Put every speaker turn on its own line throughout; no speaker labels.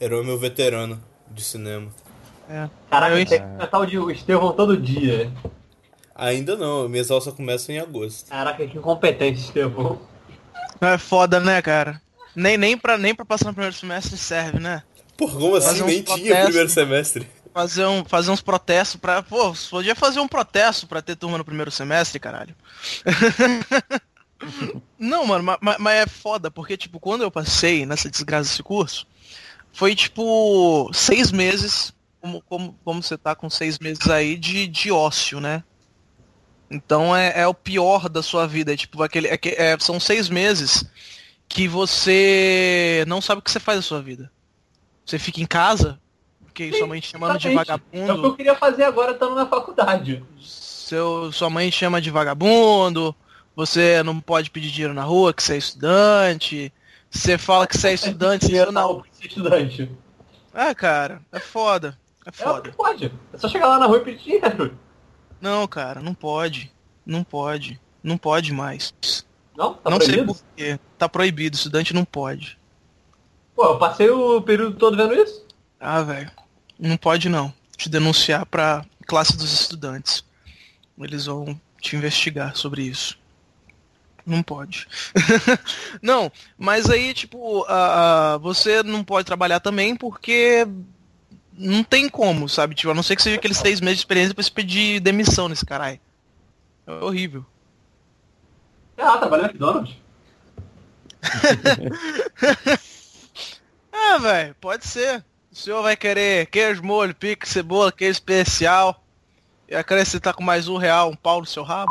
Era o meu veterano de cinema.
É.
Caraca,
Eu-
tem que comentar o de Estevão todo dia.
Ainda não, minhas aulas só começam em agosto.
Caraca, que incompetente, Estevão.
É foda, né, cara? Nem, nem, pra, nem pra passar no primeiro semestre serve, né?
Porra, como assim? Nem tinha
protestos.
primeiro semestre.
Fazer, um, fazer uns protestos pra. Pô, podia fazer um protesto pra ter turma no primeiro semestre, caralho. Não, mano, ma- ma- mas, é foda, porque, tipo, quando eu passei nessa desgraça desse curso, foi tipo seis meses, como, como, como você tá com seis meses aí de, de ócio, né? Então é, é o pior da sua vida. É, tipo, aquele, é, é, são seis meses que você não sabe o que você faz da sua vida. Você fica em casa, porque sua mãe te chamando de
Exatamente. É o que
vagabundo.
eu queria fazer agora estando na faculdade.
Seu, sua mãe te chama de vagabundo, você não pode pedir dinheiro na rua, que você é estudante, você fala que você é estudante,
pra ser estudante.
Ah, cara, é foda. É
É,
foda.
pode. É só chegar lá na rua e pedir dinheiro.
Não, cara, não pode. Não pode. Não pode mais.
Não? Tá
não sei
proibido?
por quê. Tá proibido, estudante não pode.
Pô, eu passei o período todo vendo isso.
Ah, velho. Não pode não. Te denunciar pra classe dos estudantes. Eles vão te investigar sobre isso. Não pode. não, mas aí, tipo, a- você não pode trabalhar também porque não tem como, sabe? Tipo, a não ser que seja aqueles seis meses de experiência pra você pedir demissão nesse caralho. É horrível.
Ah, trabalhei no McDonald's.
Ah, velho, pode ser. O senhor vai querer queijo, molho, pique, cebola, queijo especial. E acrescentar com mais um real, um pau no seu rabo?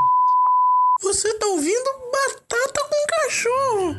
Você tá ouvindo batata com cachorro.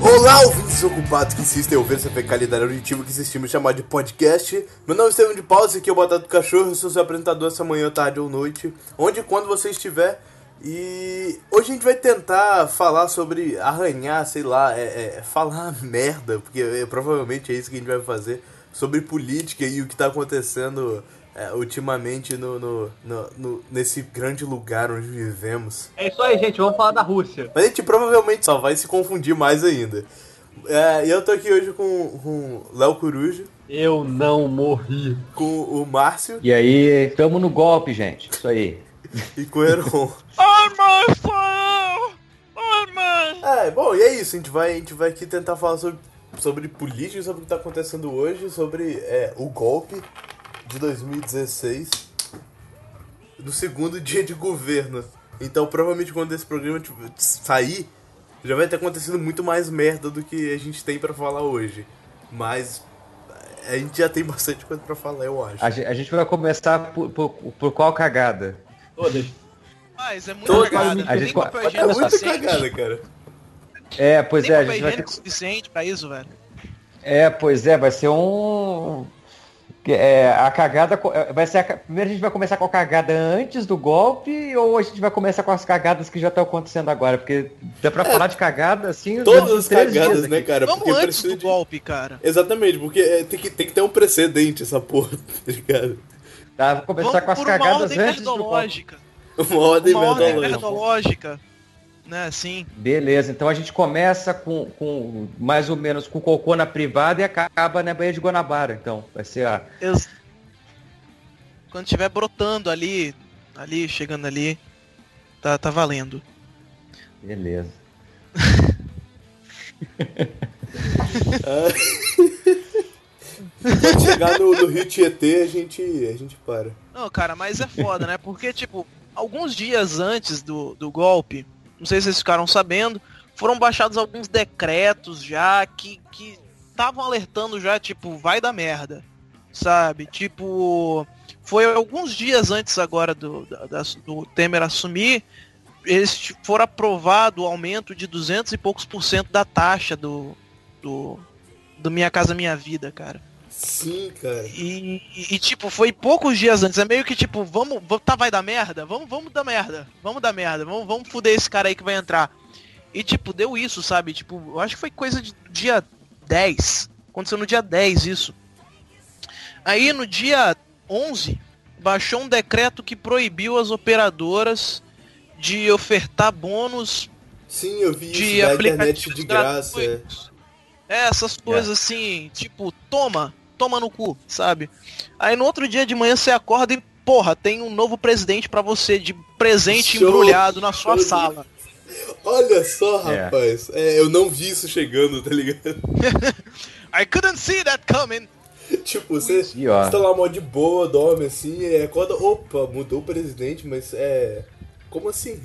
Olá, ouvintes ocupados que insistem em ouvir essa fecalidade auditiva que insistimos chamar de podcast. Meu nome é Estevão de Pausa, aqui é o Batata do Cachorro, eu sou seu apresentador essa manhã, tarde ou noite, onde e quando você estiver. E hoje a gente vai tentar falar sobre arranhar, sei lá, é, é, falar merda, porque é, provavelmente é isso que a gente vai fazer, sobre política e o que tá acontecendo é, ultimamente no, no, no- no- nesse grande lugar onde vivemos.
É isso aí, gente. Vamos falar da Rússia.
Mas a gente provavelmente só vai se confundir mais ainda. É, e eu tô aqui hoje com, com o Léo Coruja,
Eu não morri.
com o Márcio
E aí, tamo no golpe, gente. Isso aí.
e com o Heron.
Ai, mãe, sou eu! Ai, mãe!
É, bom, e é isso. A gente vai, a gente vai aqui tentar falar sobre, sobre política, sobre o que tá acontecendo hoje, sobre é, o golpe de 2016, do segundo dia de governo. Então, provavelmente, quando esse programa sair, já vai ter acontecido muito mais merda do que a gente tem pra falar hoje. Mas a gente já tem bastante coisa pra falar, eu acho.
A gente vai começar por, por, por qual cagada?
Todas.
Mas é muito
Todas-
cagada.
a gente-
papel
É
suficiente.
cagada, cara.
É, pois
Tem
é, a gente vai ter
suficiente pra isso, velho?
É, pois é, vai ser um. É, a cagada. co- é, Vai ser a Primeiro a gente vai começar com a cagada antes do golpe ou a gente vai começar com as cagadas que já estão acontecendo agora? Porque dá pra falar de cagada assim.
Todas as cagadas, né, cara?
Vamos
Porque
antes
precisa
do
de...
golpe, cara.
Exatamente, porque é, tem, que, tem que ter um precedente essa porra, tá ligado?
Tá, vou começar
Vamos
com as
por uma
cagadas
ordem
antes do
metodológica.
Uma ordem
Uma ordem
metodológica.
Né, assim.
Beleza, então a gente começa com, com mais ou menos com cocô na privada e acaba na Baía de Guanabara. Então, vai ser a.
Ex- Quando estiver brotando ali, ali, chegando ali, tá, tá valendo.
Beleza.
Quando chegar no, no Rio Tietê, a gente, a gente para.
Não, cara, mas é foda, né? Porque, tipo, alguns dias antes do, do golpe, não sei se vocês ficaram sabendo, foram baixados alguns decretos já que estavam alertando já, tipo, vai dar merda. Sabe? Tipo, foi alguns dias antes agora do, da- do Temer assumir, eles foram aprovado o aumento de 200 e poucos por cento da taxa do, do, do Minha Casa Minha Vida, cara.
Sim, cara.
E, e- tipo, foi poucos dias antes. É meio que tipo, vamos. va- Tá, vai dar merda? Vamos, vamos dar merda. Vamos dar merda. Vamos, vamos fuder esse cara aí que vai entrar. E tipo, deu isso, sabe? Tipo, eu acho que foi coisa de dia 10. Aconteceu no dia 10 isso. Aí no dia 11 baixou um decreto que proibiu as operadoras de ofertar bônus
Sim, eu vi
de
isso internet
aplicativos
de graça. é.
É, essas coisas assim, tipo, toma, toma no cu, sabe? Aí no outro dia de manhã você acorda e, porra, tem um novo presidente pra você de presente
Show,
embrulhado na sua
show.
sala.
Olha só,
É.
rapaz. É, eu não vi isso chegando, tá ligado?
I couldn't see that coming.
tipo, você, você tá lá mó de boa, dorme assim, e acorda, opa, mudou o presidente, mas é. Como assim?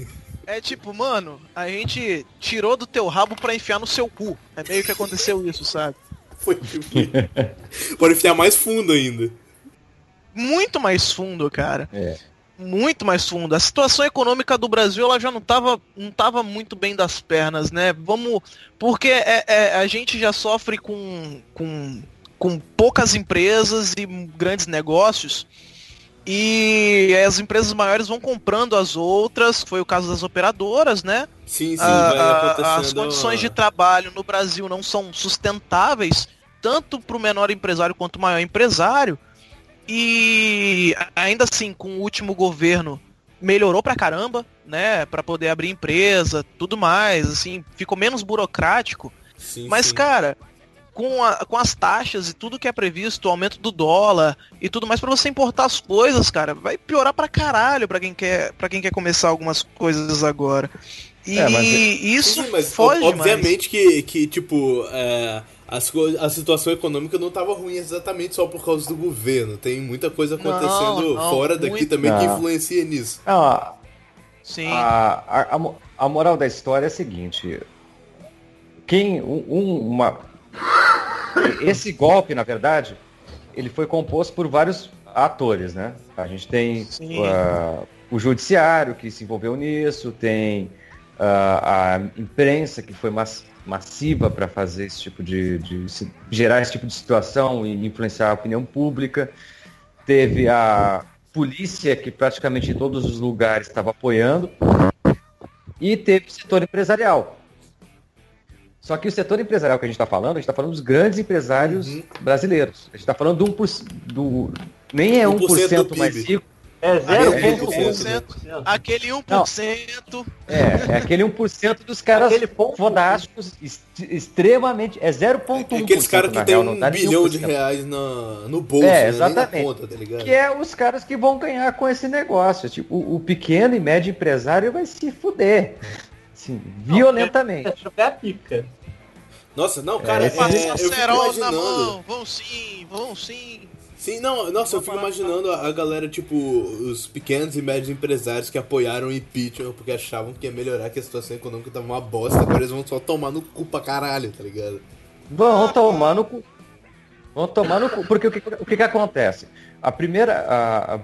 É tipo, mano, a gente tirou do teu rabo pra enfiar no seu cu. É meio que aconteceu isso, sabe?
Foi tipo. Pode enfiar mais fundo ainda.
Muito mais fundo, cara.
É.
Muito mais fundo. A situação econômica do Brasil ela já não tava, não tava muito bem das pernas, né? Vamos. Porque é, é- a gente já sofre com, com, com poucas empresas e grandes negócios. E as empresas maiores vão comprando as outras, foi o caso das operadoras, né?
Sim, sim,
Ah, ah,
acontecendo.
as condições de trabalho no Brasil não são sustentáveis, tanto para o menor empresário quanto o maior empresário. E ainda assim, com o último governo, melhorou pra caramba, né? Pra poder abrir empresa, tudo mais, assim, ficou menos burocrático.
Sim,
Mas,
sim.
cara, com, a- com as taxas e tudo que é previsto, o aumento do dólar e tudo mais, pra você importar as coisas, cara, vai piorar pra caralho pra quem quer, pra quem quer começar algumas coisas agora. E
É, mas é-
isso
Sim, mas
foge mais.
obviamente que, que tipo, é, as a situação econômica não tava ruim exatamente só por causa do governo. Tem muita coisa acontecendo
Não, não,
fora daqui
muito.
também que
Não.
influencia nisso.
Não, a,
Sim.
a, a, a mo- a moral da história é a seguinte. Quem. Um- uma, esse golpe, na verdade, ele foi composto por vários atores, né? A gente tem ah, o judiciário que se envolveu nisso, tem ah, a imprensa que foi mas- massiva para fazer esse tipo de, de se- gerar esse tipo de situação e influenciar a opinião pública. Teve a polícia que praticamente em todos os lugares estava apoiando e teve o setor empresarial. Só que o setor empresarial que a gente está falando, a gente está falando dos grandes empresários
Uhum.
brasileiros. A gente está falando do 1%, do, nem é
1%
1%
do
mais rico,
É
é
0,1%.
Aquele 1%.
é, é aquele 1% dos caras fodásticos, est- extremamente, é 0,1%.
É aqueles caras que tem
real,
um
não
bilhão de
1%.
reais na, no bolso,
É,
né?
Exatamente.
na conta, tá ligado?
Que é os caras que vão ganhar com esse negócio. Tipo, o, o pequeno e médio empresário vai se fuder. Assim, violentamente.
Deixa eu ver a pica.
Nossa, não, cara,
É,
é, eu fico
na mão. Vão sim, vão sim.
Sim, não, nossa, eu fico imaginando a, a galera, tipo, os pequenos e médios empresários que apoiaram o impeachment porque achavam que ia melhorar, que a situação econômica tava uma bosta, agora eles vão só tomar no cu pra caralho, tá ligado?
Vão tomar no cu. Vão tomar no cu. Porque o que, o que, que acontece? A primeira. a- a-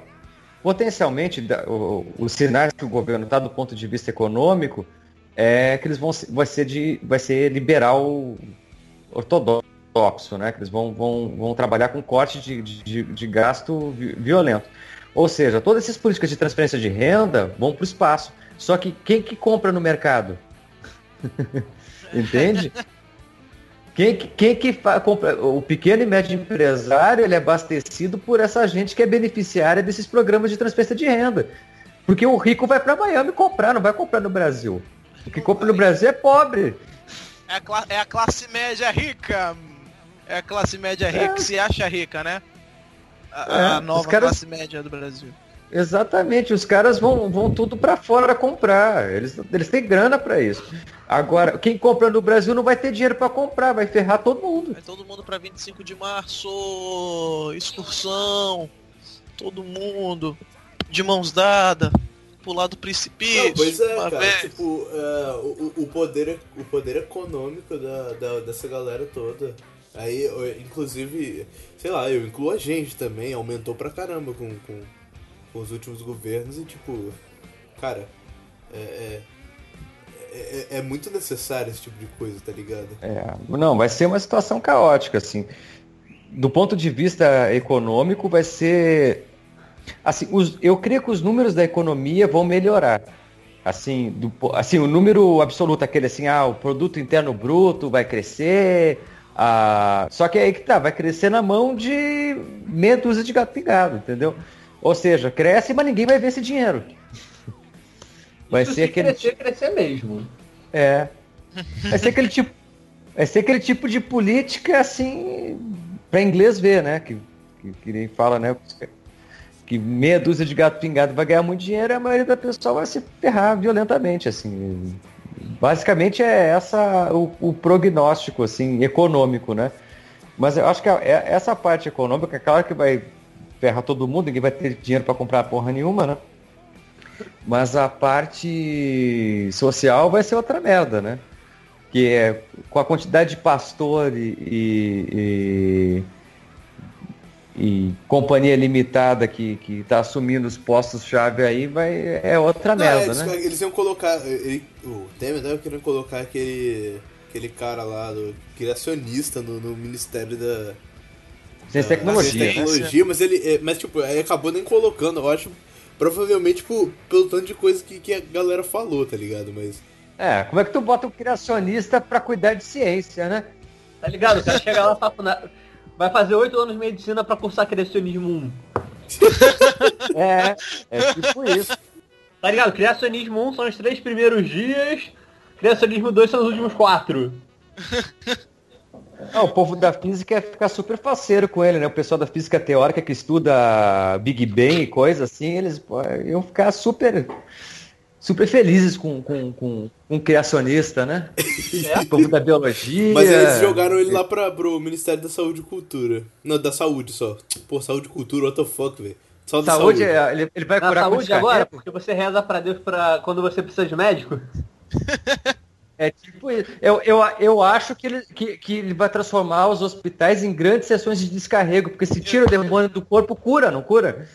potencialmente, da- o- os sinais que o governo está do ponto de vista econômico é que eles vão vai ser, de, vai ser liberal ortodoxo, né? Que eles vão, vão, vão trabalhar com corte de, de, de gasto vi- violento. Ou seja, todas essas políticas de transferência de renda vão para o espaço. Só que quem que compra no mercado? Entende? Quem, que- quem que compra? O pequeno e médio empresário ele é abastecido por essa gente que é beneficiária desses programas de transferência de renda. Porque o rico vai para Miami comprar, não vai comprar no Brasil. O que compra no Brasil é pobre.
É a, é a classe média rica. É a classe média rica que se acha rica, né? A, a
É, os
nova
caras-
classe média do Brasil.
Exatamente, os caras vão, vão tudo para fora comprar. Eles, eles têm grana para isso. Agora, quem compra no Brasil não vai ter dinheiro para comprar, vai ferrar todo mundo.
Vai todo mundo pra 25 de março, excursão, todo mundo de mãos dadas, pular do precipício.
Não, pois é,
uma
cara,
vez.
tipo, é, o, o poder, o poder econômico da, da- dessa galera toda. Aí, eu- inclusive, sei lá, eu incluo a gente também, aumentou pra caramba com, com, com os últimos governos e, tipo, cara, é, é, é, é muito necessário esse tipo de coisa, tá ligado?
É, não, vai ser uma situação caótica, assim. Do ponto de vista econômico, vai ser. Assim, os- eu creio que os números da economia vão melhorar. Assim, do assim, o número absoluto, aquele assim, ah, o produto interno bruto vai crescer. ah, só que aí que tá, vai crescer na mão de meia dúzia de gato pingado, entendeu? Ou seja, cresce, mas ninguém vai ver esse dinheiro. Vai
Isso
ser
se
aquele.
crescer, crescer mesmo.
É. Vai ser aquele tipo. Vai ser aquele tipo de política assim. Pra inglês ver, né? Que, que, que nem fala, né? Que meia dúzia de gato pingado vai ganhar muito dinheiro a maioria da pessoa vai se ferrar violentamente, assim. Basicamente é essa o, o prognóstico, assim, econômico, né? Mas eu acho que a- é- essa parte econômica, é claro que vai ferrar todo mundo, ninguém vai ter dinheiro para comprar porra nenhuma, né? Mas a parte social vai ser outra merda, né? Que é com a quantidade de pastor e, e- e companhia limitada que, que tá assumindo os postos-chave aí, vai, é outra
Não,
merda,
eles,
né?
eles iam colocar. ele- o Temer tava querendo colocar aquele. aquele cara lá, do criacionista no, no Ministério da.
Ciência e tecnologia,
e
né?
tecnologia, mas ele. é, Mas tipo, aí acabou nem colocando, eu acho. Provavelmente tipo, pelo tanto de coisa que, que a galera falou, tá ligado? Mas.
É, como é que tu bota um criacionista pra cuidar de ciência, né?
Tá ligado? O cara chega lá e fala, "Na- vai fazer oito anos de medicina pra cursar criacionismo 1.
É, é tipo isso.
Tá ligado? Criacionismo 1 são os três primeiros dias, criacionismo 2 são os últimos quatro.
Não, o povo da física ia ficar super faceiro com ele, né? O pessoal da física teórica que estuda Big Bang e coisa assim, eles pô, iam ficar super super felizes com, com, com um criacionista, né? O povo da biologia.
Mas eles jogaram ele lá pra, pro Ministério da Saúde e Cultura. Não, da saúde só. Pô, saúde e cultura, what the fuck, velho. Só da
Saúde,
saúde.
é, ele, ele vai
Na
curar com
saúde agora, porque você reza pra Deus pra quando você precisa de médico.
É tipo isso. Eu, eu, eu acho que ele, que, que ele vai transformar os hospitais em grandes sessões de descarrego, porque se tira o demônio do corpo, cura, não cura?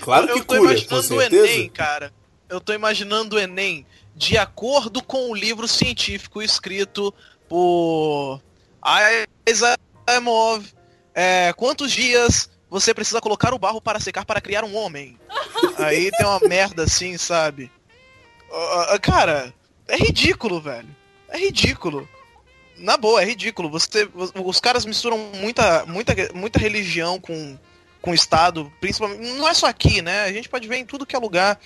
Claro que
eu tô
cura, com
imaginando o
certeza.
Enem, cara. Eu tô imaginando o Enem de acordo com o livro científico escrito por Asimov. É, quantos dias você precisa colocar o barro para secar para criar um homem? Aí tem uma merda assim, sabe? Ah, cara, é ridículo, velho. É ridículo. Na boa, é ridículo. Você, os caras misturam muita, muita, muita religião com, com o Estado, principalmente. Não é só aqui, né? A gente pode ver em tudo que é lugar.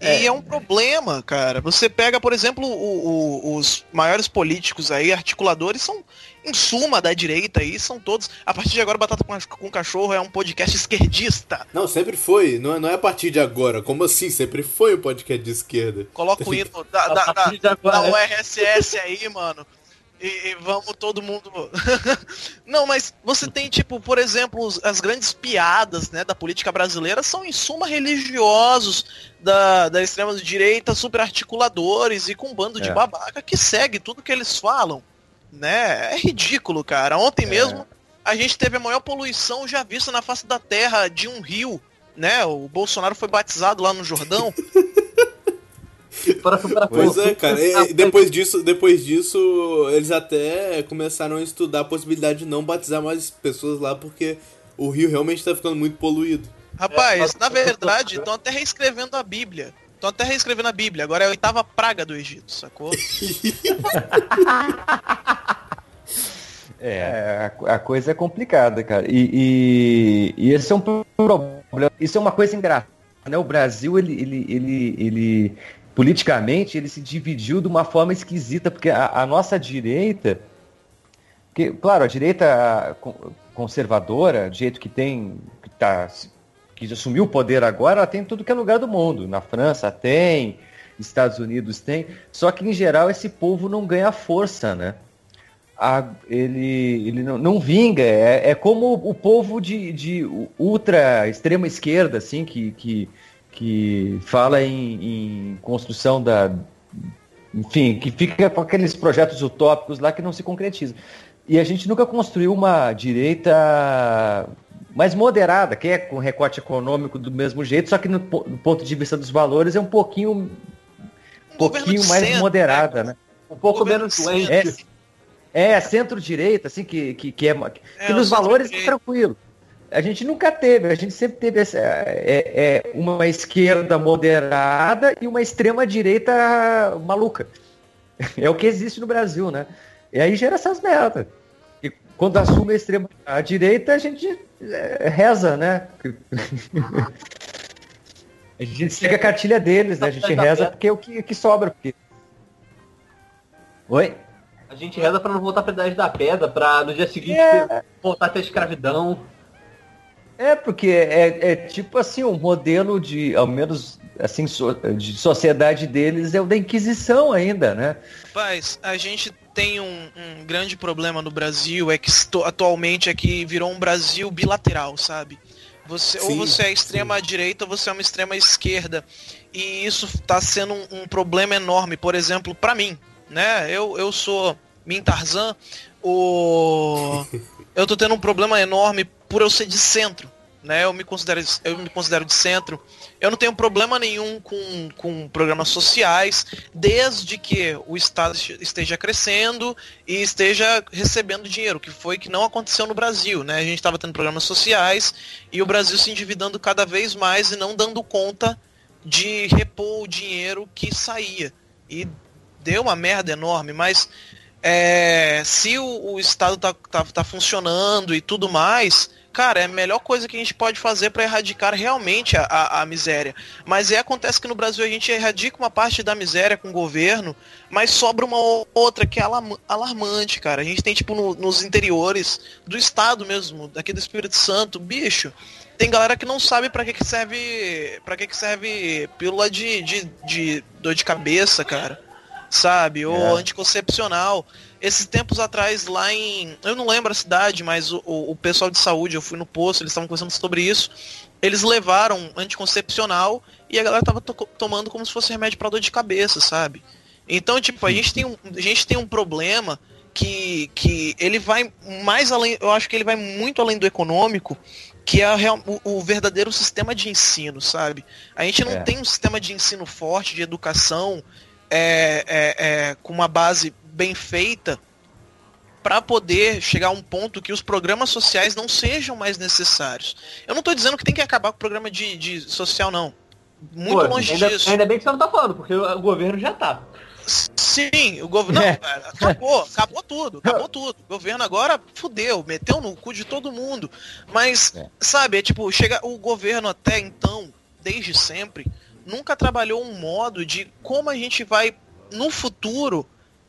E é, um problema, cara. Você pega, por exemplo, o- o- os maiores políticos aí, articuladores, são, em suma, da direita aí, são todos. A partir de agora, Batata com, com Cachorro é um podcast esquerdista.
Não, sempre foi. Não é, não é a partir de agora. Como assim? Sempre foi um podcast de esquerda.
Coloca o hino da, da, da, da
né?
URSS aí, mano. E, e vamos todo mundo. Não, mas você tem, tipo, por exemplo, as grandes piadas né, da política brasileira são, em suma, religiosos da, da extrema-direita, super articuladores e com um bando de
É.
babaca que segue tudo que eles falam. Né? É ridículo, cara. Ontem mesmo a gente teve a maior poluição já vista na face da terra de um rio. Né? O Bolsonaro foi batizado lá no Jordão.
Para
Pois
pouco.
é, cara. E- depois disso, depois disso, eles até começaram a estudar a possibilidade de não batizar mais pessoas lá, porque o rio realmente tá ficando muito poluído.
Rapaz, na verdade, estão até reescrevendo a Bíblia. Estão até reescrevendo a Bíblia. Agora é a oitava praga do Egito, sacou?
É, a, a coisa é complicada, cara. E, e, e esse é um problema. Isso é uma coisa engraçada. Né? O Brasil, ele, ele, ele, ele, politicamente, ele se dividiu de uma forma esquisita, porque a, a nossa direita, que, claro, a direita con- conservadora, do jeito que tem, que, tá, que assumiu o poder agora, ela tem em tudo que é lugar do mundo. Na França tem, Estados Unidos tem, só que em geral esse povo não ganha força, né? a- ele, ele não, não vinga. É, é como o povo de, de ultra extrema esquerda, assim, que, que, que fala em, em construção da. Enfim, que fica com aqueles projetos utópicos lá que não se concretizam. E a gente nunca construiu uma direita mais moderada, que é com recorte econômico do mesmo jeito, só que no, do ponto de vista dos valores é um pouquinho,
Um
pouquinho mais
centro,
moderada, né?
Um pouco menos doente.
É, é centro-direita, assim, que, que, que é. Que
É,
nos valores é tranquilo. A gente nunca teve, a gente sempre teve essa, é, é uma esquerda moderada e uma extrema direita maluca. É o que existe no Brasil, né? E aí gera essas merdas. E quando assume a extrema a direita, a gente é, reza, né? a gente segue a cartilha deles, né? A gente reza porque é o que, que sobra. Porque... Oi?
A gente reza para não voltar pra idade da pedra, para no dia seguinte é... voltar a ter escravidão.
É, porque é, é, tipo assim, o um modelo de, ao menos assim, so, de sociedade deles é o da Inquisição ainda, né?
Paz, a gente tem um, um grande problema no Brasil, é que atualmente é que virou um Brasil bilateral, sabe? Você, sim, ou você é extrema sim. direita ou você é uma extrema esquerda. E isso está sendo um, um, problema enorme, por exemplo, para mim. Né? Eu, eu sou Mintarzan, o... eu tô tendo um problema enorme por eu ser de centro né? Eu me considero, eu me considero de centro. Eu não tenho problema nenhum com, com programas sociais, desde que o Estado esteja crescendo e esteja recebendo dinheiro, que foi que não aconteceu no Brasil, né? A gente estava tendo programas sociais e o Brasil se endividando cada vez mais e não dando conta de repor o dinheiro que saía. E deu uma merda enorme, mas é, se o, o Estado tá, tá, tá funcionando e tudo mais, cara, é a melhor coisa que a gente pode fazer para erradicar realmente a, a, a, miséria. Mas é, acontece que no Brasil a gente erradica uma parte da miséria com o governo, mas sobra uma outra que é alarmante, cara. A gente tem, tipo, no, nos interiores do estado mesmo, daqui do Espírito Santo, bicho. Tem galera que não sabe para que, que serve. para que, que serve pílula de, de, de dor de cabeça, cara. Sabe? Ou é. anticoncepcional. Esses tempos atrás, lá em. Eu não lembro a cidade, mas o, o pessoal de saúde, eu fui no posto, eles estavam conversando sobre isso. Eles levaram anticoncepcional e a galera tava to tomando como se fosse remédio para dor de cabeça, sabe? Então, tipo, a gente tem um, a gente tem um problema que, que ele vai mais além. Eu acho que ele vai muito além do econômico, que é o, o, verdadeiro sistema de ensino, sabe? A gente não é. tem um sistema de ensino forte, de educação, é, é, é, com uma base bem feita para poder chegar a um ponto que os programas sociais não sejam mais necessários. Eu não estou dizendo que tem que acabar com o programa de, de social, não. Muito Pô, longe
ainda,
disso.
Ainda bem que você não está falando, porque o governo já está.
Sim, o governo. É. acabou, acabou tudo, acabou tudo. O governo agora fudeu, meteu no cu de todo mundo. Mas, é. sabe, é tipo, chega o governo até então, desde sempre, nunca trabalhou um modo de como a gente vai, no futuro,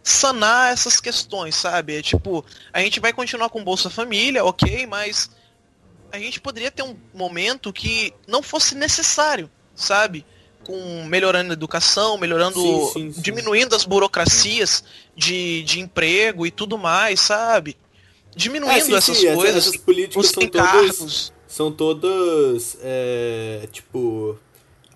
sanar essas questões, sabe? É tipo, a gente vai continuar com Bolsa Família, ok, mas a gente poderia ter um momento que não fosse necessário, sabe? Com melhorando a educação, melhorando, sim, sim, sim. diminuindo as burocracias de, de emprego e tudo mais, sabe? Diminuindo é, essas coisas,
essas, políticas os são encargos. Todas, são todas, é, tipo,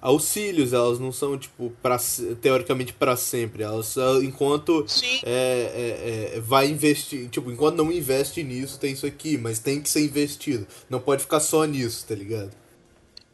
auxílios, elas não são, tipo, pra, teoricamente para sempre. Elas, enquanto é, é, é, vai investir, tipo, enquanto não investe nisso, tem isso aqui, mas tem que ser investido. Não pode ficar só nisso, tá ligado?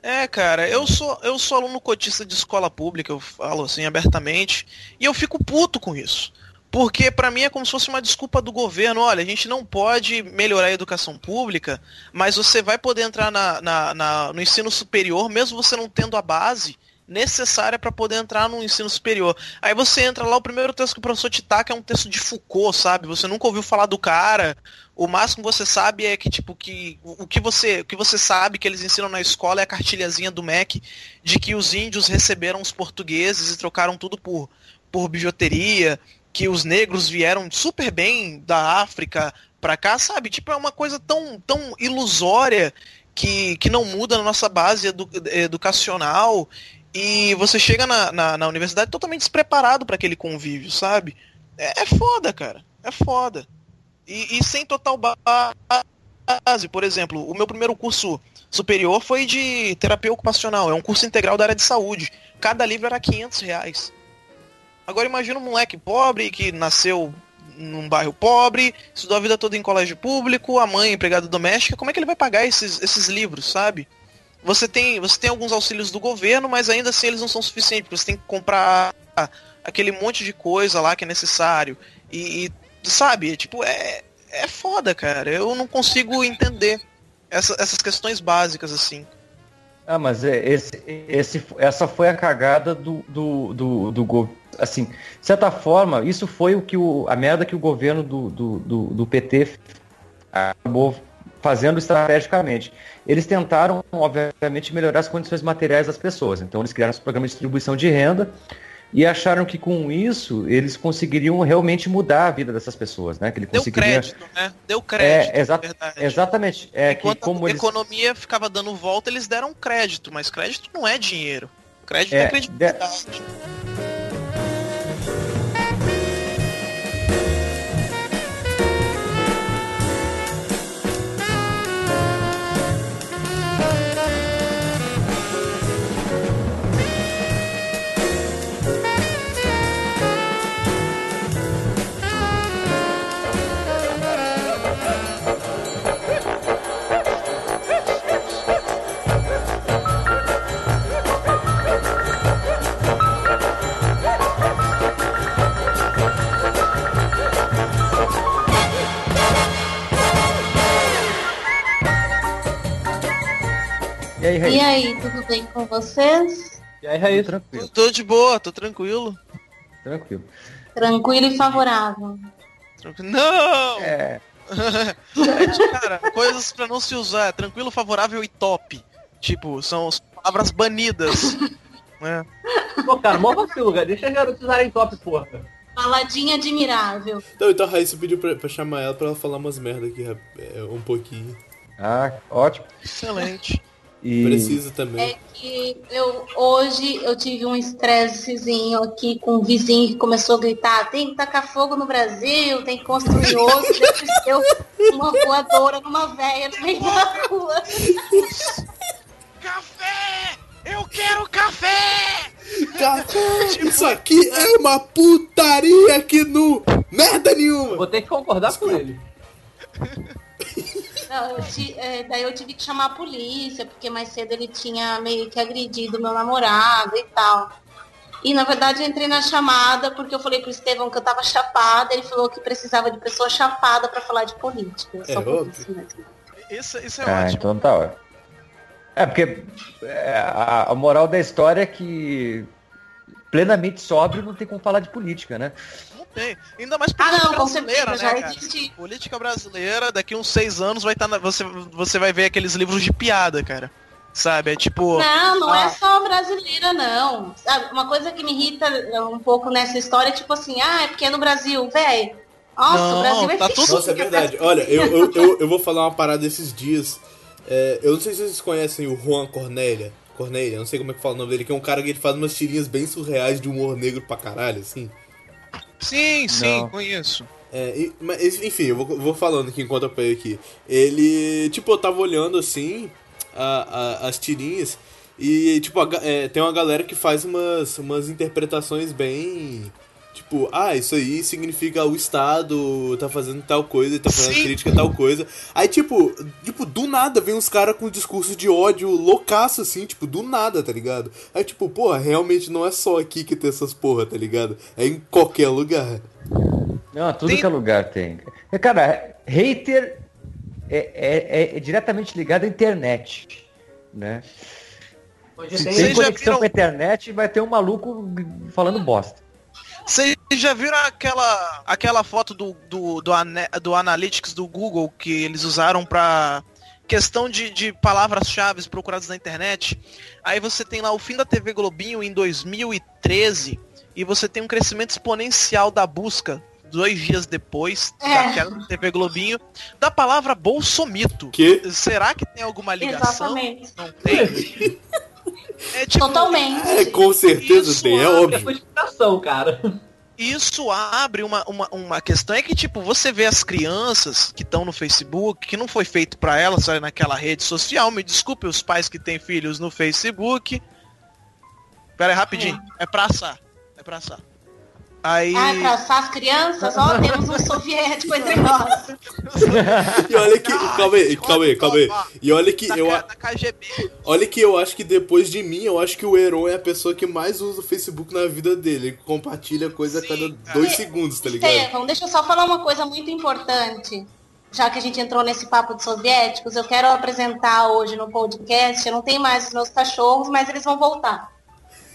É, cara, eu sou, eu sou aluno cotista de escola pública, eu falo assim abertamente, e eu fico puto com isso. Porque para mim é como se fosse uma desculpa do governo. Olha, a gente não pode melhorar a educação pública, mas você vai poder entrar na, na, na no ensino superior, mesmo você não tendo a base necessária para poder entrar no ensino superior. Aí você entra lá, o primeiro texto que o professor te taca é um texto de Foucault, sabe? Você nunca ouviu falar do cara. O máximo que você sabe é que, tipo, que o que você, o que você sabe que eles ensinam na escola é a cartilhazinha do MEC de que os índios receberam os portugueses e trocaram tudo por, por bijuteria que os negros vieram super bem da África para cá, sabe? Tipo, é uma coisa tão, tão ilusória que, que não muda na nossa base edu educacional e você chega na, na, na universidade totalmente despreparado para aquele convívio, sabe? É, é, foda, cara. É foda. E, e sem total base. Por exemplo, o meu primeiro curso superior foi de terapia ocupacional. É um curso integral da área de saúde. Cada livro era 500 reais. Agora imagina um moleque pobre que nasceu num bairro pobre, estudou a vida toda em colégio público, a mãe empregada doméstica, como é que ele vai pagar esses, esses livros, sabe? Você tem, você tem alguns auxílios do governo, mas ainda assim eles não são suficientes, porque você tem que comprar aquele monte de coisa lá que é necessário. E, e sabe, tipo, é, é foda, cara. Eu não consigo entender essa, essas questões básicas assim.
Ah, mas é, esse, esse, essa foi a cagada do, do, do, do. Assim, de certa forma, isso foi o que o, a merda que o governo do, do, do, do PT acabou fazendo estrategicamente. Eles tentaram, obviamente, melhorar as condições materiais das pessoas. Então, eles criaram esse programa de distribuição de renda e acharam que com isso eles conseguiriam realmente mudar a vida dessas pessoas, né? Que ele
Deu
conseguiria...
crédito, né? Deu crédito,
É, exa-
verdade.
exatamente. É
Enquanto
que como
a
eles
economia ficava dando volta, eles deram crédito, mas crédito não é dinheiro. Crédito
É,
é, credibilidade.
E aí,
E
Raíssa?
aí, tudo bem com vocês?
E aí, Raíssa?
Tranquilo,
Tô de boa, tô tranquilo.
tranquilo.
Tranquilo e favorável.
Tranquilo. Não!
É,
Cara, coisas pra não se usar. Tranquilo, favorável e top. Tipo, são as palavras banidas. né?
Pô, cara, mó vacilo, cara. Deixa as garotas usarem top, porra.
Baladinha admirável.
Então, então a Raíssa pediu pra, pra chamar ela pra ela falar umas merda aqui é, um pouquinho.
ah, ótimo.
Excelente.
E
Precisa também.
É que eu hoje eu tive um estressezinho aqui com um vizinho que começou a gritar, tem que tacar fogo no Brasil, tem que construir outro, deu uma voadora numa véia no meio da rua.
Café! Eu quero café!
Café, isso aqui é uma putaria que não. Merda nenhuma!
Vou ter que concordar com ele.
Eu é, daí eu tive que chamar a polícia, porque mais cedo ele tinha meio que agredido meu namorado e tal. E na verdade eu entrei na chamada porque eu falei pro Estevão que eu tava chapada, ele falou que precisava de pessoa chapada pra falar de política.
É
Só por
óbvio.
isso mesmo.
Isso, é
Ah,
ótimo.
então tá. É, porque é, a, a moral da história é que plenamente sóbrio não tem como falar de política, né?
Não tem. Ainda mais
Ah
política
não, com
brasileira,
certeza,
né,
já
cara?
existe.
Política brasileira, daqui uns seis anos vai estar você, você vai ver aqueles livros de piada, cara. Sabe? É tipo.
Não, não
Ah.
é só brasileira, não. Uma coisa que me irrita um pouco nessa história é tipo assim, ah, é porque é no Brasil, velho. Nossa,
Não,
o Brasil é
tá tudo-
Nossa, é verdade. Olha, eu, eu, eu, eu vou falar uma parada esses dias. É, eu não sei se vocês conhecem o Juan Cornélia. Cornélia, não sei como é que fala o nome dele, que é um cara que ele faz umas tirinhas bem surreais de humor negro pra caralho, assim.
Sim, sim,
Não.
conheço.
É, e- mas, enfim, eu vou, vou falando aqui enquanto eu pego aqui. Ele, tipo, eu tava olhando assim a- a- as tirinhas e, tipo, a é, tem uma galera que faz umas, umas interpretações bem. Tipo, ah, isso aí significa o Estado tá fazendo tal coisa e tá fazendo
Sim.
crítica a tal coisa. Aí, tipo, tipo, do nada vem uns caras com discurso de ódio loucaço, assim, tipo, do nada, tá ligado? Aí, tipo, porra, realmente não é só aqui que tem essas porra, tá ligado? É em qualquer lugar.
Não, tudo
Tem-
que é lugar tem. É, Cara, hater é, é- é- é diretamente ligado à internet, né? Se
tem...
conexão
viram-
com a internet, vai ter um maluco falando bosta.
Vocês já viram aquela, aquela foto do, do, do, do Analytics do Google que eles usaram pra questão de, de palavras-chave procuradas na internet? Aí você tem lá o fim da TV Globinho em 2013 e você tem um crescimento exponencial da busca dois dias depois
É.
da queda da TV Globinho da palavra bolsomito.
Que?
Será que tem alguma ligação?
Exatamente.
Não tem? É tipo,
Totalmente.
É, com certeza
Isso,
tem, é óbvio.
Cara.
Isso abre uma, uma, uma questão, é que tipo, você vê as crianças que estão no Facebook, que não foi feito pra elas olha, naquela rede social, me desculpe os pais que têm filhos no Facebook. Pera aí, rapidinho, é, pra assar, é pra assar. Aí...
Ah, pra assar as crianças, ó, temos um soviético entre nós.
E olha que.
Ah,
Calma aí, calma aí, calma aí. E olha que
da,
eu,
K-
a-
da KGB.
olha que eu acho que depois de mim, eu acho que o Heron é a pessoa que mais usa o Facebook na vida dele. Ele compartilha coisa a
Sim,
cada
cara.
dois segundos, tá ligado?
Estevão, deixa eu só falar uma coisa muito importante. Já que a gente entrou nesse papo de soviéticos, eu quero apresentar hoje no podcast. Eu não tenho mais os meus cachorros, mas eles vão voltar.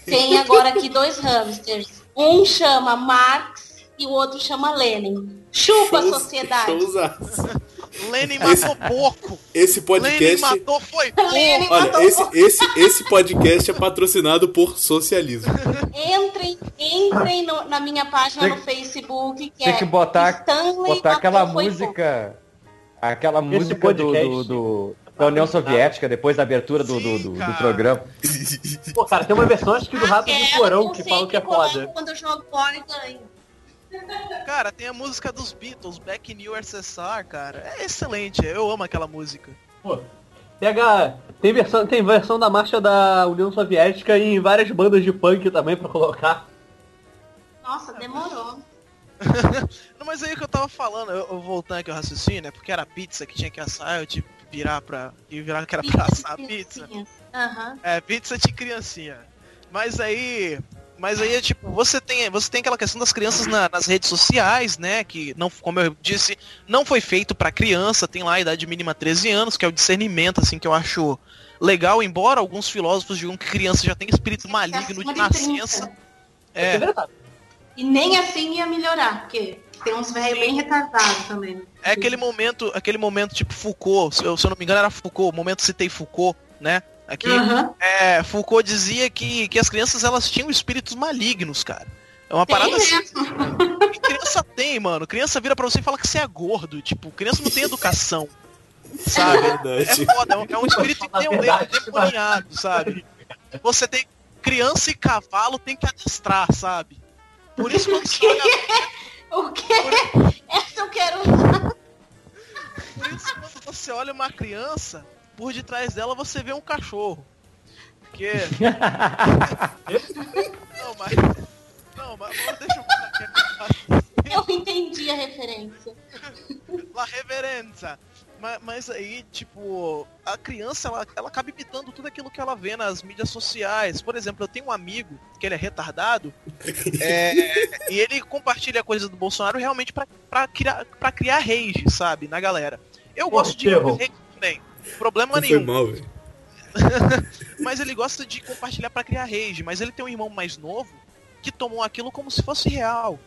Tem agora aqui dois hamsters. Um chama Marx e o outro chama Lenin. Chupa a sociedade.
Lenin matou pouco.
Esse
Lenin
podcast.
matou foi
Lenin
pouco.
Olha,
matou
esse, esse, esse podcast é patrocinado por socialismo.
Entrem, entrem no- na minha página
Tem-
no Facebook, que
Tem
é
que botar,
Stanley
botar
matou
aquela música. Aquela música do, do- do- da União Soviética, depois da abertura do, do, do- do programa.
Pô, cara, tem uma versão acho que do Rato do Porão
eu
que fala que é foda.
Quando eu jogo bola e ganho.
Cara, tem a música dos Beatles, Back in New USSR, cara. É excelente, eu amo aquela música.
Pô, pega. Tem versão, tem versão da marcha da União Soviética em várias bandas de punk também pra colocar.
Nossa, demorou.
Não, mas aí que eu tava falando, eu, eu voltando aqui ao raciocínio, né? Porque era pizza que tinha que assar, eu que virar pra. E virar que era pra assar pizza.
Aham.
É, pizza de criancinha. Mas aí. Mas aí é tipo, você tem, você tem aquela questão das crianças na- nas redes sociais, né? Que não, como eu disse, não foi feito pra criança, tem lá a idade mínima 13 anos, que é o discernimento, assim, que eu acho legal, embora alguns filósofos digam que criança já tem espírito maligno de
Acima de 30.
nascença.
É
É,
verdade.
E nem assim ia melhorar, porque tem uns velhos bem retardados também. né?
é aquele momento, aquele momento tipo Foucault, se eu, se eu não me engano era Foucault, o momento citei Foucault, né? Aqui,
Aham.
é, Foucault dizia que, que as crianças elas tinham espíritos malignos, cara. É uma parada
Tem
assim.
mesmo.
que criança tem, mano. Criança vira pra você e fala que você é gordo. Tipo, criança não tem educação. Sabe? É foda, é um, é um espírito
verdade,
endemoniado, sabe? Você tem. Criança e cavalo tem que adestrar, sabe? Por isso quando você olha,
O quê? Essa eu quero.
por isso quando você olha uma criança, por detrás dela você vê um cachorro. Porque. não, mas. Não, mas deixa eu aqui.
Eu entendi a referência.
La reverenza. Mas, mas aí, tipo, a criança, ela, ela acaba imitando tudo aquilo que ela vê nas mídias sociais. Por exemplo, eu tenho um amigo que ele é retardado é, e ele compartilha coisas do Bolsonaro realmente pra, pra, criar, pra criar rage, sabe, na galera. Eu
Pô,
gosto de rage também. Problema
Foi
nenhum.
mal, velho.
Mas ele gosta de compartilhar pra criar rage. Mas ele tem um irmão mais novo que tomou aquilo como se fosse real,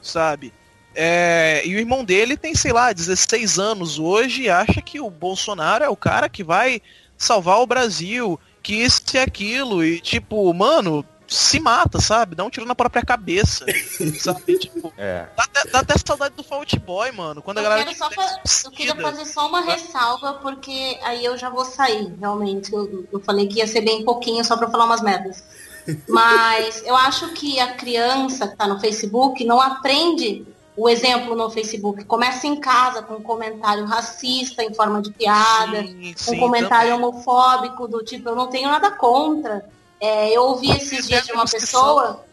sabe? É, e o irmão dele tem, sei lá, 16 anos hoje e acha que o Bolsonaro é o cara que vai salvar o Brasil, que isso e aquilo. E tipo, mano, se mata, sabe? Dá um tiro na própria cabeça. sabe? Tipo,
É.
dá, até- dá até saudade do Fault Boy, mano. Quando a
Eu,
galera
quero só fa- eu queria fazer só uma ressalva, porque aí eu já vou sair, realmente. Eu, eu falei que ia ser bem pouquinho só pra falar umas merdas. Mas eu acho que a criança que tá no Facebook não aprende o exemplo no Facebook. Começa em casa com um comentário racista em forma de piada,
Sim,
um
sim,
comentário
também.
homofóbico do tipo, eu não tenho nada contra. É, eu ouvi esses dias de uma pessoa.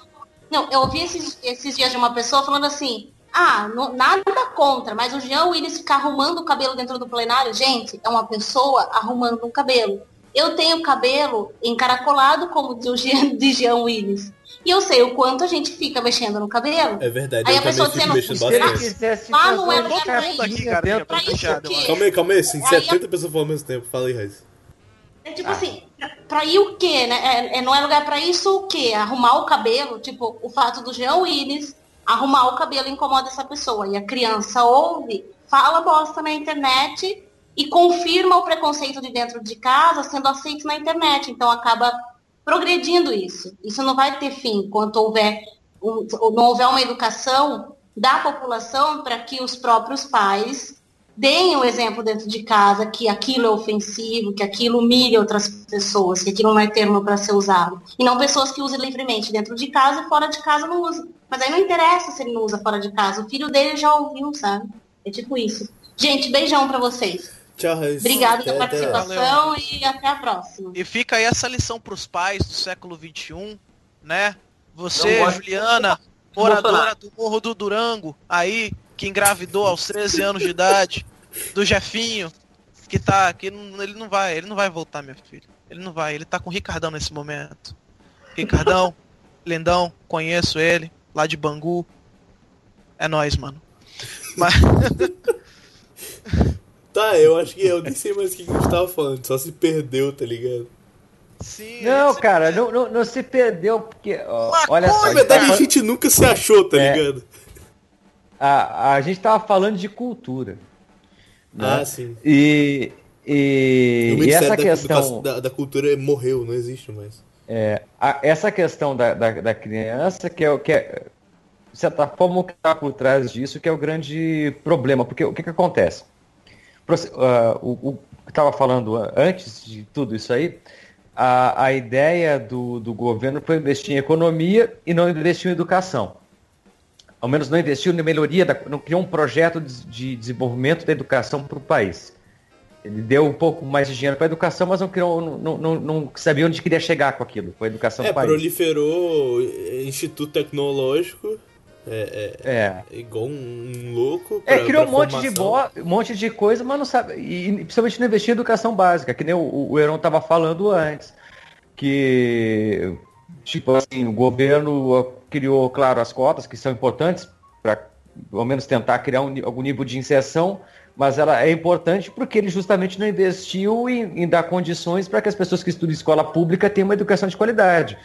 Não, eu ouvi esses, esses dias de uma pessoa falando assim, ah, não- nada contra, mas o Jean Willis ficar arrumando o cabelo dentro do plenário, gente, é uma pessoa arrumando um cabelo. Eu tenho cabelo encaracolado como o de Jean, de Jean Willis. E eu sei o quanto a gente fica mexendo no cabelo.
É verdade,
Aí
eu
a pessoa dizendo,
mexendo
Se ele
bastante.
quisesse
Ah, não é lugar pra isso.
Calma aí, calma aí. Assim,
Aí a-
70 pessoas falam ao mesmo tempo. Fala aí, Raiz.
É tipo assim, pra- pra ir o quê, né? É, é- não é lugar pra isso o quê? Arrumar o cabelo, tipo, o fato do Jean Willis arrumar o cabelo incomoda essa pessoa. E a criança ouve, fala bosta na internet e confirma o preconceito de dentro de casa sendo aceito na internet. Então acaba progredindo isso. Isso não vai ter fim enquanto houver um- não houver uma educação da população para que os próprios pais deem o exemplo dentro de casa que aquilo é ofensivo, que aquilo humilha outras pessoas, que aquilo não é termo para ser usado. E não pessoas que usem livremente dentro de casa e fora de casa não usam. Mas aí não interessa se ele não usa fora de casa. O filho dele já ouviu, sabe? É tipo isso. Gente, beijão para vocês.
Tchau, Até-
pela participação e até a próxima.
E fica aí essa lição pros pais do século XXI, né? Você, Juliana,
do
moradora do Morro do Durango, aí, que engravidou aos 13 anos de idade, do Jefinho, que tá, que não- ele não vai, ele não vai voltar, meu filho. Ele não vai, ele tá com o Ricardão nesse momento. Ricardão, lindão, conheço ele, lá de Bangu. É nóis, mano. Mas,
Tá, eu acho que eu nem sei mais o que a gente tava falando. Só se perdeu, tá ligado?
sim,
Não,
esse-
cara, não, não, não se perdeu, porque. ó, olha só,
Na verdade,
tava,
a gente nunca se achou, tá
É.
ligado?
a, a gente tava falando de cultura. né?
Ah, sim.
E, e, e essa
da,
questão.
Da, da Cultura morreu, não existe mais.
É, a- essa questão da, da, da criança, que é o que é, de certa forma, o que está por trás disso, que é o grande problema. Porque o que, que acontece? Ah, o, o que estava falando antes de tudo isso aí, a, a ideia do, do governo foi investir em economia e não investir em educação. Ao menos não investiu na melhoria, da, não criou um projeto de, de desenvolvimento da educação para o país. Ele deu um pouco mais de dinheiro para a educação, mas não, criou, não, não, não sabia onde queria chegar com aquilo, com a educação
É,
do país.
proliferou eh, Instituto Tecnológico, é, é,
É.
igual um, louco.
É,
pra-
criou um monte de, bo... um monte de coisa, mas não sabe. E principalmente não investir em educação básica, que nem o, o Heron estava falando antes. Que, tipo assim, o governo criou, claro, as cotas, que são importantes para, ao menos, tentar criar um algum nível de inserção, mas ela é importante porque ele justamente não investiu em, em dar condições para que as pessoas que estudam escola pública tenham uma educação de qualidade.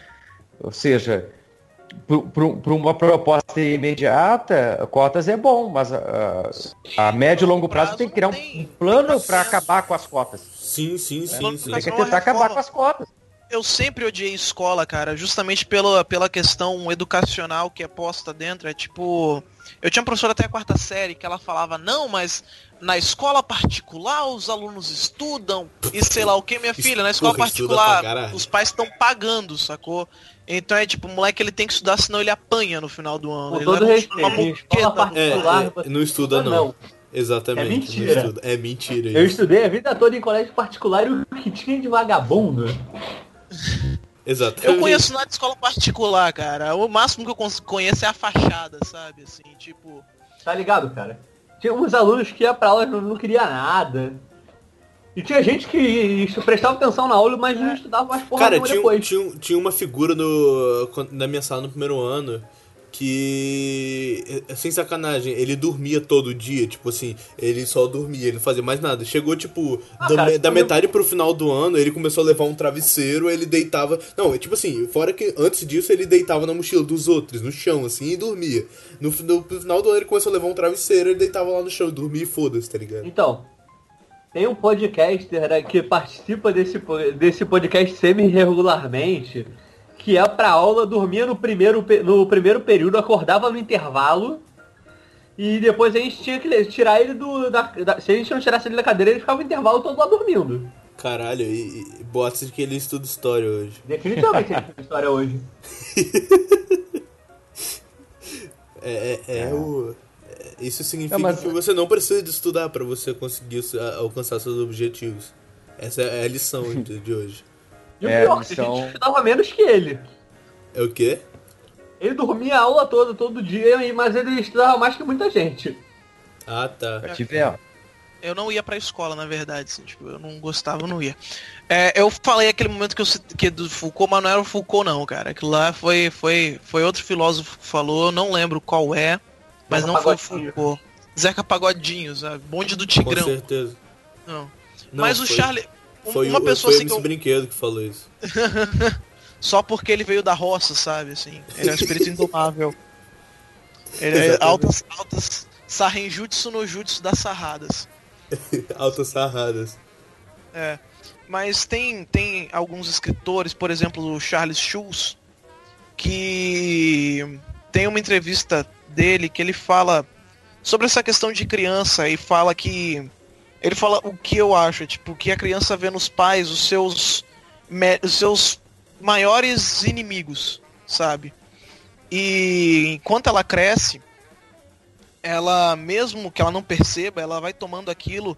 Ou seja, para uma proposta imediata, cotas é bom, mas a, a médio e longo prazo tem que criar um, um plano para acabar com as cotas.
Sim, sim, sim,
Plano
sim.
Tem que tentar acabar com as cotas.
Eu sempre odiei escola, cara, justamente pela, pela questão educacional que é posta dentro. É tipo. Eu tinha uma professora até a quarta série que ela falava, não, mas na escola particular os alunos estudam e sei lá o que, minha filha, na escola
Porra,
particular os pais estão pagando, sacou? Então é tipo, o moleque ele tem que estudar, senão ele apanha no final do ano.
Com
Ele
todo
leva
respeito.
É,
particular,
é,
você
não estuda não.
não.
Exatamente.
É mentira.
não estuda. É mentira
Eu
isso.
estudei a vida toda em colégio particular e o que tinha de vagabundo.
Exatamente.
Eu conheço nada de escola particular, cara. O máximo que eu conheço é a fachada, sabe? Assim, tipo.
Tá ligado, cara? Tinha uns alunos que ia pra aula e não, não queria nada. E tinha gente que prestava atenção na aula, mas não estudava mais porra
Cara,
nenhuma
tinha,
depois.
tinha, um- tinha uma figura no, na minha sala no primeiro ano que, é, sem sacanagem, ele dormia todo dia, tipo assim, ele só dormia, ele não fazia mais nada. Chegou, tipo,
Ah,
da,
cara,
me- da
quando eu-
metade pro final do ano, ele começou a levar um travesseiro, ele deitava... Não, é tipo assim, fora que antes disso ele deitava na mochila dos outros, no chão, assim, e dormia. No, fi- no final do ano ele começou a levar um travesseiro, ele deitava lá no chão, dormia e foda-se, tá ligado?
Então, tem um podcaster né, que participa desse, desse podcast semi-regularmente, que é pra aula, dormia no primeiro, no primeiro período, acordava no intervalo, e depois a gente tinha que tirar ele do. Da, da- se a gente não tirasse ele da cadeira, ele ficava o intervalo todo lá dormindo.
Caralho, e, e de que ele estuda história hoje.
Definitivamente ele tem história hoje.
É, é, é o. é- Isso significa
Não, mas-
que você não precisa de estudar para você conseguir alcançar seus objetivos. Essa é a lição de, de hoje.
E o
É,
pior, a
então-
gente estudava menos que ele.
É o quê?
Ele dormia a aula toda, todo dia, e- mas ele estudava mais que muita gente.
Ah, tá.
Já tivemos.
Eu não ia pra escola, na verdade, assim, tipo, eu não gostava, eu não ia. É, eu falei aquele momento que eu que do Foucault, mas não era o Foucault não, cara. Aquilo lá foi, foi, foi outro filósofo que falou, eu não lembro qual é, mas
Zeca
não foi o
Pagodinho.
Foucault. Zeca Pagodinho, sabe? Bonde do
Com
Tigrão.
certeza.
Não.
Não,
mas o
foi-
Charlie.
Foi
uma pessoa
foi
assim eu,
Brinquedo que falou isso.
Só porque ele veio da roça, sabe? Assim, ele é um espírito indomável. Ele é altas, altas Sarrenjutsu no jutsu das sarradas.
Altas sarradas.
É. Mas tem, tem alguns escritores, por exemplo, o Charles Schulz, que tem uma entrevista dele que ele fala sobre essa questão de criança e fala que ele fala o que eu acho, tipo, que a criança vê nos pais os seus os seus maiores inimigos, sabe? E enquanto ela cresce, ela mesmo que ela não perceba, ela vai tomando aquilo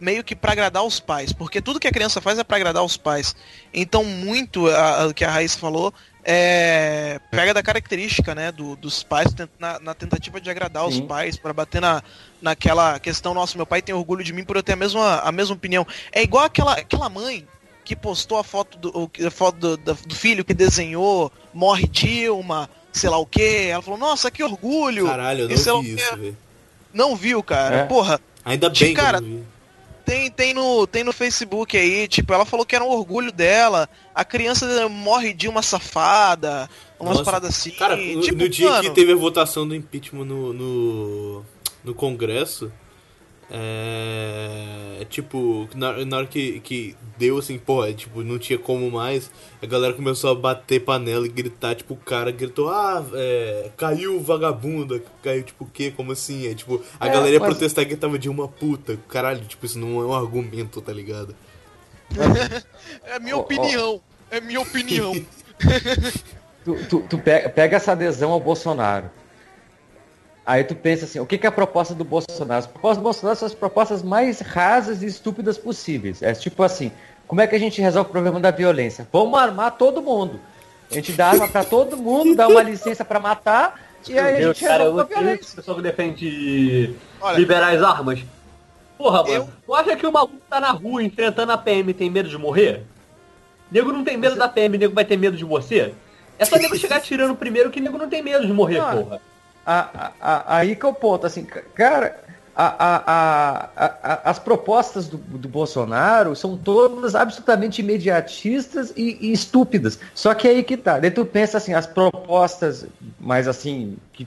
meio que pra agradar os pais, porque tudo que a criança faz é pra agradar os pais. Então muito a- que a Raíssa falou é pega da característica, né, do- dos pais na, na tentativa de agradar os
Sim.
pais pra bater na, naquela questão, nossa, meu pai tem orgulho de mim por eu ter a mesma, a mesma opinião. É igual aquela, aquela mãe que postou a foto do, a foto do, do- filho que desenhou morre Dilma, sei lá o que. Ela falou, nossa, que orgulho.
Caralho, eu não vi isso, velho.
Não viu, cara.
É.
Porra,
Ainda bem
Cara,
que eu não vi.
Tem, tem, no, tem no Facebook aí, tipo, ela falou que era um orgulho dela. A criança morre de uma safada, umas
Nossa.
paradas assim.
Cara, no,
tipo,
no dia
mano,
que teve a votação do impeachment no, no, no Congresso, É, tipo, na, na hora que, que deu assim, porra, tipo, não tinha como mais, a galera começou a bater panela e gritar, tipo, o cara gritou, ah, é, caiu vagabunda, caiu tipo o quê? Como assim? É tipo, a
É,
galera ia
mas-
protestar que tava de uma puta. Caralho, tipo, isso não é um argumento, tá ligado?
É minha
ó.
opinião. É minha opinião.
Tu, tu, tu pega, pega essa adesão ao Bolsonaro. Aí tu pensa assim, o que, que é a proposta do Bolsonaro? As propostas do Bolsonaro são as propostas mais rasas e estúpidas possíveis. É tipo assim, como é que a gente resolve o problema da violência? Vamos armar todo mundo. A gente dá arma pra todo mundo, dá uma licença pra matar, e aí a
Meu,
gente
cara,
resolve
eu
a violência.
esse pessoal que defende
Olha,
liberar as armas. Porra, mano,
Eu-
tu acha que o maluco tá na rua enfrentando a PM e tem medo de morrer? Nego não tem medo da PM, nego vai ter medo de você? É só nego chegar atirando primeiro que nego não tem medo de morrer,
Ah.
porra.
A- a- aí que é o ponto, assim, ca- cara, a- a- a- as propostas do, do Bolsonaro são todas absolutamente imediatistas e, e estúpidas. Só que aí que tá. Daí tu pensa assim, as propostas mais assim, que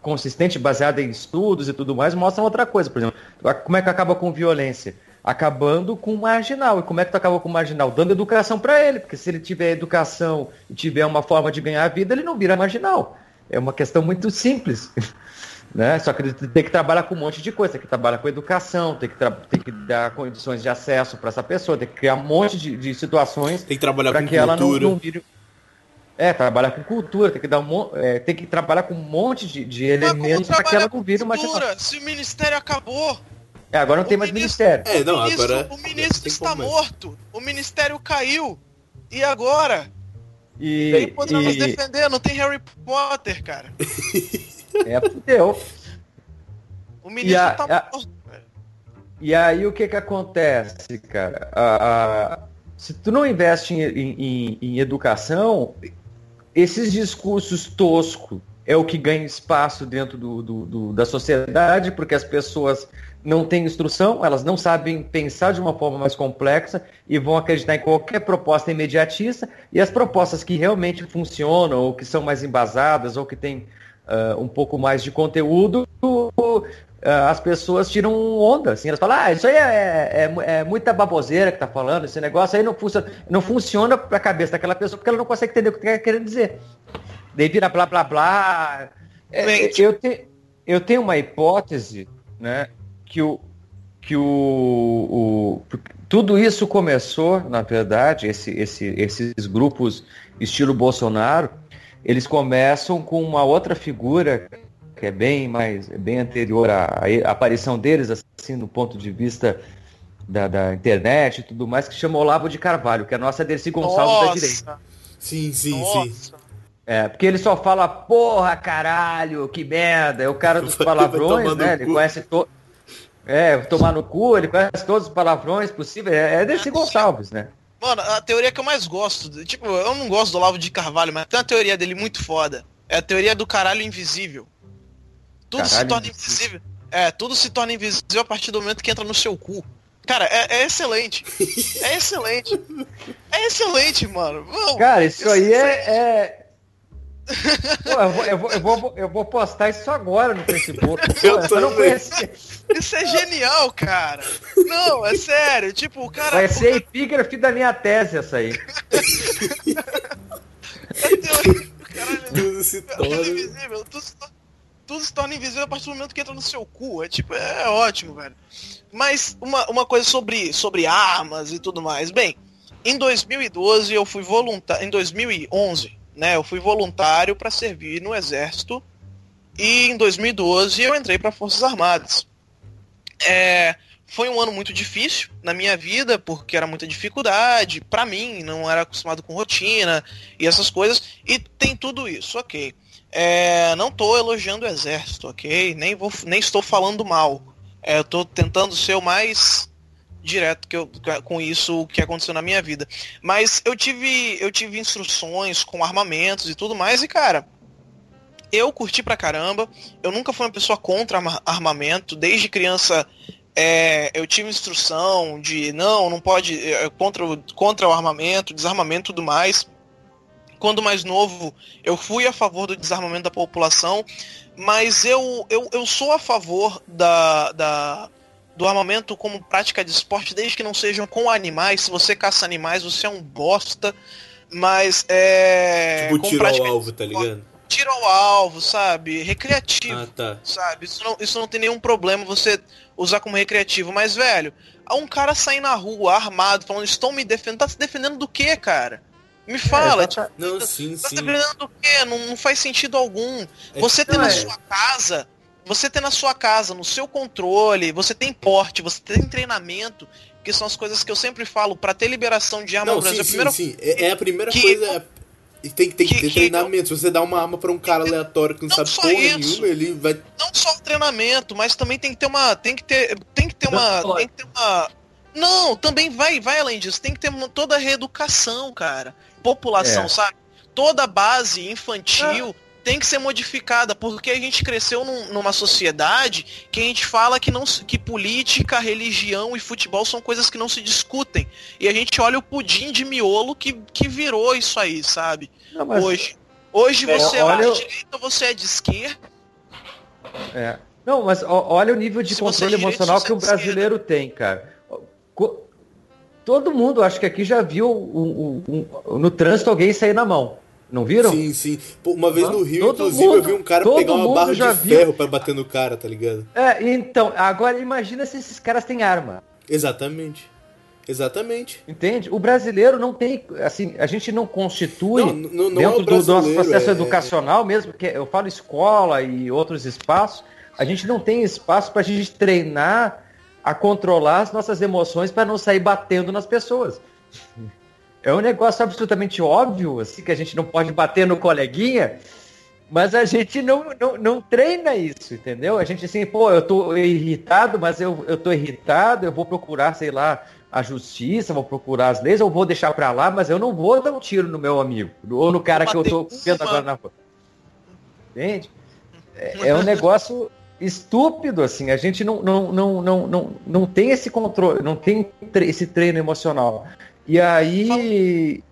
consistente, baseada em estudos e tudo mais, mostram outra coisa. Por exemplo, como é que acaba com violência? Acabando com o marginal. E como é que tu acaba com o marginal? Dando educação para ele, porque se ele tiver educação e tiver uma forma de ganhar a vida, ele não vira marginal. É uma questão muito simples. Né? Só que ele tem que trabalhar com um monte de coisa, tem que trabalhar com educação, tem que, tem que dar condições de acesso para essa pessoa, tem que criar um monte de, de situações
Tem que trabalhar
para
com
que ela não,
cultura.
não vire. É, trabalhar com cultura, tem que dar um é, tem que trabalhar com um monte de, de elementos para que ela não vire uma
cultura, se o ministério acabou?
É, agora não tem mais
ministro-
ministério.
É, não,
o ministro,
agora.
o ministro está morto. O ministério caiu. E agora?
E,
Quem podemos
e
defender? Não tem Harry Potter, cara.
é, fudeu.
O ministro
a-
tá
a-
morto.
E aí o que que acontece, cara? A- a- se tu não investe em, em- em educação, esses discursos toscos é o que ganha espaço dentro do- do- do- da sociedade, porque as pessoas não têm instrução, elas não sabem pensar de uma forma mais complexa e vão acreditar em qualquer proposta imediatista, e as propostas que realmente funcionam, ou que são mais embasadas, ou que têm ah, um pouco mais de conteúdo, ah, as pessoas tiram onda, assim, elas falam, ah, isso aí é, é- é muita baboseira que tá falando, esse negócio aí não funciona, não funciona pra cabeça daquela pessoa, porque ela não consegue entender o que tá querendo dizer. Daí vira blá blá blá. É, eu, te, eu tenho uma hipótese, né, que o que o, o- tudo isso começou, na verdade, esse, esse, esses grupos estilo Bolsonaro, eles começam com uma outra figura que é bem mais bem anterior à, à aparição deles, assim, do ponto de vista da, da internet e tudo mais, que chama Olavo de Carvalho, que é a nossa Dercy Gonçalves da direita.
Nossa,
Sim, sim, sim.
nossa.
É, porque ele só fala, porra, caralho, que merda. É o cara dos palavrões, né? Ele
cu.
conhece to... É, tomar no cu, ele conhece todos os palavrões possíveis. É, é desse Gonçalves, né?
Mano, a teoria que eu mais gosto, tipo, eu não gosto do Olavo de Carvalho, mas tem uma teoria dele muito foda. É a teoria do caralho invisível. Tudo se
Caralho
torna
invisível.
invisível. É, tudo se torna invisível a partir do momento que entra no seu cu. Cara, é, é excelente. É excelente. É excelente, mano. Não,
Cara, isso aí é. é- Pô, eu, vou, eu, vou, eu, vou, eu vou postar isso agora no Facebook. Pô,
Eu
não conhecia.
Isso é genial, cara. Não, é sério. Tipo, o cara.
Vai ser epígrafe da minha tese essa aí.
teoria- Caralho,
Tudo se torna.
invisível. Tudo se, tudo se torna invisível a partir do momento que entra no seu cu. É tipo, é ótimo, velho. Mas uma, uma coisa sobre, sobre armas e tudo mais. Bem, em 2012 eu fui voluntário. Em 2011, né? Eu fui voluntário para servir no exército. E em 2012 eu entrei para Forças Armadas. É, foi um ano muito difícil na minha vida, porque era muita dificuldade. Pra mim, não era acostumado com rotina e essas coisas. E tem tudo isso, ok. É, não tô elogiando o exército, ok? Nem, vou, nem estou falando mal. É, eu tô tentando ser o mais direto que eu, com isso que aconteceu na minha vida. Mas eu tive, eu tive instruções com armamentos e tudo mais, e cara, eu curti pra caramba. Eu nunca fui uma pessoa contra arma- armamento. Desde criança é, eu tive instrução de não, não pode. é, contra, o- contra o armamento, desarmamento e tudo mais. Quando mais novo, eu fui a favor do desarmamento da população, mas eu, eu, eu sou a favor da, da, do armamento como prática de esporte, desde que não sejam com animais. Se você caça animais, você é um bosta. Mas é.
Tipo, tiro ao alvo, tá ligado?
tiro ao alvo, sabe? Recreativo,
Ah, tá.
sabe? Isso não, isso não tem nenhum problema você usar como recreativo. Mas, velho, há um cara sair na rua armado, falando, estão me defendendo. Tá se defendendo do quê, cara? Me fala, tipo,
exata-
Não, sim,
tá se defendendo do quê? Não, não faz sentido algum.
É
Você tem
não,
na
é.
sua casa, você tem na sua casa, no seu controle, você tem porte, você tem treinamento, que são as coisas que eu sempre falo, pra ter liberação de arma
Não,
no Brasil.
sim,
a primeira
sim, sim. É, é a primeira
que-
coisa. é- e tem, tem que,
que-
ter
que-
treinamento. Se você dá uma arma pra um cara aleatório que não,
Não
sabe
só
porra
isso.
nenhuma, ele vai.
não só o treinamento, mas também tem que ter uma. Tem que ter. Tem que ter uma.
Não,
Tem que ter uma. Não, também vai, vai além disso. Tem que ter uma- toda a reeducação, cara. População,
É.
sabe? Toda a base infantil tem que ser modificada, porque a gente cresceu num- numa sociedade que a gente fala que, não, que política, religião e futebol são coisas que não se discutem. E a gente olha o pudim de miolo que, que virou isso aí, sabe?
Não, mas-
Hoje. Hoje
É,
você é
olha
de
o-
direita ou você é de esquerda.
É. Não, mas olha o nível de
Se você
controle
é
emocional que o
é de
brasileiro tem, cara. Todo mundo, acho que aqui já viu um- um- um- no trânsito alguém sair na mão. Não viram?
Sim, sim. Pô, uma vez no Rio, inclusive, eu
mundo-
vi um cara pegar uma barra de
viu.
ferro pra bater no cara, tá ligado?
É, então, agora imagina se esses caras têm arma.
Exatamente. Exatamente.
Entende? O brasileiro não tem, assim, a gente não constitui
Não, não- não é
dentro
o
do nosso processo
é-
educacional mesmo, porque eu falo escola e outros espaços, a gente não tem espaço para a gente treinar a controlar as nossas emoções para não sair batendo nas pessoas. É um negócio absolutamente óbvio, assim, que a gente não pode bater no coleguinha, mas a gente não, não, não treina isso, entendeu? A gente assim, pô, eu tô irritado, mas eu, eu tô irritado, eu vou procurar, sei lá, a justiça, vou procurar as leis, ou vou deixar pra lá, mas eu não vou dar um tiro no meu amigo, ou no cara que eu tô vendo agora na rua. Entende? É, é um negócio estúpido, assim, a gente não, não, não, não, não, não tem esse controle, não tem esse treino emocional. E aí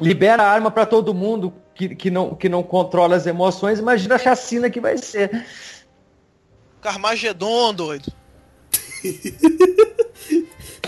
libera a arma para todo mundo que, que, não, que não controla as emoções, imagina a chacina que vai ser.
Carmagedon, doido.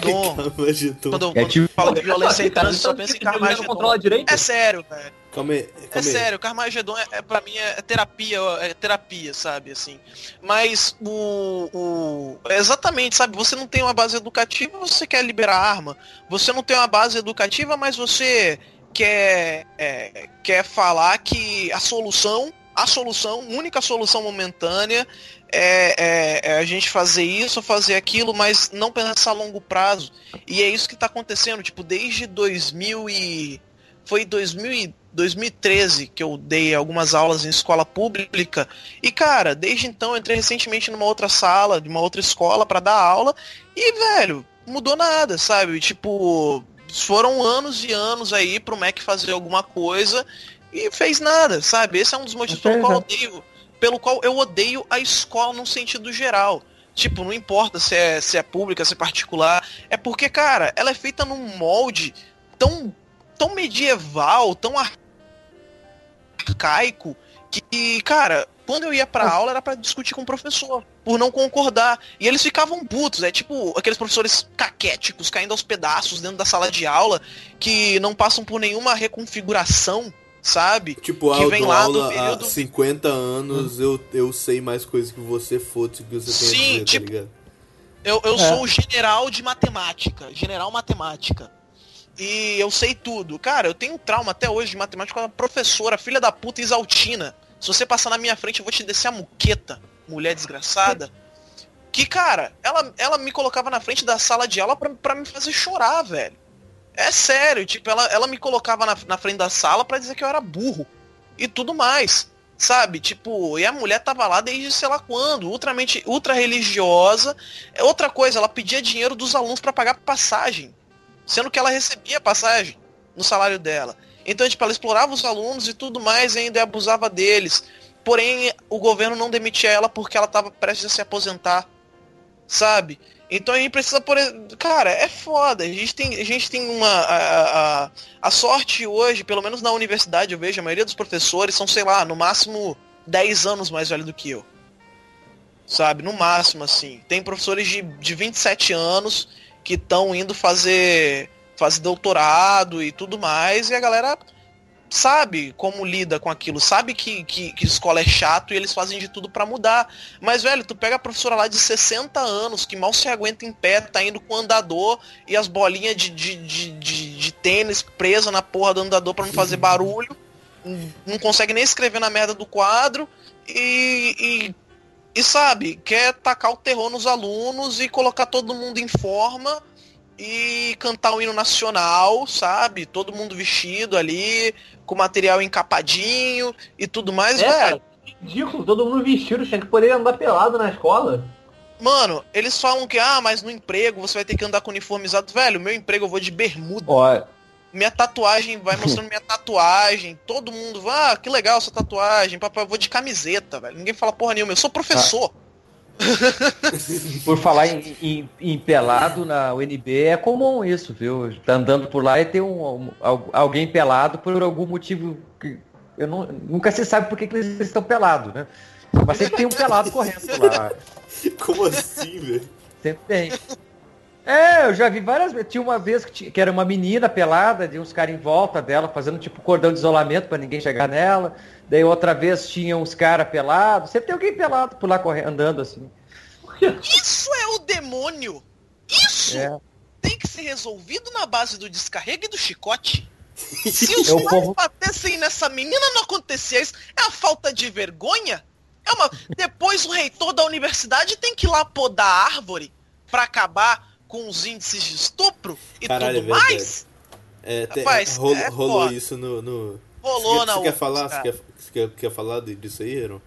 Quando
É tipo-
eu falo de violência trânsito, só penso em
controla direito?
É sério, velho.
Calma aí,
É
calma aí.
sério, Carmagedon é, é pra mim é, é terapia, é terapia, sabe, assim. Mas o, o exatamente, sabe, você não tem uma base educativa, você quer liberar arma. Você não tem uma base educativa, mas você quer é, quer falar que a solução, a solução, única solução momentânea é, é- é a gente fazer isso, fazer aquilo, mas não pensar a longo prazo. E é isso que tá acontecendo, tipo, desde 2000 e foi 2000 e 2013 que eu dei algumas aulas em escola pública. E cara, desde então eu entrei recentemente numa outra sala, de uma outra escola pra dar aula e velho, mudou nada, sabe? Tipo, foram anos e anos aí pro MEC fazer alguma coisa e fez nada, sabe? Esse é um dos motivos pelo qual eu
é.
odeio, pelo qual eu odeio a escola num sentido geral. Tipo, não importa se é, se é pública, se é particular. É porque, cara, ela é feita num molde tão, tão medieval, tão arcaico, que, cara, quando eu ia pra aula era pra discutir com o professor, por não concordar. E eles ficavam putos, é tipo aqueles professores caquéticos caindo aos pedaços dentro da sala de aula, que não passam por nenhuma reconfiguração, sabe?
Tipo,
que
ah,
vem lá do período-
há 50 anos, eu, eu sei mais coisas que você, foda-se o que você tem
Sim,
a dizer,
tipo-
tá ligado?
Eu, eu
É.
sou o general de matemática, general matemática. E eu sei tudo. Cara, eu tenho trauma até hoje de matemática com a professora, filha da puta Isaltina. Se você passar na minha frente, eu vou te descer a muqueta, mulher desgraçada. Que, cara, ela, ela me colocava na frente da sala de aula pra, pra me fazer chorar, velho. É sério, tipo, ela, ela me colocava na, na frente da sala pra dizer que eu era burro. E tudo mais. Sabe? Tipo, e a mulher tava lá desde sei lá quando, ultramente, ultra religiosa. É Outra coisa, ela pedia dinheiro dos alunos pra pagar passagem. Sendo que ela recebia passagem no salário dela. Então, tipo, ela explorava os alunos e tudo mais e ainda abusava deles. Porém, o governo não demitia ela porque ela tava prestes a se aposentar. Sabe? Então a gente precisa por cara, é foda. A gente tem, a gente tem uma a, a, a sorte hoje, pelo menos na universidade, eu vejo a maioria dos professores são, sei lá, no máximo 10 anos mais velho do que eu. sabe? No máximo, assim. Tem professores de, de 27 anos que estão indo fazer, fazer doutorado e tudo mais, e a galera sabe como lida com aquilo, sabe que, que, que escola é chato e eles fazem de tudo para mudar. Mas, velho, tu pega a professora lá de 60 anos, que mal se aguenta em pé, tá indo com o andador e as bolinhas de, de, de, de, de tênis presa na porra do andador para não fazer barulho, não consegue nem escrever na merda do quadro e, e, e sabe, quer tacar o terror nos alunos e colocar todo mundo em forma e cantar o hino nacional, sabe? Todo mundo vestido ali, com material encapadinho e tudo mais,
É,
velho.
cara, ridículo, todo mundo vestido, tinha que poder andar pelado na escola.
Mano, eles falam que, ah, mas no emprego você vai ter que andar com uniformizado. Velho, meu emprego eu vou de bermuda.
Ó,
Minha tatuagem vai mostrando minha tatuagem. Todo mundo vai, ah, que legal essa tatuagem. Papai, eu vou de camiseta, velho. Ninguém fala porra nenhuma. Eu sou professor.
por falar em, em- em pelado na UNB, é comum isso, viu? Tá andando por lá e tem um, um- al- alguém pelado por algum motivo que eu não, nunca se sabe por que, que eles estão pelados, né? Mas sempre tem um pelado correndo lá.
Como assim, velho?
Sempre tem. É, eu já vi várias vezes. Tinha uma vez que, ti- que era uma menina pelada, de uns caras em volta dela, fazendo tipo cordão de isolamento para ninguém chegar nela. Daí outra vez tinha uns caras pelados. Sempre tem alguém pelado por lá correndo, andando assim.
Isso é o demônio! Isso
É.
tem que ser resolvido na base do descarrego e do chicote. Se os
É o
pais batessem nessa menina, não acontecia isso. É a falta de vergonha? É uma... Depois o reitor da universidade tem que ir lá podar a árvore pra acabar com os índices de estupro e
Caralho, é
tudo
verdade.
mais?
É,
Rapaz,
rolo-
é
rolou
foda.
isso no. no...
Rolou
você,
na
você quer falar? Você
cara.
quer, você quer, quer falar disso aí, Aaron?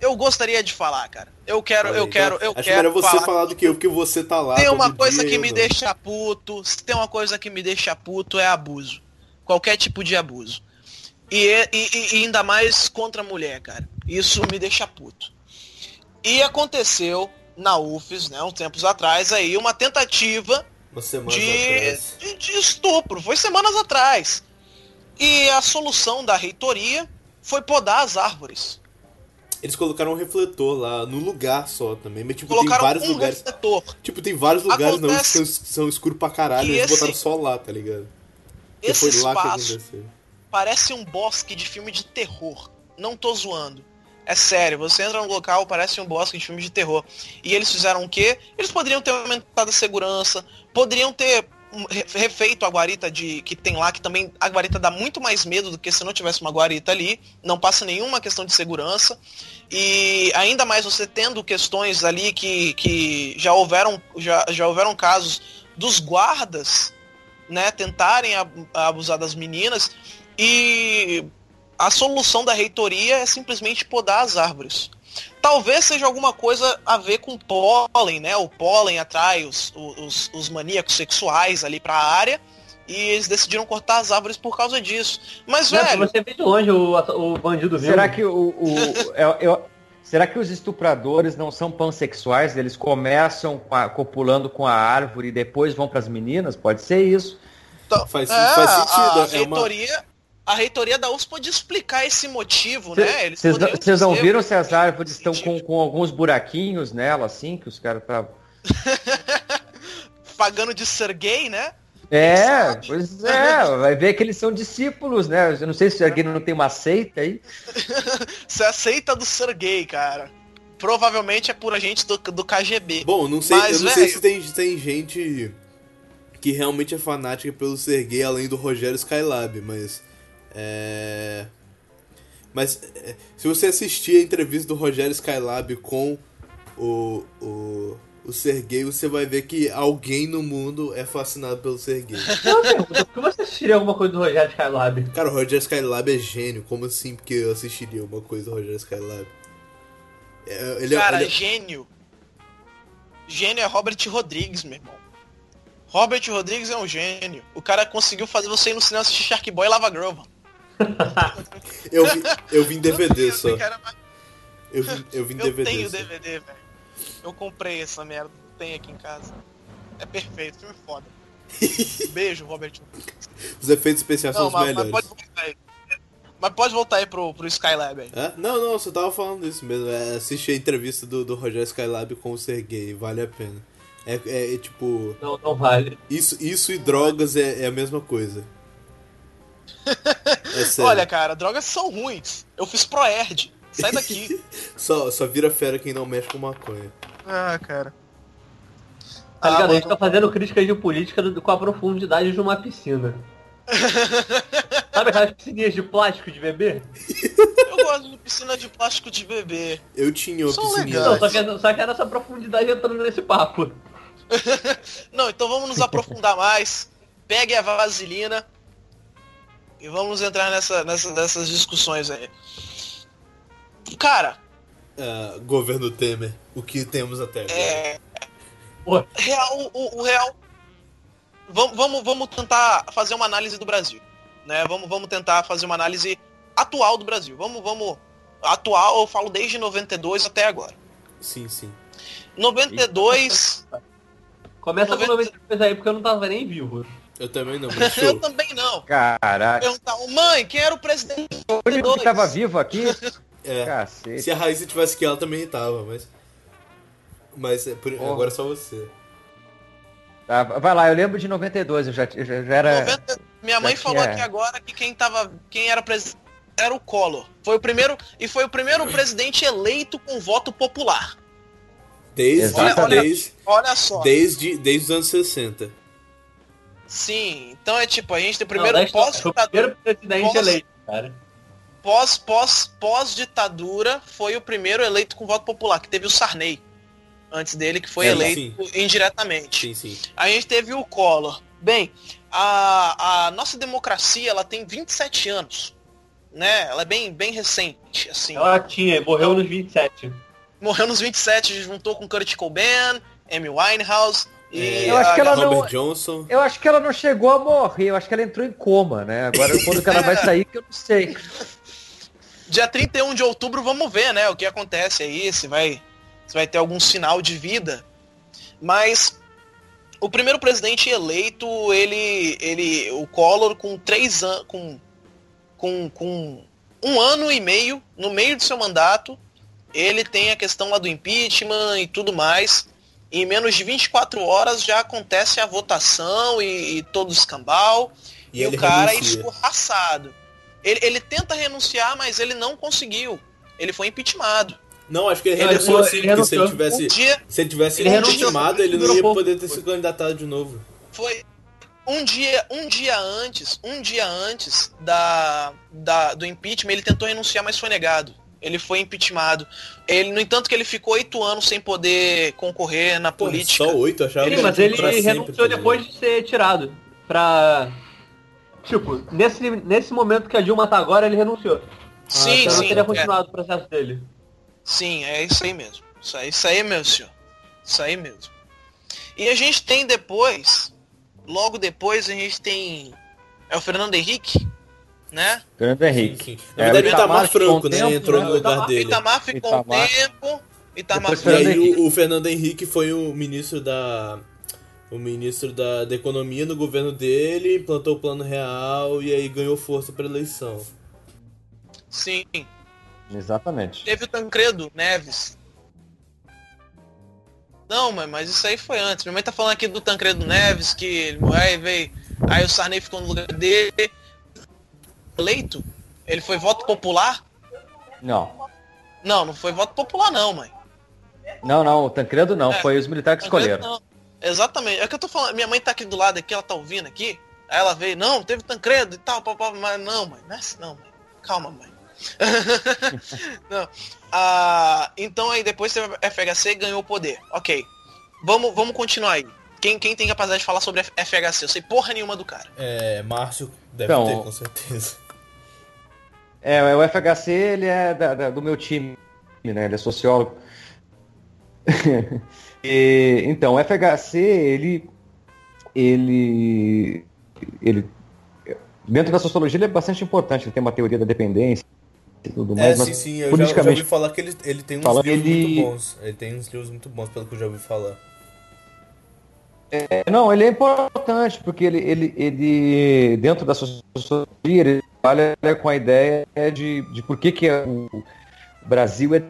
Eu gostaria de falar, cara. Eu quero,
Fala
eu
aí.
quero,
Então,
eu
Acho
quero
melhor você
falar.
falar do que eu, porque você tá lá.
Tem uma coisa
dia,
que me deixa puto, se tem uma coisa que me deixa puto é abuso. Qualquer tipo de abuso. E, e- e- e ainda mais contra a mulher, cara. Isso me deixa puto. E aconteceu na UFES, né, uns tempos atrás, aí, uma tentativa de, de, de estupro. Foi semanas atrás. E a solução da reitoria foi podar as árvores.
Eles colocaram um refletor lá no lugar só também. Mas tipo,
Colocaram
tem vários
um
lugares.
refletor.
Tipo, tem vários lugares não que são, são escuros pra caralho. Eles
esse-
botaram só lá, tá ligado?
Esse
foi lá que aconteceu.
parece um bosque de filme de terror. Não tô zoando. É sério, você entra no local, parece um bosque de filme de terror. E eles fizeram o quê? Eles poderiam ter aumentado a segurança, poderiam ter hum, re- refeito a guarita de que tem lá, que também a guarita dá muito mais medo do que se não tivesse uma guarita ali. Não passa nenhuma questão de segurança. E ainda mais você tendo questões ali que, que já houveram já, já houveram casos dos guardas né, tentarem ab- abusar das meninas e a solução da reitoria é simplesmente podar as árvores. Talvez seja alguma coisa a ver com pólen, né? O pólen atrai os, os, os maníacos sexuais ali pra área e eles decidiram cortar as árvores por causa disso. Mas,
pra
velho,
você de longe o, o bandido vindo.
Será que o, o- é- é- será que os estupradores não são pansexuais? Eles começam com a- copulando com a árvore e depois vão para as meninas? Pode ser isso.
Faz,
é,
faz
a
sentido. É uma...
reitoria, a reitoria da UFS pode explicar esse motivo, né? Eles
Vocês não, viram se as árvores estão com, com alguns buraquinhos nela, assim, que os caras tá.
pagando de ser gay, né?
É, pois é, vai ver que eles são discípulos, né? Eu não sei se alguém não tem uma seita aí.
Você aceita do ser gay, cara. Provavelmente é por agente do, do KGB.
Bom, não sei,
Mas,
eu não sei
velho-
se tem, tem gente que realmente é fanática pelo ser gay além do Rogério Skylab, mas. É. Mas é, se você assistir a entrevista do Rogério Skylab com o, o, o ser gay, você vai ver que alguém no mundo é fascinado pelo ser gay.
Uma pergunta, por que você assistiria alguma coisa do Rogério Skylab?
Cara, o Rogério Skylab é gênio. Como assim? Porque eu assistiria uma coisa do Rogério Skylab. É, ele é-
Cara,
ele
gênio. Gênio é Robert Rodrigues, meu irmão. Robert Rodrigues é um gênio. O cara conseguiu fazer você ir no cinema assistir Shark Boy e Lava Girl.
Eu, vi, eu vi em DVD só.
Mas
Eu vi, eu vi em
eu
DVD
tenho
só.
DVD, velho. Eu comprei essa merda. Tem aqui em casa. É perfeito, filme foda. Beijo, Robert Rodrigues.
Os efeitos especiais são
Não,
os
mas, mas
melhores.
pode voltar aí. Mas pode voltar aí pro, pro Skylab aí.
É? Não, não, você tava falando isso mesmo. É, assiste a entrevista do, do Rogério Skylab com o Sergei, vale a pena. É, é, é tipo.
Não, não vale.
Isso, isso e drogas é, é a mesma coisa. É.
Olha, cara, drogas são ruins. Eu fiz Proerd. Sai daqui.
só, só vira fera quem não mexe com maconha.
ah, cara.
Tá
Ah,
ligado? a gente tá fazendo críticas de política do- com a profundidade de uma piscina. Sabe aquelas piscininhas de plástico de bebê?
Eu gosto de piscina de plástico de bebê.
Eu tinha uma
São
piscininha.
legais.
Não, só que, só que era essa profundidade entrando nesse papo.
Não, então vamos nos aprofundar mais. Pegue a vaselina. E vamos entrar nessa, nessa, nessas discussões aí. Cara,
Ah, governo Temer, o que temos até agora?
é.
Pô.
Real, o, o real. Vamos, vamos, vamos tentar fazer uma análise do Brasil. Né? Vamos, vamos tentar fazer uma análise atual do Brasil. Vamos, vamos. Atual, eu falo desde 92 até agora.
Sim, sim.
92.
Começa com
90.
93 aí, porque eu não tava nem vivo.
Eu também não,
Eu também não.
Caraca.
Perguntar, "Ô, mãe, quem era o presidente?
O único que tava vivo aqui?
É.
Cacete.
Se a Raíssa tivesse aqui, ela também tava, mas. Mas é por- agora é só você.
Tá, vai lá, eu lembro de 92, eu já, eu já, já era...
90 Minha mãe
Já
falou
tinha-
aqui agora que quem tava. Quem era presidente era o Collor. Foi o primeiro. E foi o primeiro presidente eleito com voto popular.
Desde,
Exatamente.
Olha-
desde,
Olha só.
desde, desde os anos 60.
Sim, então é tipo, a gente tem primeiro
o primeiro
ditadura.
presidente
pós-
eleito, cara.
Pós, pós, pós ditadura foi o primeiro eleito com voto popular, que teve o Sarney. Antes dele, que foi
É,
eleito indiretamente.
Sim, sim.
A gente teve o Collor. Bem, a, a nossa democracia ela tem 27 anos. Né? Ela é bem, bem recente, assim.
Ela tinha, morreu nos 27.
Morreu nos 27, juntou com Kurt Cobain, Amy Winehouse e
É,
Eu acho que ela
a-
não-
Robert Johnson.
Eu acho que ela não chegou a morrer, eu acho que ela entrou em coma, né? Agora quando que ela vai sair, que eu não sei.
dia 31 de outubro vamos ver, né, o que acontece aí, se vai se vai ter algum sinal de vida. Mas o primeiro presidente eleito, ele ele o Collor com três anos com, com com um ano e meio no meio do seu mandato, ele tem a questão lá do impeachment e tudo mais. Em menos de 24 horas já acontece a votação e, e todo o escambau.
E
E, o cara é
renuncia.
escorraçado. Ele, ele tenta renunciar, mas ele não conseguiu. Ele foi impeachmentado.
Não, acho que ele
ele
renunciou
foi-
sim,
ele
porque se ele tivesse.
Um dia
Se ele tivesse
Ele
impeachmentado, ele não ia poder ter se candidatado de novo.
foi um dia, um dia antes, um dia antes da, da- do impeachment, ele tentou renunciar, mas foi negado. Ele foi impeachmentado. Ele, no entanto, que ele ficou oito anos sem poder concorrer na
Pô,
política.
Só oito, achava
Sim,
que
mas
era
ele renunciou
tá
depois de ser tirado. Pra. Tipo, nesse, nesse momento que a Dilma tá agora, ele renunciou.
Sim,
então não
sim.
teria
é.
continuado o processo dele.
Sim, é isso aí mesmo. Isso aí, isso aí meu senhor. Isso aí mesmo. E a gente tem depois, logo depois, a gente tem. É o Fernando Henrique, né?
Fernando
ligado?
Henrique.
Sim, sim. Na
É,
verdade,
o
o Itamar
Itamar ficou um
Franco, né?
tempo,
Entrou
né?
no
O
lugar
Itamar-
dele.
Itamar ficou um
Itamar.
tempo. Itamar
Depois
E
Fernando
aí
Henrique.
o, o Fernando Henrique foi o ministro da. O ministro da, da economia no governo dele, implantou o plano real e aí ganhou força pra eleição.
Sim.
Exatamente.
Teve o Tancredo Neves. Não, mãe, mas isso aí foi antes. Minha mãe tá falando aqui do Tancredo Neves, que ele aí veio. Aí o Sarney ficou no lugar dele. Eleito? Ele foi voto popular?
Não.
Não, não foi voto popular não, mãe.
Não, não, o Tancredo não,
É.
foi os militares que
Tancredo
escolheram.
não. Exatamente. É o que eu tô falando. Minha mãe tá aqui do lado aqui, ela tá ouvindo aqui. Aí ela veio, não, teve Tancredo e tal, papá, mas não, mãe, não é assim não, mãe. Calma, mãe. não. Ah, então aí depois teve a FHC e ganhou o poder. Ok. Vamos, vamos continuar aí. Quem, quem tem capacidade de falar sobre FHC? Eu sei porra nenhuma do cara.
É, Márcio deve
Então,
ter, com certeza.
É, o FHC, ele é da- da- do meu time, né? Ele é sociólogo. E, então, o FHC, ele, ele, ele, dentro da sociologia, ele é bastante importante. Ele tem uma teoria da dependência e tudo
É,
mais.
sim,
mas
sim, eu já, eu já
politicamente
ouvi falar que ele, ele tem uns livros
ele-
muito bons. Ele tem uns livros muito bons, pelo que eu já ouvi falar.
É, não, ele é importante, porque ele, ele, ele dentro da sociologia, ele trabalha com a ideia de, de por que, que o Brasil é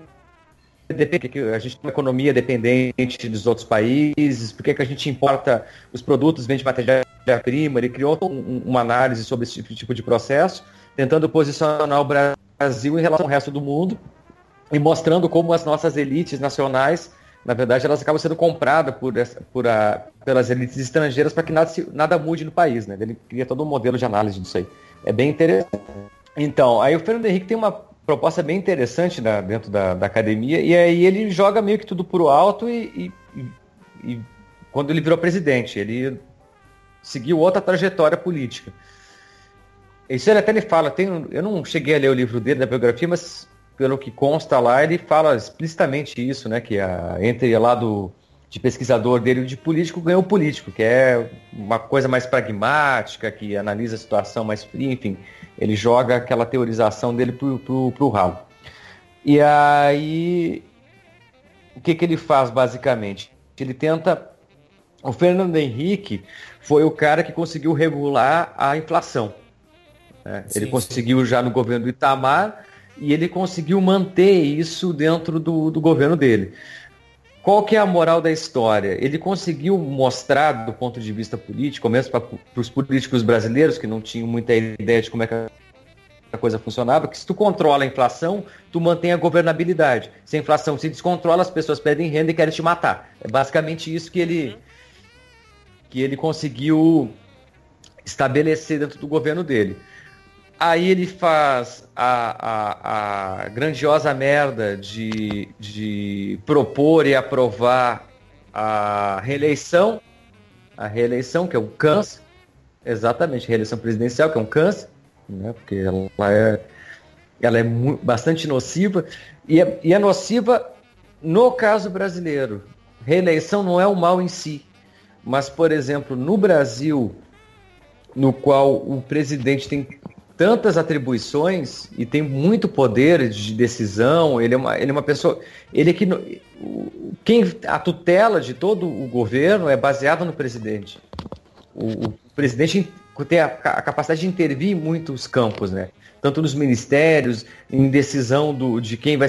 que a gente tem uma economia dependente dos outros países, por que, a gente importa os produtos, vende matéria-prima, ele criou um, uma análise sobre esse tipo, tipo de processo, tentando posicionar o Brasil em relação ao resto do mundo e mostrando como as nossas elites nacionais, na verdade, elas acabam sendo compradas por, por a, pelas elites estrangeiras para que nada, nada mude no país. Né? Ele cria todo um modelo de análise disso aí. É bem interessante. Então, aí o Fernando Henrique tem uma proposta bem interessante né, dentro da, da, academia, e aí ele joga meio que tudo pro alto e, e, e, quando ele virou presidente, ele seguiu outra trajetória política. Isso ele até ele fala, tem, eu não cheguei a ler o livro dele, da biografia, mas pelo que consta lá, ele fala explicitamente isso, né? Que a, entre lá do de pesquisador dele de político ganhou político, que é uma coisa mais pragmática, que analisa a situação mais fria, enfim, ele joga aquela teorização dele pro, pro, pro ralo. E aí, o que, que ele faz basicamente? Ele tenta. O Fernando Henrique foi o cara que conseguiu regular a inflação. Né? Sim, ele conseguiu sim. já no governo do Itamar e ele conseguiu manter isso dentro do, do governo dele. Qual que é a moral da história? Ele conseguiu mostrar, do ponto de vista político, mesmo para os políticos brasileiros que não tinham muita ideia de como é que a coisa funcionava, que se tu controla a inflação, tu mantém a governabilidade. Se a inflação se descontrola, as pessoas pedem renda e querem te matar. É basicamente isso que ele, que ele conseguiu estabelecer dentro do governo dele. Aí ele faz a, a, a grandiosa merda de, de propor e aprovar a reeleição, a reeleição, que é um câncer, exatamente, reeleição presidencial, que é um câncer, né, porque ela é, ela é bastante nociva, e é, e é nociva no caso brasileiro. Reeleição não é o mal em si, mas, por exemplo, no Brasil, no qual o presidente tem tantas atribuições e tem muito poder de decisão. Ele é uma, ele é uma pessoa. Ele é que quem a tutela de todo o governo é baseada no presidente. O, o presidente tem a, a, capacidade de intervir em muitos campos, né? Tanto nos ministérios, em decisão do, de quem vai,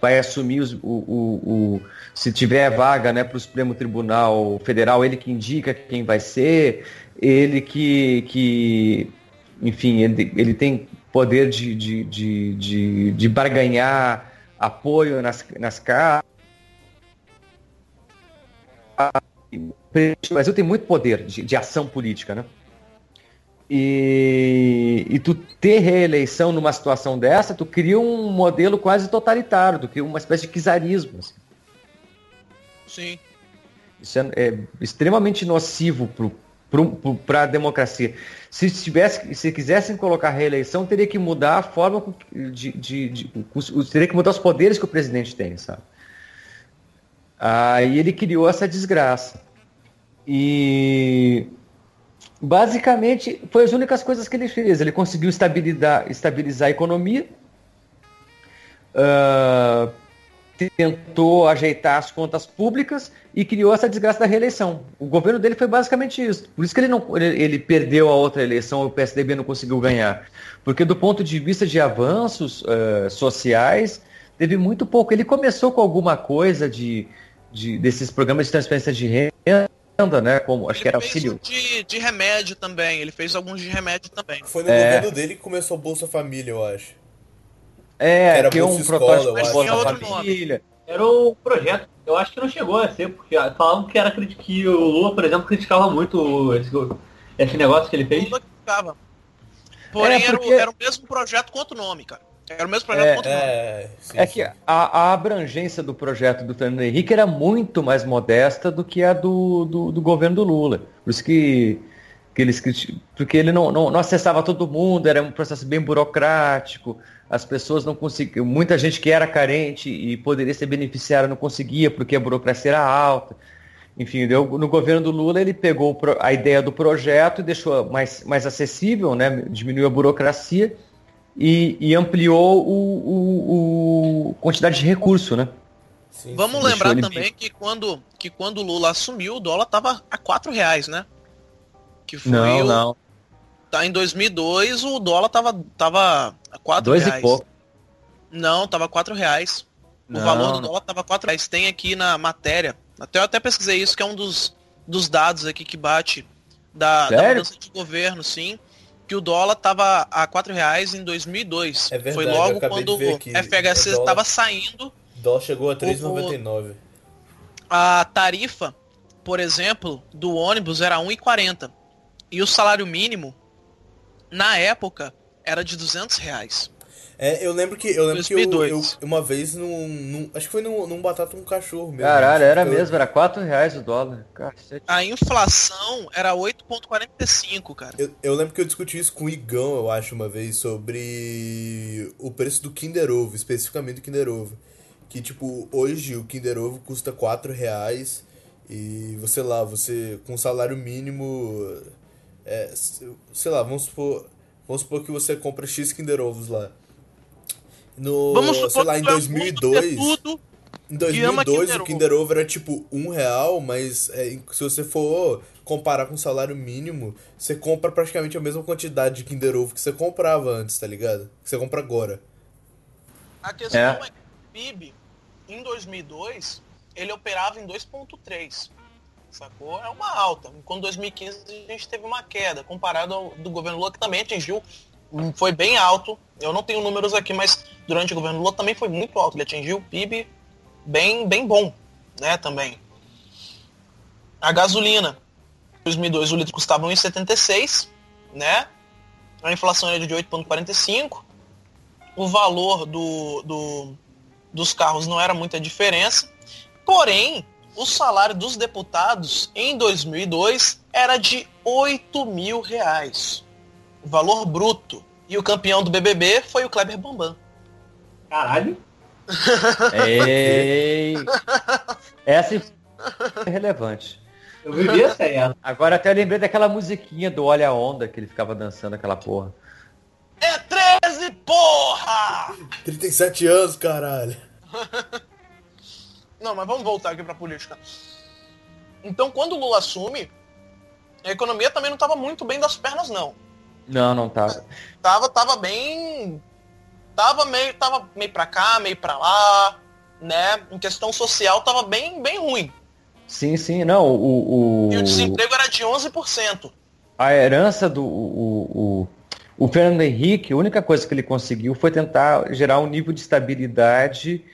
vai assumir os, o, o, o, se tiver vaga né, para o Supremo Tribunal Federal, ele que indica quem vai ser, ele que, que enfim, ele, ele tem poder de, de, de, de, de barganhar apoio nas, nas casas. O Brasil tem muito poder de, de ação política, né? E, e tu ter reeleição numa situação dessa, tu cria um modelo quase totalitário, tu cria uma espécie de czarismo. Assim.
Sim.
Isso é, é extremamente nocivo para a democracia. Se tivesse, se quisessem colocar reeleição, teria que mudar a forma de, de, de, teria que mudar os poderes que o presidente tem, sabe? Aí ele criou essa desgraça. E basicamente foi as únicas coisas que ele fez. Ele conseguiu estabilizar, estabilizar a economia, uh, tentou ajeitar as contas públicas e criou essa desgraça da reeleição. O governo dele foi basicamente isso. Por isso que ele não ele, ele perdeu a outra eleição, o PSDB não conseguiu ganhar. Porque do ponto de vista de avanços uh, sociais, teve muito pouco. Ele começou com alguma coisa de, de desses programas de transferência de renda, né? Como acho
ele
que era auxílio.
De, de remédio também. Ele fez alguns de remédio também.
Foi no é... governo dele que começou o Bolsa Família, eu acho.
É, era que é um protótipo de Bolsa Família.
Era um projeto, eu acho que não chegou a ser, porque falavam que era que o Lula, por exemplo, criticava muito esse, esse negócio que ele fez. O Lula criticava.
Porém, é porque... era, o, era o mesmo projeto quanto o nome, cara. Era o mesmo projeto é, quanto o nome.
É, sim, é que a, a, abrangência do projeto do Fernando Henrique era muito mais modesta do que a do, do, do governo do Lula. Por isso que, que eles porque ele não, não, não acessava todo mundo, era um processo bem burocrático as pessoas não conseguiam, muita gente que era carente e poderia ser beneficiária não conseguia porque a burocracia era alta. Enfim, no governo do Lula ele pegou a ideia do projeto e deixou mais, mais acessível, né, diminuiu a burocracia e, e ampliou o, o, o, quantidade de recurso, né?
Sim, Vamos sim. lembrar também que quando, que quando o Lula assumiu, o dólar estava a quatro reais, né?
Que foi não, o... não.
Tá, em 2002 o dólar tava, tava a 4
Dois
reais.
e pouco.
Não, tava 4 reais. O
Não,
valor do dólar tava 4 reais. Tem aqui na matéria, até eu até pesquisei isso, que é um dos, dos dados aqui que bate da, da
Sério?
mudança de governo, sim. Que o dólar tava a 4 reais em 2002.
É verdade,
Foi
eu
logo quando
ver
o. FHC estava saindo
O dólar chegou a 3,99.
a tarifa, por exemplo, do ônibus era 1,40 e o salário mínimo na época era de 200 reais.
É, eu lembro que eu lembro que eu,
2002.
eu- uma vez num, num- acho que foi num, num batata um cachorro mesmo.
Caralho, era
Eu-
mesmo, era 4 reais o dólar. Cacete.
A inflação era 8,45, cara.
Eu, eu lembro que eu discuti isso com o Igão, eu acho, uma vez, sobre o preço do Kinder Ovo, especificamente do Kinder Ovo. Que, tipo, hoje o Kinder Ovo custa 4 reais e, você lá, você com salário mínimo, é, sei lá, vamos supor, vamos supor que você compra X Kinder Ovos lá. No,
Vamos supor
sei lá,
que
em
tu é mundo,
2002...
ter tudo.
Em
que ama
2002
Kinder
o Kinder Ovo era tipo um real, mas é, se você for comparar com o salário mínimo, você compra praticamente a mesma quantidade de Kinder Ovo que você comprava antes, tá ligado? Que você compra agora.
A questão
É.
é, que o PIB, em 2002, ele operava em 2,3. Sacou? É uma alta. Enquanto em 2015 a gente teve uma queda, comparado ao do governo Lula, que também atingiu, hum, foi bem alto. Eu não tenho números aqui, mas durante o governo Lula também foi muito alto. Ele atingiu o PIB bem, bem bom, né, também. A gasolina, em 2002 o litro custava 1,76, né? A inflação era de 8,45 o valor do, do- dos carros não era muita diferença, porém, o salário dos deputados em 2002 era de 8 mil reais. O valor bruto. E o campeão do BBB foi o Kleber Bambam.
Caralho.
Ei. Essa é relevante.
Eu vivia sem ela.
Agora até eu lembrei daquela musiquinha do Olha a Onda que ele ficava dançando aquela porra.
É 13, porra!
37 anos, caralho.
Não, mas vamos voltar aqui pra política. Então, quando o Lula assume, a economia também não estava muito bem das pernas, não.
Não, não tava.
tava, tava bem. Tava meio, tava meio pra cá, meio pra lá, né? Em questão social tava bem, bem ruim.
Sim, sim, não. O, o,
E o desemprego era de 11%.
a herança do o, o, o Fernando Henrique, a única coisa que ele conseguiu foi tentar gerar um nível de estabilidade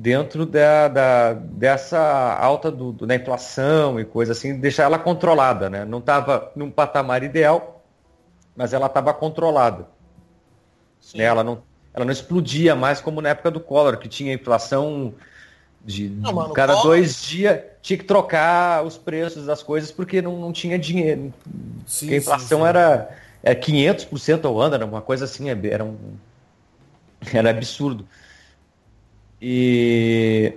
dentro da, da- dessa alta do, do- da inflação e coisa assim, deixar ela controlada, né? Não estava num patamar ideal, mas ela estava controlada. Né? Ela, não, ela não explodia mais como na época do Collor, que tinha inflação de
Não, mano,
cada
Collor-
dois dias tinha que trocar os preços das coisas porque não, não tinha dinheiro.
Sim,
a inflação
sim, sim.
era, era 500% ao ano, era uma coisa assim, era um era absurdo. E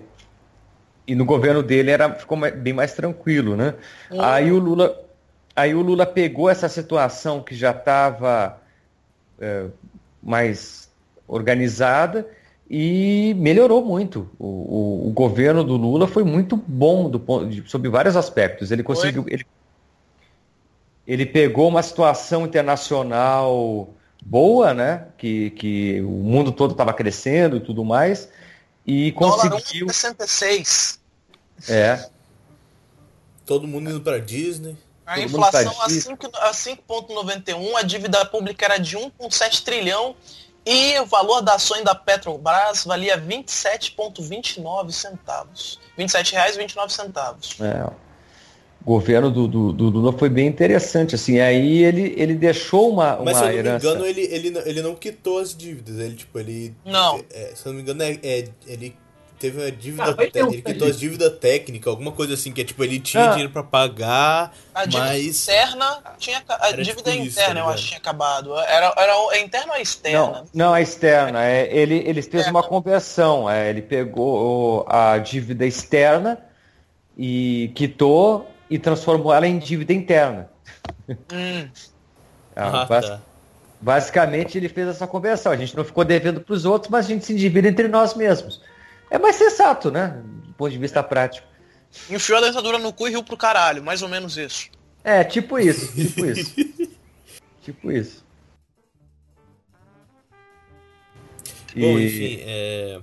e no governo dele era ficou bem mais tranquilo, né?
Hum.
Aí o Lula aí o Lula pegou essa situação que já estava mais organizada e melhorou muito. O, o- o governo do Lula foi muito bom do ponto de, sob vários aspectos. Ele conseguiu, ele, ele pegou uma situação internacional boa, né? Que, que o mundo todo estava crescendo e tudo mais, e
Dólar
conseguiu.
1,66.
É,
Todo mundo indo pra Disney.
A
Todo
inflação a 5 a 5,91, a dívida pública era de 1,7 trilhão e o valor da ações da Petrobras valia 27,29 centavos. 27 reais e 29 centavos.
é. O governo do, do, do Lula foi bem interessante, assim. Aí ele, ele deixou uma,
Mas se
uma
eu não
herança.
me engano, ele, ele, não- ele não quitou as dívidas. Ele, tipo, ele.
Não.
é, se eu não me engano, é, é- ele teve uma dívida.
Ah, um
ele quitou as dívidas técnicas, alguma coisa assim, que é tipo, ele tinha
Ah.
dinheiro pra pagar,
A dívida
mas.
interna tinha a
Era
dívida
tipo isso,
interna,
tá
eu acho que tinha acabado. Era, era é interna ou externa?
Não, não a externa. É, ele, ele fez uma conversão. é, ele pegou a dívida externa e quitou e transformou ela em dívida interna.
Hum,
Ah,
Ah,
bas-
tá.
Basicamente ele fez essa conversão. A gente não ficou devendo para os outros, mas a gente se endivida entre nós mesmos. É mais sensato, né? Do ponto de vista prático.
enfiou a dentadura no cu e riu pro caralho, mais ou menos isso.
É, tipo isso, tipo isso. Tipo isso.
Bom, enfim, é...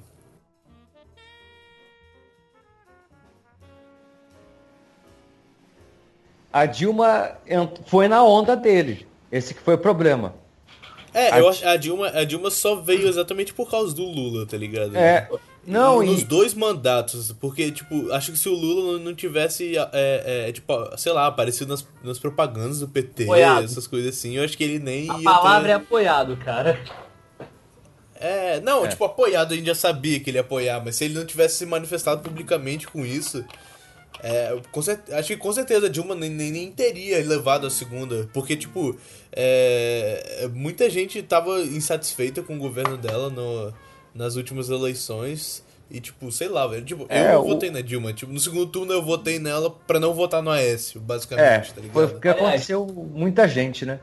A Dilma foi na onda dele. Esse que foi o problema.
É,
A-
eu acho a Dilma, a Dilma só veio exatamente por causa do Lula, tá ligado?
É. Não,
nos
e,
dois mandatos, porque, tipo, acho que se o Lula não- não tivesse, é, é, tipo, sei lá, aparecido nas, nas propagandas do PT,
Apoiado.
essas coisas assim, eu acho que ele nem
A
ia
palavra
ter...
é apoiado, cara.
É, não,
É.
tipo, apoiado, a gente já sabia que ele ia apoiar, mas se ele não tivesse se manifestado publicamente com isso, é, com cer- acho que com certeza a Dilma nem, nem, teria levado a segunda, porque, tipo, é, muita gente tava insatisfeita com o governo dela no, nas últimas eleições. E, tipo, sei lá, velho. Tipo,
É,
eu
o-
votei na Dilma. Tipo, no segundo turno eu votei nela pra não votar no Aécio, basicamente,
é,
tá ligado?
foi o que
Aliás-
aconteceu muita gente, né?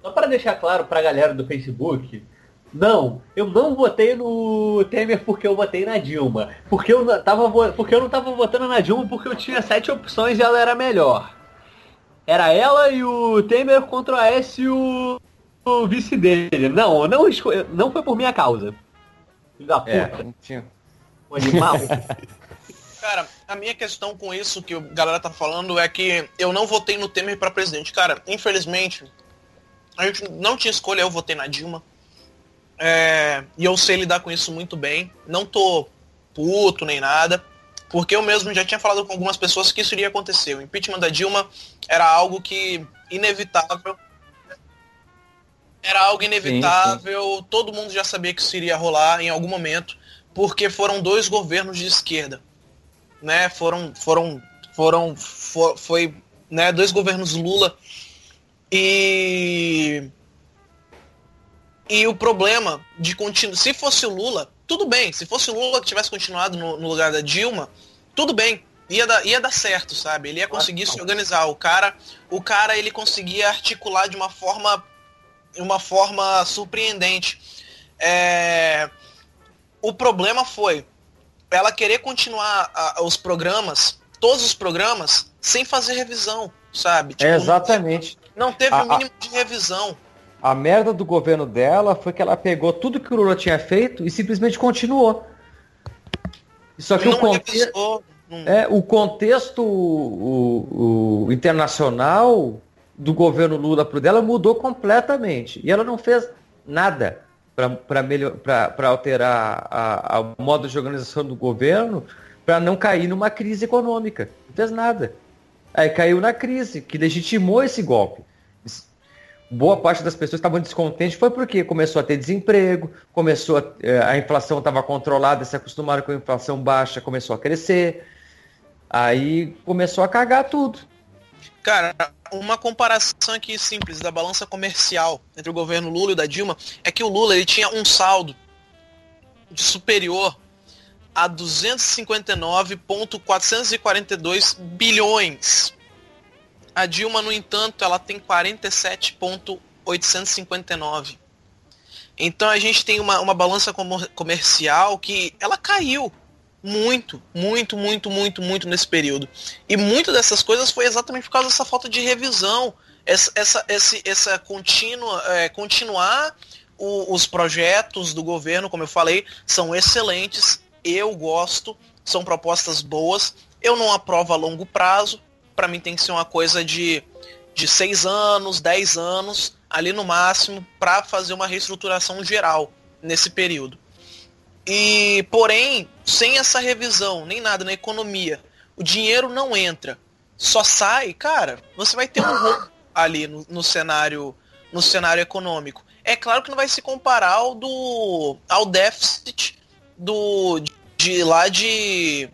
Só para deixar claro pra galera do Facebook, não, eu não votei no Temer porque eu votei na Dilma. Porque eu, não tava, porque eu não tava votando na Dilma porque eu tinha sete opções e ela era melhor. Era ela e o Temer contra o Aécio e o, o vice dele. Não, não, não foi por minha causa. Filho da puta,
É, não tinha.
um animal.
Cara, a minha questão com isso que a galera tá falando é que eu não votei no Temer pra presidente. Cara, infelizmente, a gente não tinha escolha, eu votei na Dilma. É, e eu sei lidar com isso muito bem. Não tô puto nem nada. Porque eu mesmo já tinha falado com algumas pessoas que isso iria acontecer. O impeachment da Dilma era algo que inevitável. Era algo inevitável, todo mundo já sabia que isso iria rolar em algum momento, porque foram dois governos de esquerda, né? Foram, foram, foram, fo- foi, né? Dois governos Lula e e o problema de continuar, se fosse o Lula, tudo bem. Se fosse o Lula que tivesse continuado no, no lugar da Dilma, tudo bem. Ia dar, ia dar certo, sabe? Ele ia conseguir se organizar. O cara, o cara ele conseguia articular de uma forma uma forma surpreendente. É, O problema foi ela querer continuar a- os programas, todos os programas, sem fazer revisão, sabe? Tipo,
É, exatamente.
Não teve
A-
o mínimo de revisão.
A merda do governo dela foi que ela pegou tudo que o Lula tinha feito e simplesmente continuou. Só que o
não
contexto.
revisou. não-
É, o contexto o, o internacional do governo Lula pro dela mudou completamente. E ela não fez nada para alterar a, a- o modo de organização do governo para não cair numa crise econômica. Não fez nada. Aí caiu na crise, que legitimou esse golpe. Boa parte das pessoas estavam descontentes foi porque começou a ter desemprego, começou a, eh, a inflação estava controlada, se acostumaram com a inflação baixa, começou a crescer. Aí começou a cagar tudo.
Cara, uma comparação aqui simples da balança comercial entre o governo Lula e da Dilma é que o Lula ele tinha um saldo superior a 259,442 bilhões. A Dilma, no entanto, ela tem 47,859. Então a gente tem uma, uma balança comer- comercial que ela caiu muito, muito, muito, muito, muito nesse período. E muitas dessas coisas foi exatamente por causa dessa falta de revisão, essa, essa, esse, essa contínua, é, continuar o- os projetos do governo, como eu falei, são excelentes, eu gosto, são propostas boas, eu não aprovo a longo prazo, para mim tem que ser uma coisa de, de seis anos, dez anos, ali no máximo, para fazer uma reestruturação geral nesse período. E, porém, sem essa revisão, nem nada na economia, o dinheiro não entra, só sai, cara, você vai ter um rombo ali no, no cenário no cenário econômico. É claro que não vai se comparar ao do ao déficit do de lá de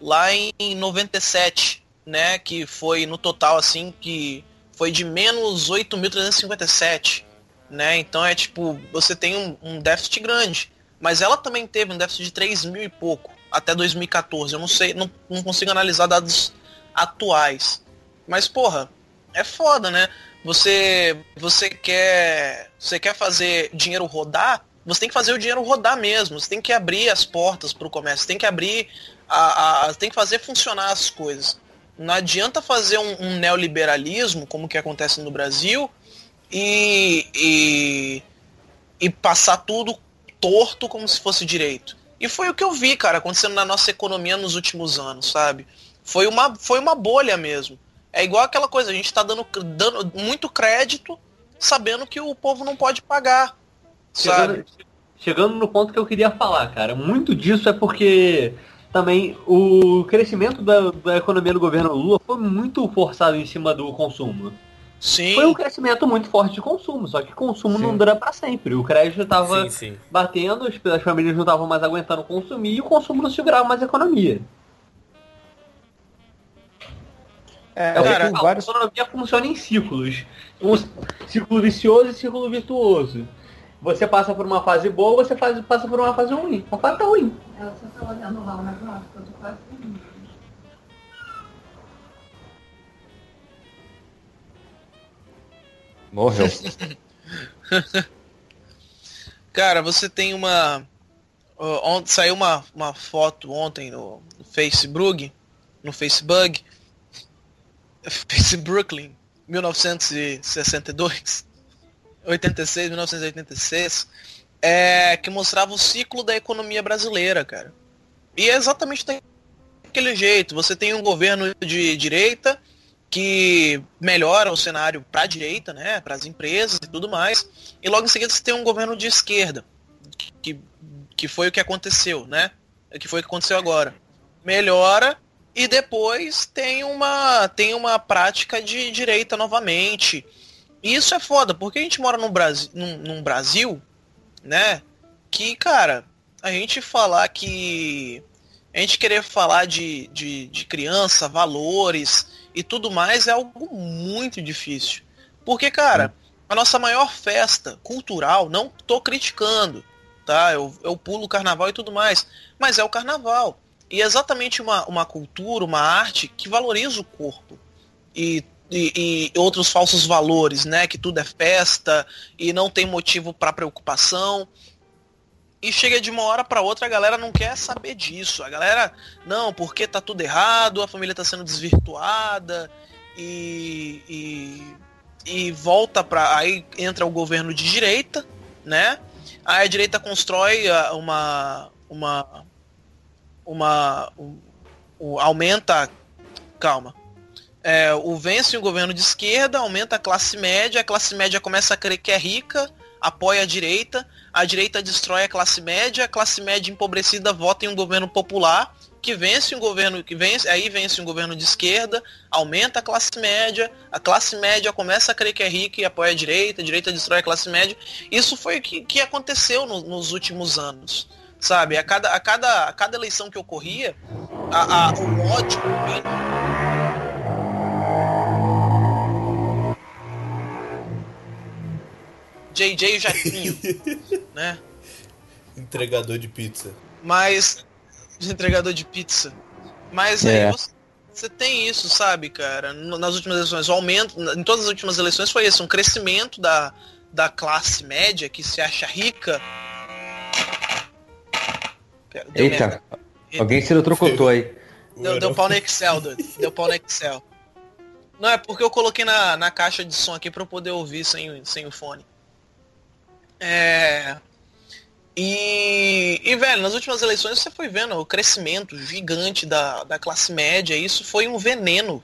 lá em 97, né, que foi no total assim que foi de menos 8.357, né? Então é tipo, você tem um, um déficit grande. Mas ela também teve um déficit de 3 mil e pouco até 2014. Eu não sei, não, não consigo analisar dados atuais. Mas, porra, é foda, né? Você, você quer, você quer fazer dinheiro rodar? Você tem que fazer o dinheiro rodar mesmo. Você tem que abrir as portas para o comércio. Tem que abrir, a, a, tem que fazer funcionar as coisas. Não adianta fazer um, um neoliberalismo, como que acontece no Brasil, e, e, e passar tudo torto como se fosse direito. E foi o que eu vi, cara, acontecendo na nossa economia nos últimos anos, sabe? Foi uma, foi uma bolha mesmo. É igual aquela coisa, a gente está dando, dando muito crédito sabendo que o povo não pode pagar. Sabe?
Chegando, chegando no ponto que eu queria falar, cara. Muito disso é porque também o crescimento da, da economia do governo Lula foi muito forçado em cima do consumo.
Sim.
Foi um crescimento muito forte de consumo, só que consumo sim. não dura para sempre. O crédito estava batendo, as famílias não estavam mais aguentando consumir e o consumo não segurava mais a economia. É, é cara, a vários... economia funciona em ciclos. Um ciclo vicioso e ciclo virtuoso. Você passa por uma fase boa, você faz, passa por uma fase ruim. Uma fase tá ruim. É, você tá olhando lá o negócio, eu tô quase
Morreu.
Cara, você tem uma. Uh, saiu uma, uma foto ontem no, no Facebook, no Facebook, Facebook, 1962, 86, 1986, é, que mostrava o ciclo da economia brasileira, cara. E é exatamente daquele jeito. Você tem um governo de direita que melhora o cenário para a direita, né, para as empresas e tudo mais. E logo em seguida você tem um governo de esquerda, que, que foi o que aconteceu, né? Que foi o que aconteceu agora. Melhora e depois tem uma tem uma prática de direita novamente. E isso é foda, porque a gente mora num Brasil, num, num Brasil, né? Que, cara, a gente falar que. A gente querer falar de, de, de criança, valores e tudo mais é algo muito difícil. Porque, cara, a nossa maior festa cultural, não tô criticando, tá? Eu, eu pulo o carnaval e tudo mais, mas é o carnaval. E é exatamente uma, uma cultura, uma arte que valoriza o corpo. E, e, e outros falsos valores, né? Que tudo é festa e não tem motivo para preocupação. E chega de uma hora para outra, a galera não quer saber disso. A galera, não, porque tá tudo errado, a família tá sendo desvirtuada e, e, e volta para aí entra o governo de direita, né? Aí a direita constrói ah, uma uma uma um, um, aumenta calma é, o vence o governo de esquerda aumenta a classe média a classe média começa a crer que é rica apoia a direita a direita destrói a classe média a classe média empobrecida vota em um governo popular que vence um governo que vence aí vence um governo de esquerda aumenta a classe média a classe média começa a crer que é rica e apoia a direita a direita destrói a classe média isso foi o que, que aconteceu no, nos últimos anos sabe? A cada, a cada, a cada eleição que ocorria, a, a, o ódio. JJ Jaquinho, né?
Entregador de pizza.
Mas. Entregador de pizza. Mas é. aí você, você, tem isso, sabe, cara? Nas últimas eleições, o aumento, em todas as últimas eleições foi isso, um crescimento da, da classe média que se acha rica
Deu Eita, merda. alguém se trocotou aí.
Deu, deu pau no Excel, doido. Deu pau no Excel. Não, é porque eu coloquei na, na caixa de som aqui pra eu poder ouvir sem, sem o fone. É. E, e, velho, nas últimas eleições você foi vendo o crescimento gigante da, da classe média. E isso foi um veneno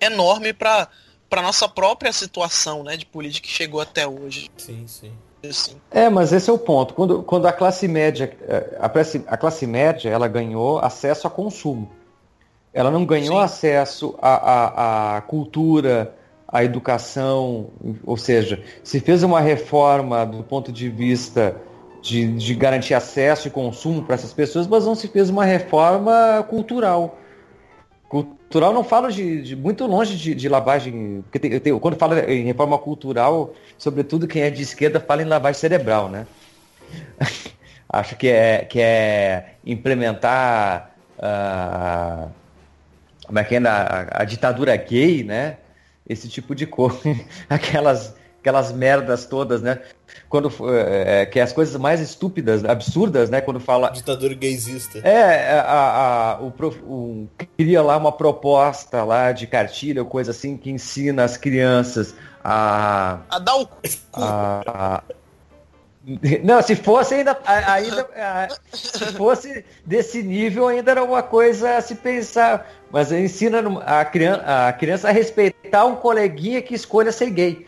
enorme pra, pra nossa própria situação né, de política que chegou até hoje.
Sim, sim.
Assim. É, mas esse é o ponto. Quando, quando a classe média, eh, a, a classe média, ela ganhou acesso a consumo. Ela não ganhou Sim. acesso à, cultura, à educação, ou seja, se fez uma reforma do ponto de vista de, de garantir acesso e consumo para essas pessoas, mas não se fez uma reforma cultural. Cultural não falo de, de muito longe de, de lavagem, porque tem, tem, quando fala em reforma cultural, sobretudo quem é de esquerda fala em lavagem cerebral, né? Acho que é, que é implementar uh, como é que é, a, a ditadura gay, né? Esse tipo de coisa, aquelas, aquelas merdas todas, né? quando é, é, que é as coisas mais estúpidas, absurdas, né? Quando fala.
Ditador gaysista.
É, a, a, o, o, cria lá uma proposta lá de cartilha ou coisa assim que ensina as crianças a.
A dar o.
A, a, não, se fosse ainda, ainda se fosse desse nível ainda era uma coisa a se pensar, mas ensina a criança, a criança a respeitar um coleguinha que escolha ser gay,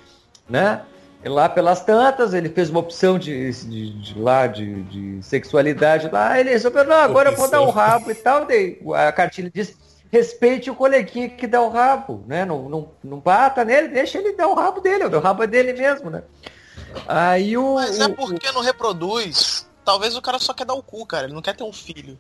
né? E lá pelas tantas ele fez uma opção de, de, de lá de, de, sexualidade lá, ele resolveu não, agora eu vou dar o um rabo e tal, daí a cartilha diz respeite o coleguinha que dá o rabo, né? Não, não, não bata nele, deixa ele dar o rabo dele, o rabo é dele mesmo, né? Aí o.
Mas é porque não reproduz. Talvez o cara só quer dar o cu, cara. Ele não quer ter um filho.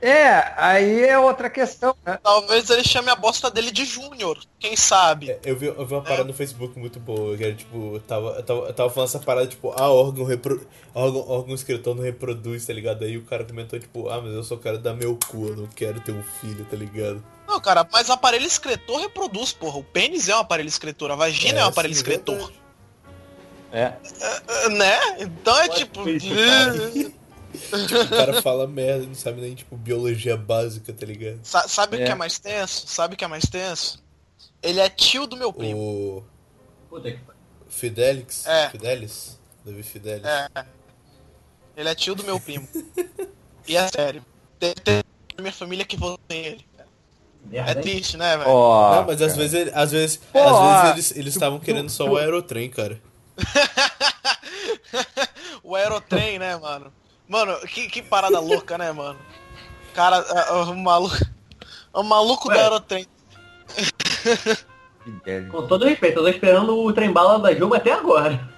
É, aí é outra questão, né?
Talvez ele chame a bosta dele de Júnior, quem sabe?
É, eu, vi, eu vi uma parada é. no Facebook muito boa, que era tipo, tava, eu tava, eu tava falando essa parada, tipo, ah, órgão, repro, órgão, órgão escritor não reproduz, tá ligado? Aí o cara comentou, tipo, ah, mas eu só quero dar meu cu, eu não quero ter um filho, tá ligado?
Não, cara, mas aparelho escritor reproduz, porra. O pênis é um aparelho escritor, a vagina é, é um aparelho sim, escritor.
É.
é. Né? Então é Pode tipo.
tipo, o cara fala merda, não sabe nem, tipo, biologia básica, tá ligado?
Sa sabe o que é mais tenso? Sabe o que é mais tenso? Ele é tio do meu primo.
O. Fidelix? É. Fidelis? Davi Fidelis.
É. Ele é tio do meu primo. e é sério. Tem, tem minha família que votou nele. É triste, né, velho?
Oh, não, mas às vezes, às vezes, oh, às vezes eles estavam querendo só o aerotrem, cara.
O aerotrem, né, mano? Mano, que, que parada louca, né, mano? Cara, o maluco. O maluco Ué. do aerotrem.
Com todo respeito, eu tô esperando o trem bala da Juma até agora.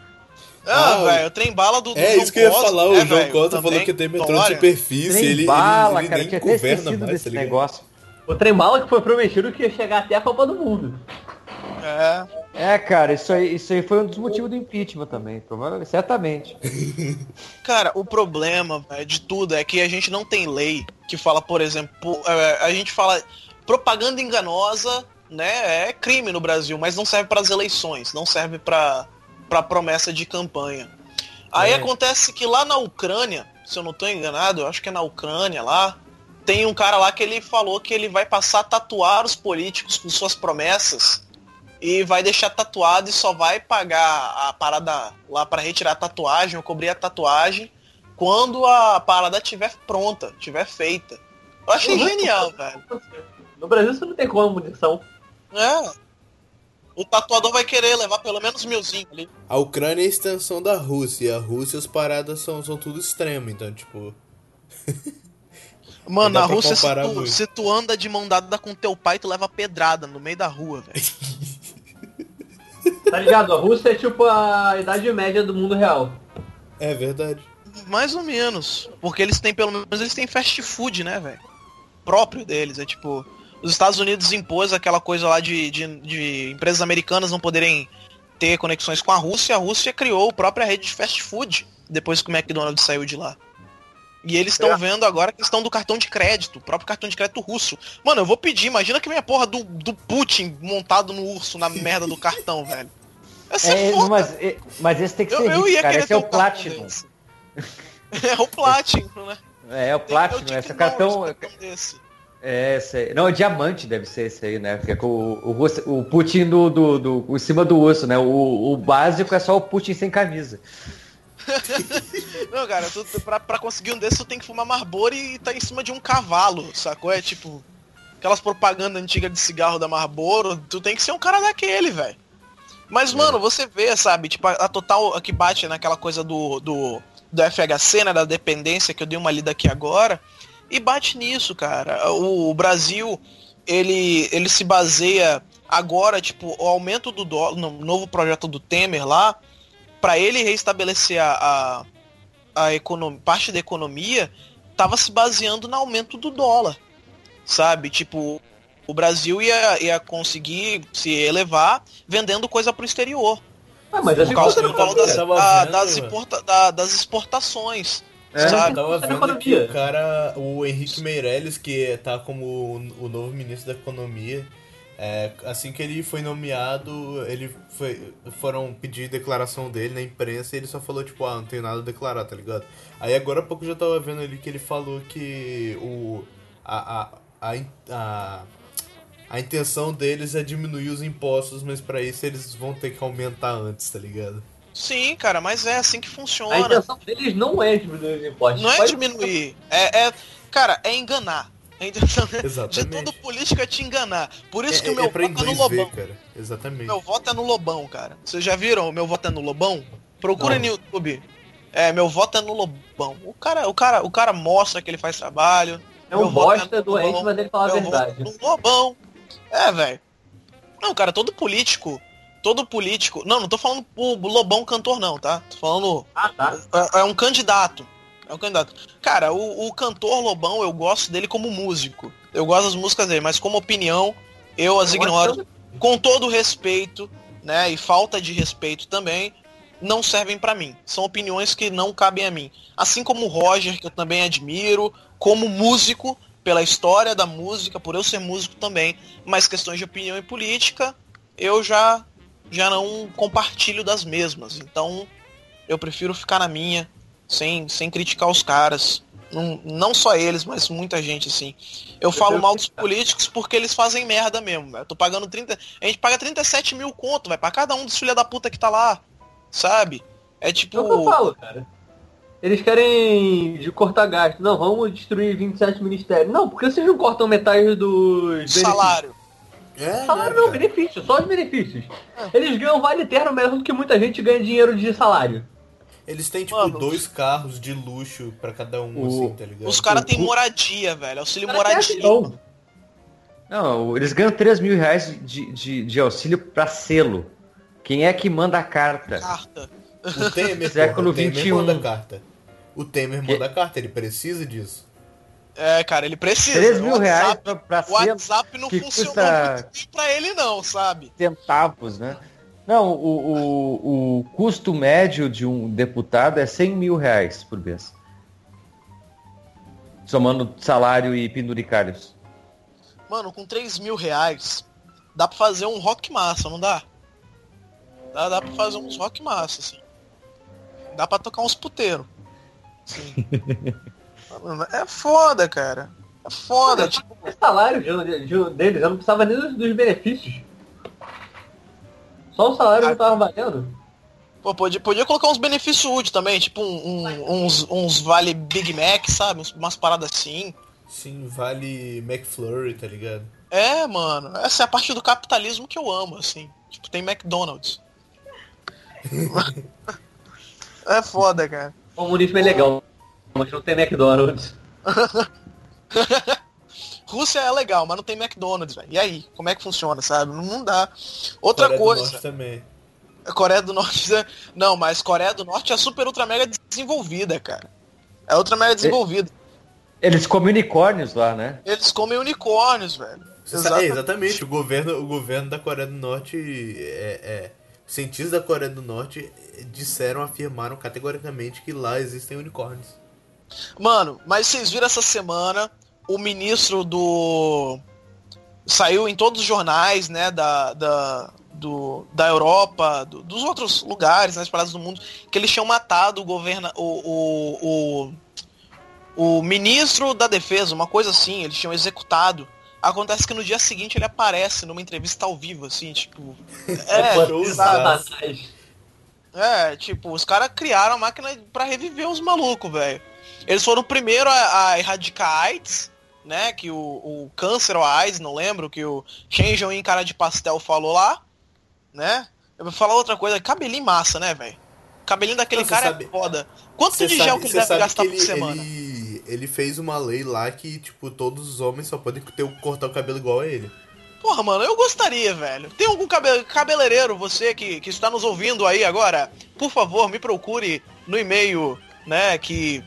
Ah, ah velho, o trem bala do, do
É
João
isso que eu ia falar, o é, João véio, Costa falou que tem metrô de superfície, trem ele,
bala,
ele,
cara,
ele nem governa mais,
tá negócio.
O trem bala que foi prometido que ia chegar até a Copa do Mundo.
É. É, cara, isso aí, isso aí foi um dos motivos do impeachment também, provavelmente, certamente.
Cara, o problema véio, de tudo é que a gente não tem lei que fala, por exemplo, é, a gente fala propaganda enganosa, né, é crime no Brasil, mas não serve para as eleições, não serve para para promessa de campanha. Aí é. acontece que lá na Ucrânia, se eu não estou enganado, eu acho que é na Ucrânia lá, tem um cara lá que ele falou que ele vai passar a tatuar os políticos com suas promessas e vai deixar tatuado e só vai pagar a parada lá para retirar a tatuagem ou cobrir a tatuagem quando a parada estiver pronta, estiver feita. Eu achei uhum. genial, velho.
No Brasil você não tem como munição.
É. O tatuador vai querer levar pelo menos milzinho ali.
A Ucrânia é a extensão da Rússia. E a Rússia as paradas são, são tudo extremo, então, tipo.
Mano, na Rússia, se tu, se tu, anda de mão dada com teu pai, tu leva pedrada no meio da rua, velho.
Tá ligado? A Rússia é tipo a idade média do mundo real.
É verdade.
Mais ou menos. Porque eles têm, pelo menos, eles têm fast food, né, velho? Próprio deles. É tipo. Os Estados Unidos impôs aquela coisa lá de, de, de, empresas americanas não poderem ter conexões com a Rússia. A Rússia criou a própria rede de fast food depois que o McDonald's saiu de lá. E eles estão é. vendo agora a questão do cartão de crédito, o próprio cartão de crédito russo. Mano, eu vou pedir, imagina que minha porra do, do Putin montado no urso na merda do cartão, velho.
Essa é, é mas, mas esse tem que ser eu, rico, cara. Esse é o Platinum.
é o Platinum, né?
É, é o Platinum, esse cartão... É, esse aí. Não, o diamante deve ser esse aí, né? Porque é o, o, o Putin do, do, do, em cima do urso, né? O, o básico é só o Putin sem camisa.
Não, cara, tu, pra, pra conseguir um desses tu tem que fumar Marlboro e tá em cima de um cavalo, sacou? É tipo, aquelas propagandas antigas de cigarro da Marlboro, tu tem que ser um cara daquele, velho. Mas, é. mano, você vê, sabe, tipo, a, a total a que bate naquela coisa do, do, do FHC, né, da dependência, que eu dei uma lida aqui agora, e bate nisso, cara. O, o Brasil, ele, ele se baseia agora, tipo, o aumento do dólar, no novo projeto do Temer lá, para ele reestabelecer a, a, a economia, parte da economia, estava se baseando no aumento do dólar. Sabe? Tipo, o Brasil ia, ia conseguir se elevar vendendo coisa pro exterior.
Ah, mas por causa do valor
das, a, das, importa, da, das exportações.
É, sabe? Eu tava vendo que o cara, o Henrique Meirelles, que tá como o novo ministro da economia, É, assim que ele foi nomeado, ele foi. Foram pedir declaração dele na imprensa e ele só falou, tipo, ah, não tenho nada a declarar, tá ligado? Aí agora há pouco eu já tava vendo ali que ele falou que o. a, a, a, a a intenção deles é diminuir os impostos, mas para isso eles vão ter que aumentar antes, tá ligado?
Sim, cara, mas é assim que funciona.
A intenção deles não é diminuir os impostos.
Não é diminuir. É, é- cara, é enganar. A intenção de
Exatamente.
todo político é te enganar. Por isso
É,
que o
é,
meu
é
voto é no Lobão.
ver, cara. Exatamente.
Meu voto é no Lobão, cara. Vocês já viram? O meu voto é no Lobão? Procura
Não.
no YouTube. É, meu voto é no Lobão. O cara, o cara, o cara mostra que ele faz trabalho.
É um
Meu voto
bosta
no
doente,
Lobão.
mas ele fala a
Meu
verdade.
voto no Lobão. É, velho. Não, cara, todo político, todo político. Não, não tô falando o Lobão cantor não, tá? Tô falando
Ah, tá.
é, é um candidato. É um candidato. Cara, o, o cantor Lobão, eu gosto dele como músico. Eu gosto das músicas dele, mas como opinião, eu as
Eu
ignoro. Com todo respeito, né? E falta de respeito também, não servem pra mim. São opiniões que não cabem a mim. Assim como o Roger, que eu também admiro, como músico, pela história da música, por eu ser músico também. Mas questões de opinião e política, eu já, já não compartilho das mesmas. Então, eu prefiro ficar na minha, sem, sem criticar os caras. Não, não só eles, mas muita gente, assim. Eu falo mal dos políticos porque eles fazem merda mesmo. Eu tô pagando 30. A gente paga 37 mil conto, vai, pra cada um dos filha da puta que tá lá. Sabe? É tipo.
É o que eu falo, cara. Eles querem de cortar gasto. Não, vamos destruir 27 ministérios. Não, porque vocês não cortam metade dos benefícios?
salário.
É,
Salário
né,
não,
cara?
benefício, só os benefícios. Eles ganham vale terno mesmo do que muita gente ganha dinheiro de salário.
Eles têm, tipo,
Mano.
dois carros de luxo pra cada um,
O-
assim, tá ligado?
Os caras têm moradia, velho. Auxílio
Cara,
moradia.
Não, eles ganham 3 mil reais de, de, de auxílio pra selo. Quem é que manda a carta?
Carta.
O Temer,
Século
porra, o Temer
21.
manda carta. O Temer
Que-
manda carta, ele precisa disso.
É, cara, ele precisa.
3 mil reais pra, pra
O
selo
WhatsApp não funcionou
custa-
muito bem pra ele, não, sabe?
centavos, né? Não, o, o, o custo médio de um deputado é 100 mil reais por mês. Somando salário e penduricários.
Mano, com 3 mil reais, dá pra fazer um rock massa, não dá? Dá, dá pra fazer uns rock massa, assim. Dá pra tocar uns puteiros. É foda, cara. É foda, tipo,
O salário de, de- deles, eu não precisava nem dos, dos benefícios. Só o salário não tava valendo.
pô, podia, podia colocar uns benefícios úteis também, tipo um- um- uns, uns vale Big Mac, sabe? Umas paradas assim.
Sim, vale McFlurry, tá ligado?
É, mano, essa é a parte do capitalismo que eu amo, assim. Tipo, tem McDonald's. é foda, cara.
O comunismo é legal, mas não tem McDonald's.
Rússia é legal, mas não tem McDonald's, velho. E aí, como é que funciona, sabe? Não, não dá. Outra
Coreia do
coisa,
Norte também.
a Coreia do Norte. é- Não, mas Coreia do Norte é super ultra mega desenvolvida, cara. É ultra mega desenvolvida.
Eles comem unicórnios lá, né?
Eles comem unicórnios, velho.
Você sabe- é,
Exata-
exatamente, o governo, o governo da Coreia do Norte é, é- cientistas da Coreia do Norte disseram, afirmaram categoricamente que lá existem unicórnios.
Mano, mas vocês viram essa semana o ministro do. Saiu em todos os jornais, né, da, da, do, da Europa, do- dos outros lugares, nas paradas do mundo, que eles tinham matado o governo. O, o, o, o ministro da defesa, uma coisa assim, eles tinham executado. Acontece que no dia seguinte ele aparece numa entrevista ao vivo, assim, tipo. É.
Satanás.
é, tipo, os caras criaram a máquina pra reviver os malucos, velho. Eles foram o primeiro a, a erradicar a AIDS, né? Que o, o câncer ou a AIDS, não lembro, que o Shenjon em cara de pastel falou lá, né? Eu vou falar outra coisa, cabelinho massa, né, velho? Cabelinho daquele
Não,
cara
sabe-
é foda. Quanto de
sabe-
gel que ele deve gastar
que
por
ele,
semana?
Ele, ele fez uma lei lá que, tipo, todos os homens só podem ter, cortar o cabelo igual a ele.
Porra, mano, eu gostaria, velho. Tem algum cabe cabeleireiro, você que, que está nos ouvindo aí agora? Por favor, me procure no e-mail, né, que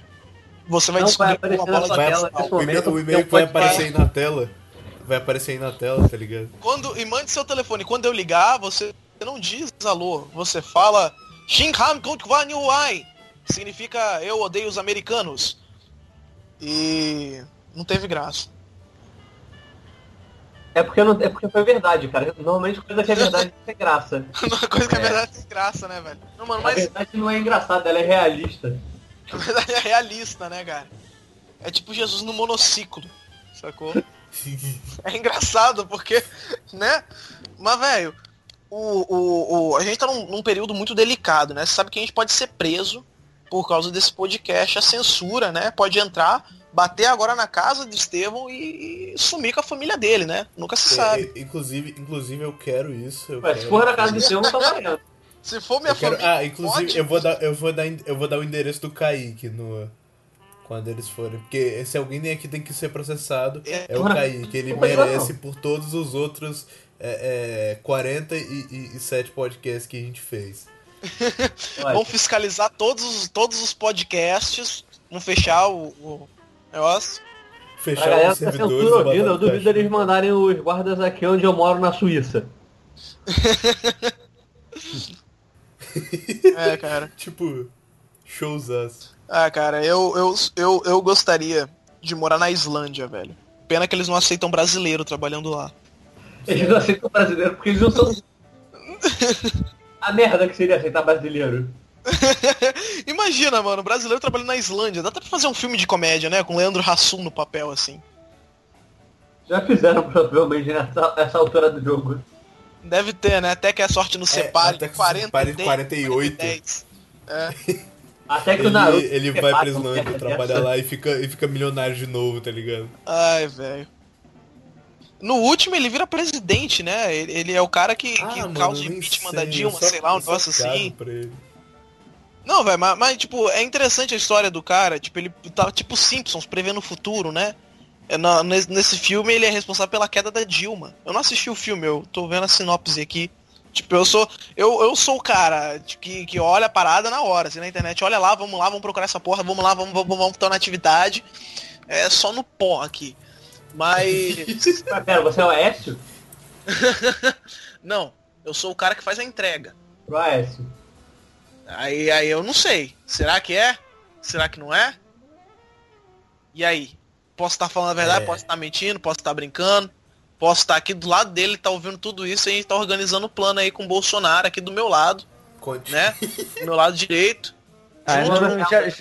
você vai
Não vai
descobrir
aparecer
uma bola de
tela
O e-mail,
momento.
o e-mail vai aparecer aí na tela. Vai aparecer aí na tela, tá ligado?
Quando, e mande seu telefone. Quando eu ligar, você não diz alô. Você fala Shinhan Konkwanuai. Significa eu odeio os americanos. E não teve graça.
É porque, não, é porque foi verdade, cara. Normalmente coisa que é verdade tem graça.
coisa que é verdade tem graça, né, velho? Não, mano,
A
mas
verdade não é engraçada, ela é realista.
Na verdade é realista, né, cara? É tipo Jesus no monociclo, sacou? É engraçado porque, né? Mas, velho, o, o, o, a gente tá num, num período muito delicado, né? Você sabe que a gente pode ser preso por causa desse podcast, a censura, né? Pode entrar, bater agora na casa de Estevão e, e sumir com a família dele, né? Nunca se sabe.
É, inclusive, inclusive, eu quero isso. Eu
Ué,
quero,
se for na casa do seu, não tá valendo.
Se for minha
eu quero-
família.
Ah, inclusive,
pode,
eu vou dar, eu vou dar, eu vou dar o endereço do Kaique no quando eles forem, porque se alguém aqui tem que ser processado
É,
é o Kaique, ele
não.
merece por todos os outros é, é, 47 podcasts que a gente fez.
Vamos fiscalizar todos, os- todos os podcasts. Vamos fechar o, o negócio.
Fechar
galera
os
tá
servidores do
ouvindo, eu duvido eles mandarem os guardas aqui onde eu moro na Suíça.
É, cara.
Tipo, showzaço.
Ah, cara, eu, eu, eu, eu gostaria de morar na Islândia, velho. Pena que eles não aceitam brasileiro trabalhando lá.
Eles não aceitam brasileiro porque eles não são. A merda que seria aceitar brasileiro.
Imagina, mano, brasileiro trabalhando na Islândia. Dá até pra fazer um filme de comédia, né? Com Leandro Hassum no papel, assim.
Já fizeram provavelmente nessa, nessa altura do jogo.
Deve ter, né? Até que a sorte nos separe.
até que se
40
separe em
10,
48.
10. É.
Até que
Ele,
o Naruto.
ele vai pra Islândia, trabalha lá e fica, e fica milionário de novo, tá ligado?
Ai, velho. No último ele vira presidente, né? Ele, ele é o cara que, que
Ah, mano,
causa
nem
impeachment
sei,
da Dilma,
só-
sei lá, um negócio assim. Não, velho, mas, mas, tipo, é interessante a história do cara. Tipo, ele tá tipo Simpsons, prevendo o futuro, né? É, na- nesse, filme ele é responsável pela queda da Dilma. Eu não assisti o filme, eu tô vendo a sinopse aqui. Tipo, eu sou. Eu, eu sou o cara que, que olha a parada na hora, assim, na internet, olha lá, vamos lá, vamos procurar essa porra, vamos lá, vamos, vamos, vamos, tô na atividade. É só no pó aqui. Mas.
Mas pera, você é o Aécio?
não, eu sou o cara que faz a entrega.
O Aécio.
Aí, aí eu não sei. Será que é? Será que não é? E aí? Posso estar falando a verdade?
É.
Posso estar mentindo? Posso estar brincando? Posso estar aqui do lado dele, tá ouvindo tudo isso e a gente tá organizando o plano aí com o Bolsonaro aqui do meu lado,
Conte.
né? Do meu lado direito.
Ah, não, não, já,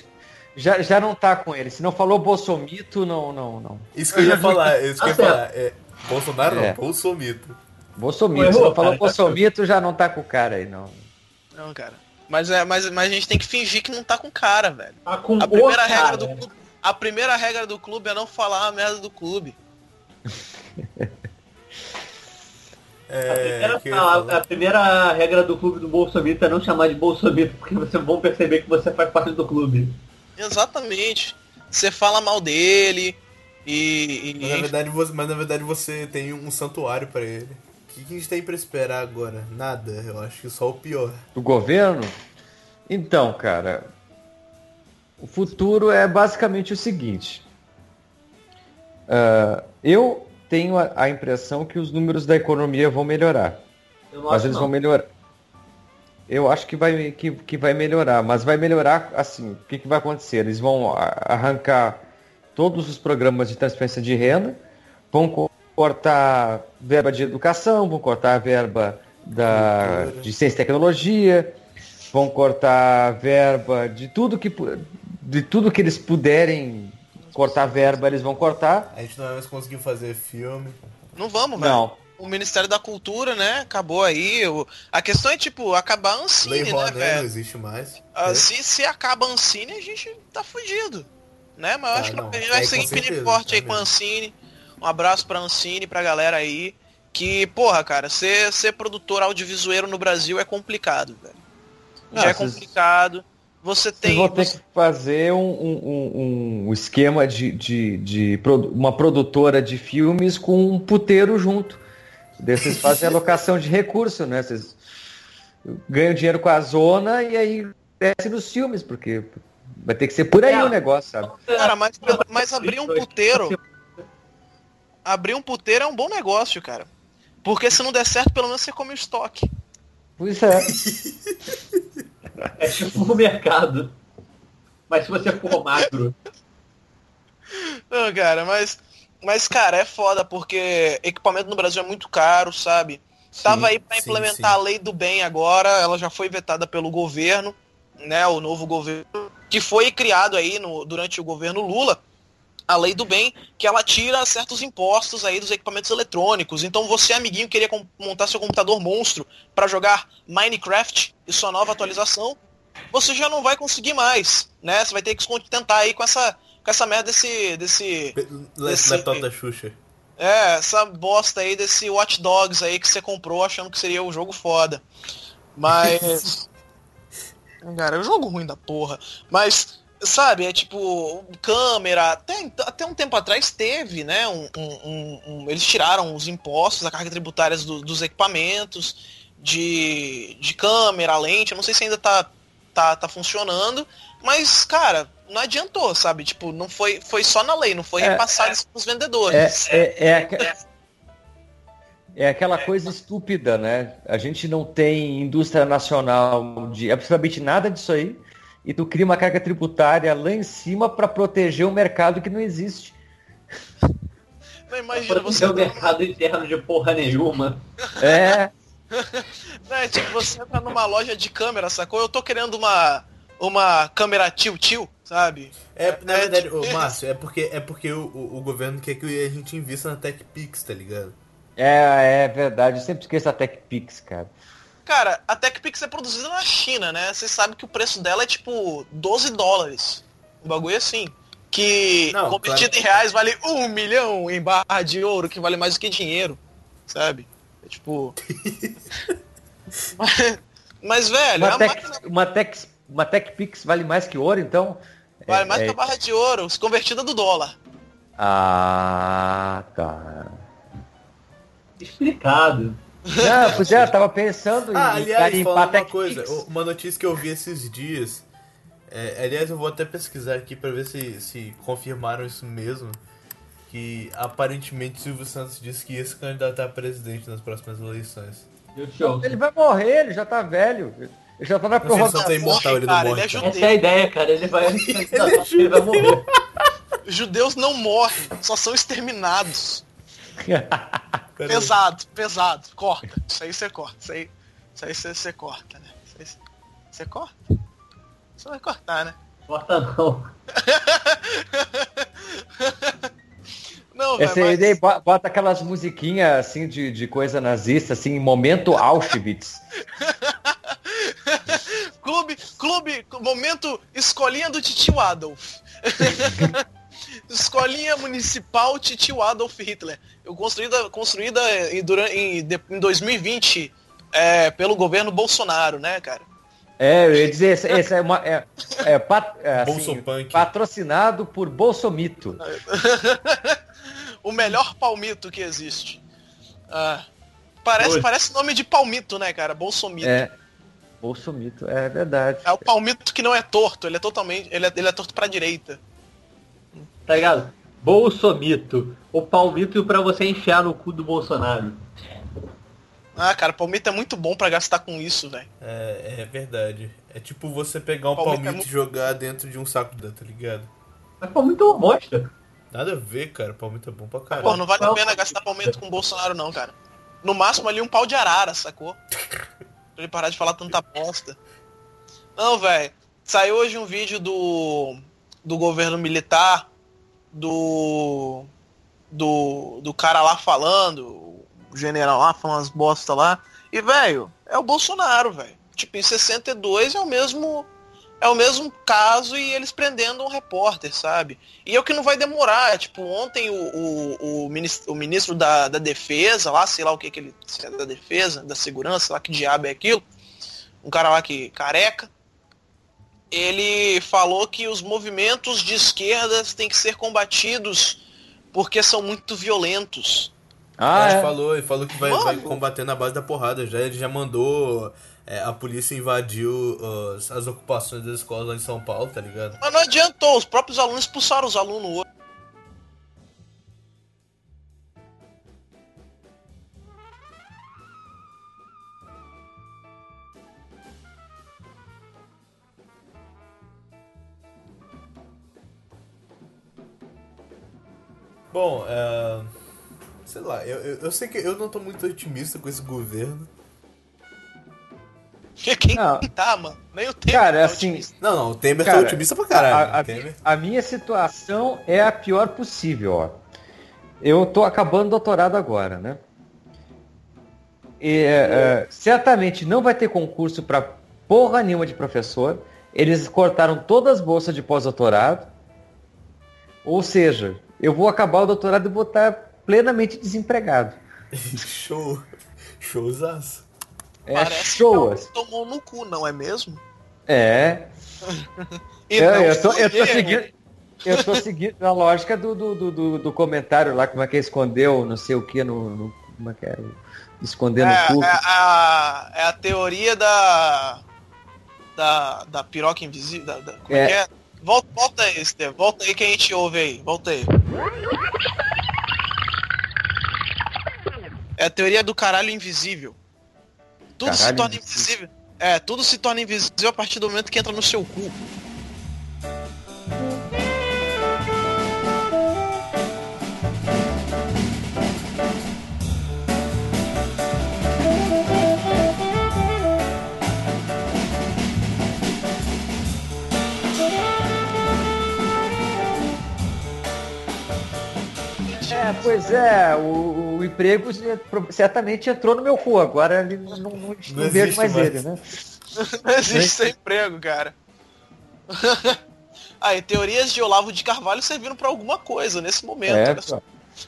já, já não tá com ele. Se não falou Bolsomito, não, não, não.
Isso que eu ia falar, isso que eu ia
Tá
falar. É, Bolsonaro não,
É.
Bolsomito.
Bolsomito.
Errou,
Se não falou
cara.
Bolsomito, já não tá com o cara aí, não.
Não, cara. Mas, é, mas, mas a gente tem que fingir que não tá com cara, velho.
Tá com
A
o
primeira
cara.
regra do clube. A primeira regra do clube é não falar a merda do clube.
A
É,
primeira,
ia falar.
a, a primeira regra do clube do Bolsomito é não chamar de Bolsomito, porque vocês vão perceber que você faz parte do clube.
Exatamente. Você fala mal dele e. e-
Mas na, verdade, você, mas na verdade você tem um santuário pra ele. O que, que a gente tem pra esperar agora? Nada, eu acho que só o pior.
Do governo? Então, cara, o futuro é basicamente o seguinte. Ah, eu tenho a, a impressão que os números da economia vão melhorar. Mas
acho
eles
não.
vão melhorar. Eu acho que vai, que, que vai melhorar, mas vai melhorar assim. O que, que vai acontecer? Eles vão arrancar todos os programas de transferência de renda, vão co- cortar verba de educação, vão cortar a verba da, de ciência e tecnologia, vão cortar verba de tudo que de tudo que eles puderem cortar verba, eles vão cortar.
A gente não vai mais conseguir fazer filme.
Não vamos, velho.
Não.
O Ministério da Cultura, né? Acabou aí. O... A questão é, tipo, acabar a
Lei
Ancine, né,
Rouanet não
velho?
existe mais.
Ah,
É.
se, se acaba a Ancine, a gente tá fudido. Né? Mas eu
Tá,
acho que
não.
a gente vai
É,
seguir firme e forte
é
aí com a. Ancine. Um abraço pra Ancine, pra galera aí. Que, porra, cara, ser, ser produtor audiovisueiro no Brasil é complicado, velho. Já
Ah,
é
vocês-
complicado. Você
Vocês
tem.
vão ter que fazer um, um- um- esquema de, de, de uma produtora de filmes com um puteiro junto. Daí vocês fazem alocação de recurso, né? Vocês ganham dinheiro com a zona e aí desce nos filmes, porque vai ter que ser por aí
É.
o negócio, sabe?
Cara, mas, mas abrir um puteiro. Abrir um puteiro é um bom negócio, cara. Porque se não der certo, pelo menos você come o estoque.
Pois é.
É tipo o mercado. Mas se você for magro,
Não, cara, mas. Mas, cara, é foda, porque equipamento no Brasil é muito caro, sabe? Tava aí pra
sim,
implementar
sim.
a lei do bem agora, ela já foi vetada pelo governo, né? O novo governo, que foi criado aí no, durante o governo Lula, a lei do bem, que ela tira certos impostos aí dos equipamentos eletrônicos. Então você, amiguinho, queria montar seu computador monstro para jogar Minecraft e sua nova atualização, você já não vai conseguir mais, né? Você vai ter que se contentar aí com essa, com essa merda desse, desse
Le-
Esse-
Laptop da Xuxa.
é, essa bosta aí desse Watch Dogs aí que você comprou achando que seria um jogo foda. Mas. Cara, é um jogo ruim da porra. Mas, sabe, é tipo, câmera. Até, até um tempo atrás teve, né? Um, um- um- eles tiraram os impostos, a carga tributária do- dos equipamentos, de, de câmera, lente. Eu não sei se ainda tá, tá, tá funcionando. Mas, cara, não adiantou, sabe? Tipo, não foi, foi só na lei, não foi
É,
repassado isso pros vendedores.
É, é, é, é aquela coisa estúpida, né? A gente não tem indústria nacional de absolutamente nada disso aí. E tu cria uma carga tributária lá em cima para proteger um mercado que não existe.
Não, imagina, você
o
tá,
mercado interno de porra nenhuma.
É,
né, tipo, você tá numa loja de câmera, sacou? Eu tô querendo uma, uma câmera tio-tio, sabe?
É, na
É,
verdade,
tipo
ô. Márcio, é porque, é porque o, o, o governo quer que a gente invista na TechPix, tá ligado?
é, é verdade. Eu sempre esqueço a TechPix, cara.
Cara, a TechPix é produzida na China, né? Vocês sabem que o preço dela é tipo 12 dólares. Um bagulho assim. Que
Não,
convertido
claro.
em reais vale um milhão em barra de ouro, que vale mais do que dinheiro. Sabe? É tipo. mas, mas, velho,
Uma, tech,
máquina
uma, tech, uma TechPix vale mais que ouro, então?
vale
É-
mais
é-
que a barra de ouro, convertida do dólar.
Ah, tá.
Explicado.
Não, pois é, eu tava pensando em
Ah, aliás,
garimpar
falando uma coisa, uma notícia que eu vi esses dias. é, aliás, eu vou até pesquisar aqui pra ver se, se confirmaram isso mesmo. Que aparentemente Silvio Santos disse que ia se candidatar a presidente nas próximas eleições.
Ele vai morrer, ele já tá velho. Ele já tá na prorrogação.
tem imortal, ele não
Cara,
morre.
ele é
cara.
Essa é a ideia, cara. Ele vai. ele vai morrer.
Judeus não morrem, só são exterminados.
Pera aí.
Pesado, pesado. Corta. Isso aí você corta. Isso aí, isso aí você, você corta, né? Isso aí você- corta? Você vai cortar, né?
Corta não.
Não, velho,
Essa
mas...
ideia bo- bota aquelas musiquinhas assim de, de coisa nazista, assim, momento Auschwitz.
Clube, clube, momento escolinha do Titio Adolf. escolinha municipal Titio Adolf Hitler. Eu construída, construída em, durante, em, em 2020 é, pelo governo Bolsonaro, né, cara?
É, eu ia dizer, esse, esse é uma. É, é, pat- é, assim, patrocinado por Bolsomito.
o melhor palmito que existe. Ah, parece, parece nome de palmito, né, cara? Bolsomito. É.
É. Bolsomito, é verdade.
o palmito que não é torto, ele é totalmente. Ele é, ele é torto pra direita.
Tá ligado? Bolsomito. O palmito pra você enfiar no cu do Bolsonaro.
Ah, cara, palmito é muito bom pra gastar com isso, velho.
É, é verdade. É tipo você pegar um
Palmito é
palmito
muito-
e jogar dentro de um saco de tá ligado?
Mas palmito é uma bosta.
Nada a ver, cara. Palmito é bom pra caralho.
Pô, não vale a pena gastar palmito com o Bolsonaro, não, cara. No máximo ali um pau de arara, sacou? Pra ele parar de falar tanta bosta. Não, velho. Saiu hoje um vídeo do. do governo militar, do. do. do cara lá falando, o general lá falando as bostas lá. E, velho, é o Bolsonaro, velho. Tipo, em 62 é o mesmo. É o mesmo caso e eles prendendo um repórter, sabe? E é o que não vai demorar. Tipo, ontem o, o, o, ministro, o ministro da, da defesa, lá, sei lá o que que ele. é da defesa, da segurança, lá que diabo é aquilo. Um cara lá que careca. Ele falou que os movimentos de esquerdas têm que ser combatidos porque são muito violentos.
Ah,
ele
é.
falou, ele falou que vai, vai combater na base da porrada. Já, ele já mandou. é, a polícia invadiu as, as ocupações das escolas lá em São Paulo, tá ligado?
Mas não adiantou, os próprios alunos expulsaram os alunos hoje.
Bom, é... sei lá, eu, eu, eu sei que eu não tô muito otimista com esse governo.
Quem
Não.
tá, mano? Nem o tempo.
Cara,
tá
assim,
otimista.
Não, não, o Temer
Cara,
tá otimista pra caralho.
a, a-
Temer.
a minha situação é a pior possível, ó. Eu tô acabando o doutorado agora, né? E, é, certamente não vai ter concurso para porra nenhuma de professor. Eles cortaram todas as bolsas de pós-doutorado. Ou seja, eu vou acabar o doutorado e vou estar plenamente desempregado.
Show. Showzaço.
É
Parece
show.
que tomou no cu, não é mesmo?
É.
E
Eu,
não
eu, tô, eu tô seguindo. Eu tô seguindo a lógica do, do, do, do- do comentário lá, como é que escondeu, não sei o que, no, no- como é que é? Escondendo
É,
o cu.
é, a, é a teoria da. Da, da piroca invisível. Da, da- como é.
É.
que é? Volta, volta aí, Estevão. Volta aí que a gente ouve aí. Volta aí. É a teoria do caralho invisível. Tudo se
Caralho
torna
invisível.
invisível. É, tudo se torna invisível a partir do momento que entra no seu cu.
É, pois é, o, o emprego certamente entrou no meu cu, agora ele não, não, não
Não
vejo mais
mais.
ele, né?
Não existe sem emprego, cara. Aí, teorias de Olavo de Carvalho serviram pra alguma coisa nesse momento.
É,
olha só.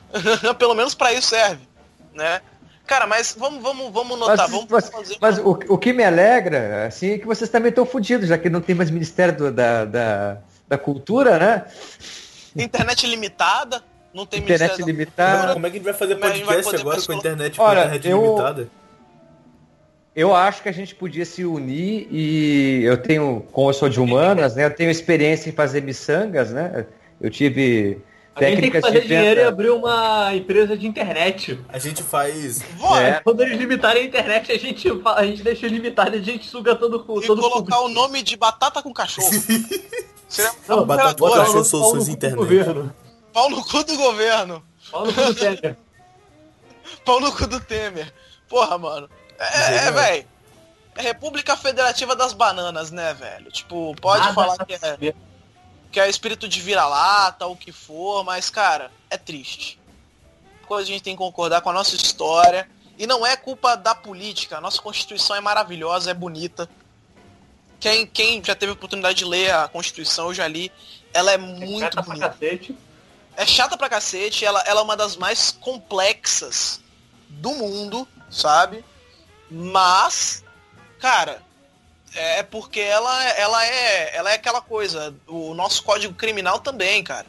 Pelo menos pra isso serve, né? Cara, mas vamos, vamos, vamos notar,
Mas,
vamos
mas-
fazer.
mas o, o que me alegra, assim, é que vocês também estão fodidos, já que não tem mais Ministério do- da, da, da Cultura, né?
Internet limitada, não tem
Internet limitada.
Como é que a gente vai fazer
Como é vai
podcast
poder
agora com a internet, com
Olha,
a internet
eu-
limitada?
Eu acho que a gente podia se unir e eu tenho, como eu sou de humanas, né? Eu tenho experiência em fazer miçangas, né? Eu tive
A gente tem que fazer
de
dinheiro e abrir uma empresa de internet.
A gente faz.
É.
Quando eles limitarem a internet, a gente, a gente deixa ilimitado e a gente suga todo o
e
todo
colocar o nome de batata com cachorro. Seria
Não,
Batata com cachorro
cu do
internet.
governo.
Pau no cu do governo.
Pau no cu do Temer.
Pau no cu do Temer. Porra, mano. É, é
Genial.
velho. É República Federativa das Bananas, né, velho? Tipo, pode
Nada
falar que é,
saber.
que é espírito de vira-lata, o que for, mas, cara, é triste. Coisa a gente tem que concordar com a nossa história. E não é culpa da política. A nossa Constituição é maravilhosa, é bonita. Quem, quem já teve a oportunidade de ler a Constituição, eu já li. Ela é muito bonita.
cacete.
É chata pra cacete, ela, ela é uma das mais complexas do mundo, sabe? Mas, cara, é porque ela, ela, é, ela é aquela coisa. O nosso código criminal também, cara.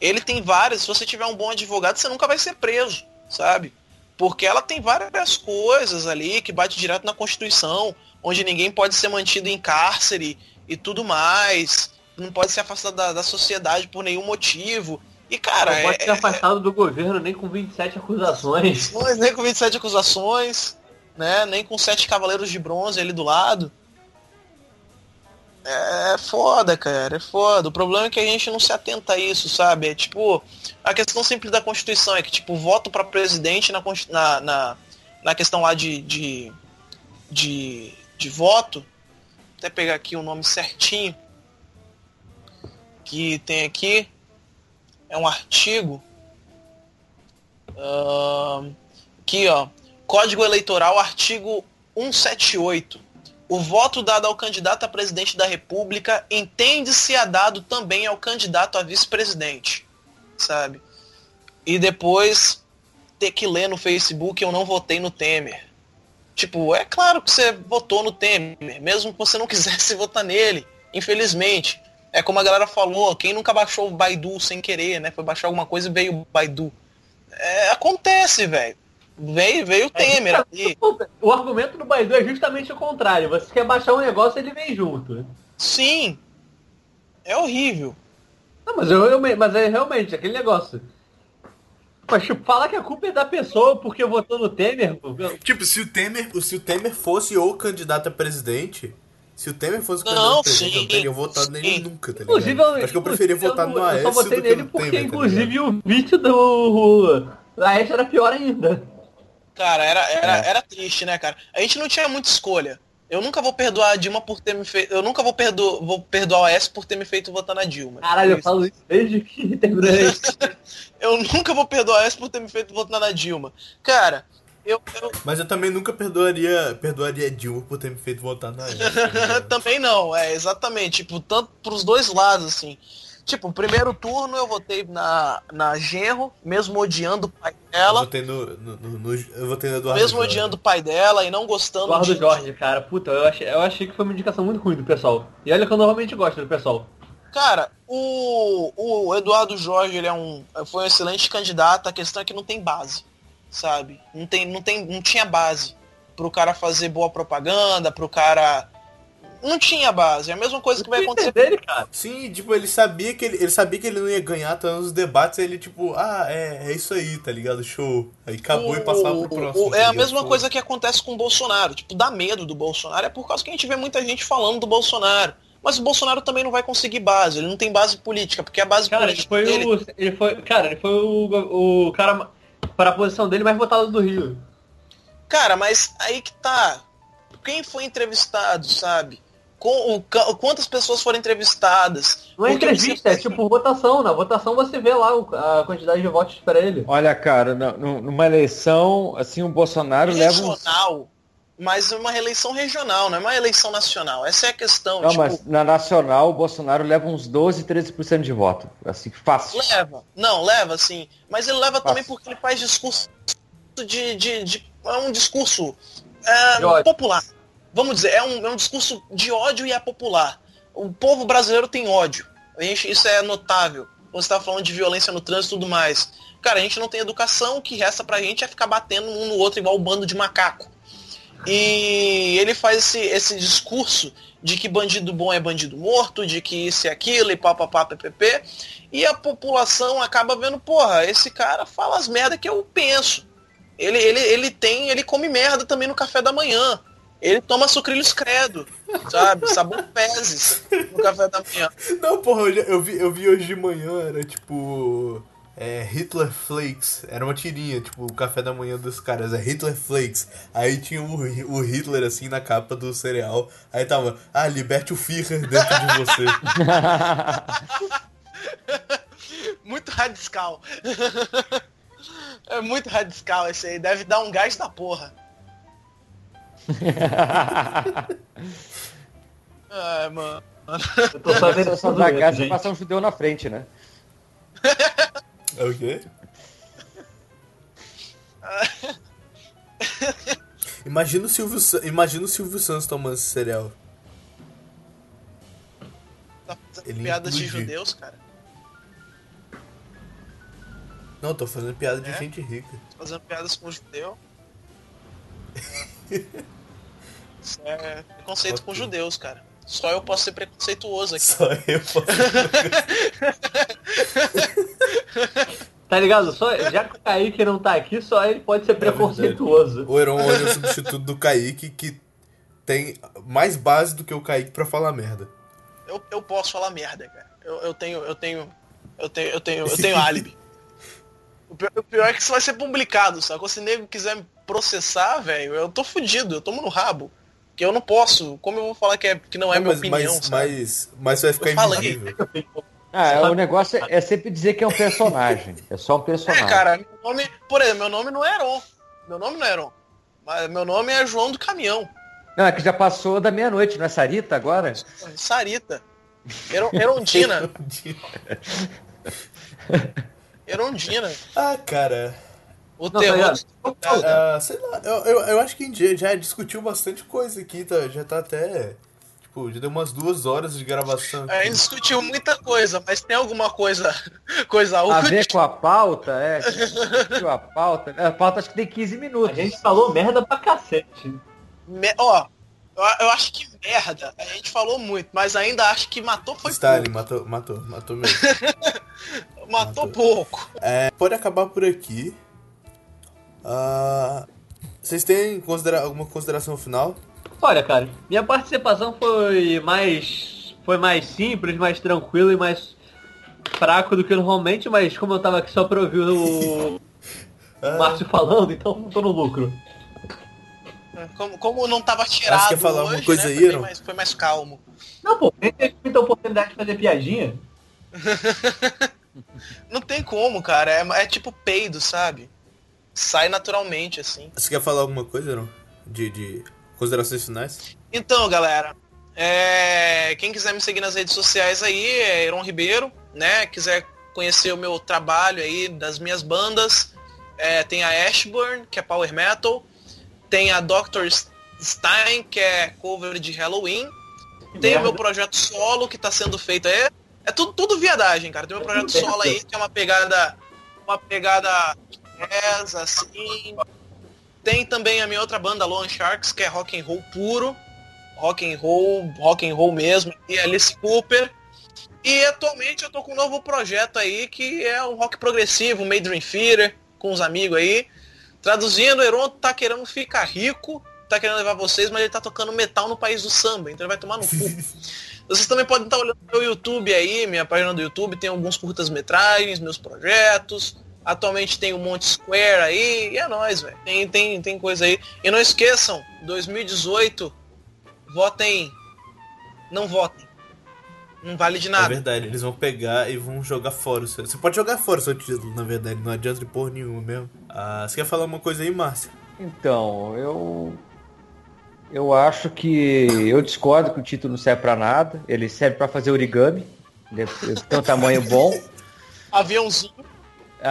Ele tem várias. Se você tiver um bom advogado, você nunca vai ser preso, sabe? Porque ela tem várias coisas ali que bate direto na Constituição, onde ninguém pode ser mantido em cárcere e tudo mais. Não pode ser afastado da, da sociedade por nenhum motivo. E, cara,
Não pode
é,
ser afastado do governo nem com 27 acusações.
nem com 27 acusações, né? Nem com sete cavaleiros de bronze ali do lado. É foda, cara, é foda. O problema é que a gente não se atenta a isso, sabe? É tipo, a questão simples da Constituição é que, tipo, voto pra presidente na, na, na, na questão lá de, de, de, de voto, vou até pegar aqui o nome certinho, que tem aqui, é um artigo, Ahn, aqui, ó. Código Eleitoral, artigo 178. O voto dado ao candidato a presidente da República entende-se a dado também ao candidato a vice-presidente. Sabe? E depois ter que ler no Facebook eu não votei no Temer. Tipo, é claro que você votou no Temer, mesmo que você não quisesse votar nele. Infelizmente. É como a galera falou, quem nunca baixou o Baidu sem querer, né? Foi baixar alguma coisa e veio o Baidu. É, acontece, velho. Veio, veio o Temer ali.
O argumento do Baidu é justamente o contrário. Você quer baixar um negócio, ele vem junto.
Sim. É horrível.
Não, mas, eu, eu- mas é realmente aquele negócio. Mas, tipo, falar que a culpa é da pessoa porque votou no Temer.
Tipo, se o Temer, se o Temer fosse o candidato a presidente, Se o Temer fosse o candidato presidente, eu não teria votado nele nunca, tá ligado?
Inclusive, eu,
Acho que eu preferia votar no Aécio
Eu só votei nele porque,
Temer, tá
inclusive, o vídeo do Aécio era pior ainda.
Cara, era, era,
É.
era triste, né, cara? A gente não tinha muita escolha. Eu nunca vou perdoar a Dilma por ter me feito. Eu nunca vou, perdo... vou perdoar o S por ter me feito votar na Dilma.
Caralho, eu falo isso desde que terminou isso.
Eu nunca vou perdoar o S por ter me feito votar na Dilma. Cara, eu, eu
Mas eu também nunca perdoaria, perdoaria Dilma por ter me feito votar na tá ligado?
também não, é exatamente. Tipo, tanto pros dois lados, assim. Tipo, o primeiro turno eu votei na, na Genro, mesmo odiando o pai
Eu
dela.
votei no, no, no- no- eu votei no Eduardo
Mesmo
Jorge.
odiando o pai dela e não gostando
Eduardo
de-
Jorge, cara, puta, eu achei, eu achei que foi uma indicação muito ruim do pessoal. E olha que eu normalmente gosto do pessoal.
Cara, o, o Eduardo Jorge ele é um, foi um excelente candidato, a questão é que não tem base, sabe? Não, tem, não, tem, não tinha base pro cara fazer boa propaganda, pro cara. Não tinha base. É a mesma coisa que vai
O
acontecer.
dele, cara.
Sim, tipo, ele sabia que ele, ele sabia que ele não ia ganhar, tá nos debates, aí ele tipo, ah, é, é isso aí, tá ligado? Show. Aí acabou e passava pro próximo.
o- é a mesma
Pô.
coisa que acontece com o Bolsonaro. Tipo, dá medo do Bolsonaro é por causa que a gente vê muita gente falando do Bolsonaro. Mas o Bolsonaro também não vai conseguir base, ele não tem base política, porque a base
Cara, ele
política
foi
dele
o. Ele foi. Cara, ele foi o, o cara para a posição dele mais votado do Rio.
Cara, mas aí que tá. Quem foi entrevistado, sabe? Com o, quantas pessoas foram entrevistadas?
Não é entrevista,
você-
é tipo votação. Na votação você vê lá o- a quantidade de votos para ele.
Olha, cara, numa eleição, assim, o Bolsonaro leva uns...
mas é uma eleição regional, não é uma eleição nacional. Essa é a questão.
Não,
tipo,
mas na nacional, o Bolsonaro leva uns 12, 13% de voto. Assim, fácil.
leva. Não, leva, sim. Mas ele leva também
Fácil.
porque ele faz discurso de. de, de- é um discurso é, popular. Vamos dizer, é um, é um discurso de ódio e é popular. O povo brasileiro tem ódio. A gente, isso é notável. Você está falando de violência no trânsito e tudo mais. Cara, a gente não tem educação, o que resta pra gente é ficar batendo um no outro igual um bando de macaco. E ele faz esse, esse discurso de que bandido bom é bandido morto, de que isso e aquilo, e papapá, ppp. E a população acaba vendo, porra, esse cara fala as merda que eu penso. Ele, ele, ele tem, ele come merda também no café da manhã. Ele toma sucrilhos credo, sabe? Sabor fezes no café da manhã.
Não, porra, eu vi, eu vi hoje de manhã, era tipo. É, Hitler Flakes. Era uma tirinha, tipo, o café da manhã dos caras. É Hitler Flakes. Aí tinha o, o Hitler assim na capa do cereal. Aí tava, ah, liberte o Führer dentro de você.
Muito radical. É muito radical esse aí. Deve dar um gás da porra. Ai, mano.
Eu tô só vendo
Só
essa doença,
gás e passar um judeu na frente, né?
É o quê? Imagina o Silvio, imagina o Silvio Santos tomando esse cereal.
Tá fazendo
Ele
piadas de judeus, cara.
Não, tô fazendo piada de
É?
gente rica.
Tá fazendo piadas com judeu. Isso é preconceito com
Ok.
judeus, cara. Só eu posso ser preconceituoso aqui.
Só eu posso.
Tá ligado? Só, já que o Kaique não tá aqui, só ele pode ser preconceituoso.
O Heron hoje é o substituto do Kaique que tem mais base do que o Kaique pra falar merda.
Eu, eu posso falar merda, cara. Eu, eu tenho, eu tenho, eu tenho, eu tenho, eu tenho álibi. O pior, o pior é que isso vai ser publicado, sacou? Se o nego quiser me processar, velho, eu tô fudido, eu tomo no rabo. Que eu não posso. Como eu vou falar que, é, que não é minha
mas,
opinião,
mas,
sabe?
mas, mas vai ficar
Eu falei.
invisível.
Ah, é, o negócio é, é sempre dizer que é um personagem. É só um personagem.
É, cara, meu nome, por exemplo, meu nome não é Heron. Meu nome não é Heron. Mas meu nome é João do Caminhão.
Não, é que já passou da meia-noite, não é Sarita agora?
Sarita. Heron, Herondina. Herondina.
ah, cara.
O
Não,
terror.
tá ligado?
Ah, sei lá, eu, eu, eu acho que a gente já discutiu bastante coisa aqui, tá? Já tá até. Tipo, já deu umas duas horas de gravação.
A gente discutiu muita coisa, mas tem alguma coisa, coisa
A ver com a pauta, é. discutiu A pauta. A pauta acho que tem 15
A
minutos.
gente falou merda pra cacete.
Me- Ó, eu, acho que merda, a gente falou muito, mas ainda acho que matou foi
Stalin matou, matou, matou mesmo.
pouco. Matou
matou.
pouco.
É, pode acabar por aqui. Ah, vocês têm considera alguma consideração final?
Olha, cara, minha participação foi mais. Foi mais simples, mais tranquila e mais fraco do que normalmente, mas como eu tava aqui só pra ouvir o Márcio falando, então tô no lucro.
Como, como não tava tirado
Acho que ia falar
hoje,
alguma coisa
né,
aí,
foi, mais, foi mais calmo.
Não, pô, nem teve muita oportunidade de fazer piadinha.
Não tem como, cara. É, é tipo peido, sabe? Sai naturalmente, assim.
Você quer falar alguma coisa, não? De, de considerações finais?
Então, galera, é, quem quiser me seguir nas redes sociais aí é Heron Ribeiro, né? Quiser conhecer o meu trabalho aí das minhas bandas, é, tem a Ashburn, que é Power Metal, tem a Dr. Stein, que é cover de Halloween, tem o meu projeto solo que tá sendo feito aí. É tudo, tudo viadagem, cara. Tem meu projeto solo aí, que é uma pegada. Uma pegada assim. Tem também a minha outra banda, Lone Sharks, que é rock and roll puro. Rock and roll, rock and roll mesmo. E Alice Cooper. E atualmente eu tô com um novo projeto aí, que é um rock progressivo, meio Dream Theater, com os amigos aí. Traduzindo, o Heron tá querendo ficar rico, tá querendo levar vocês, mas ele tá tocando metal no país do samba, então ele vai tomar no cu. Vocês também podem estar olhando meu YouTube aí, minha página do YouTube, tem alguns curtas-metragens, meus projetos. Atualmente tem o Monte Square aí, e é nóis, velho. Tem, tem, tem coisa aí. E não esqueçam, 2018, votem. Não votem. Não vale de
É
nada.
verdade, eles vão pegar e vão jogar fora. o seu- Você pode jogar fora o seu título, na verdade, não adianta de porra nenhuma mesmo. Ah, você quer falar uma coisa aí, Márcia?
Então, eu. Eu acho que. Eu discordo que o título não serve pra nada. Ele serve pra fazer origami. Ele é- ele tem um tamanho bom.
Aviãozinho.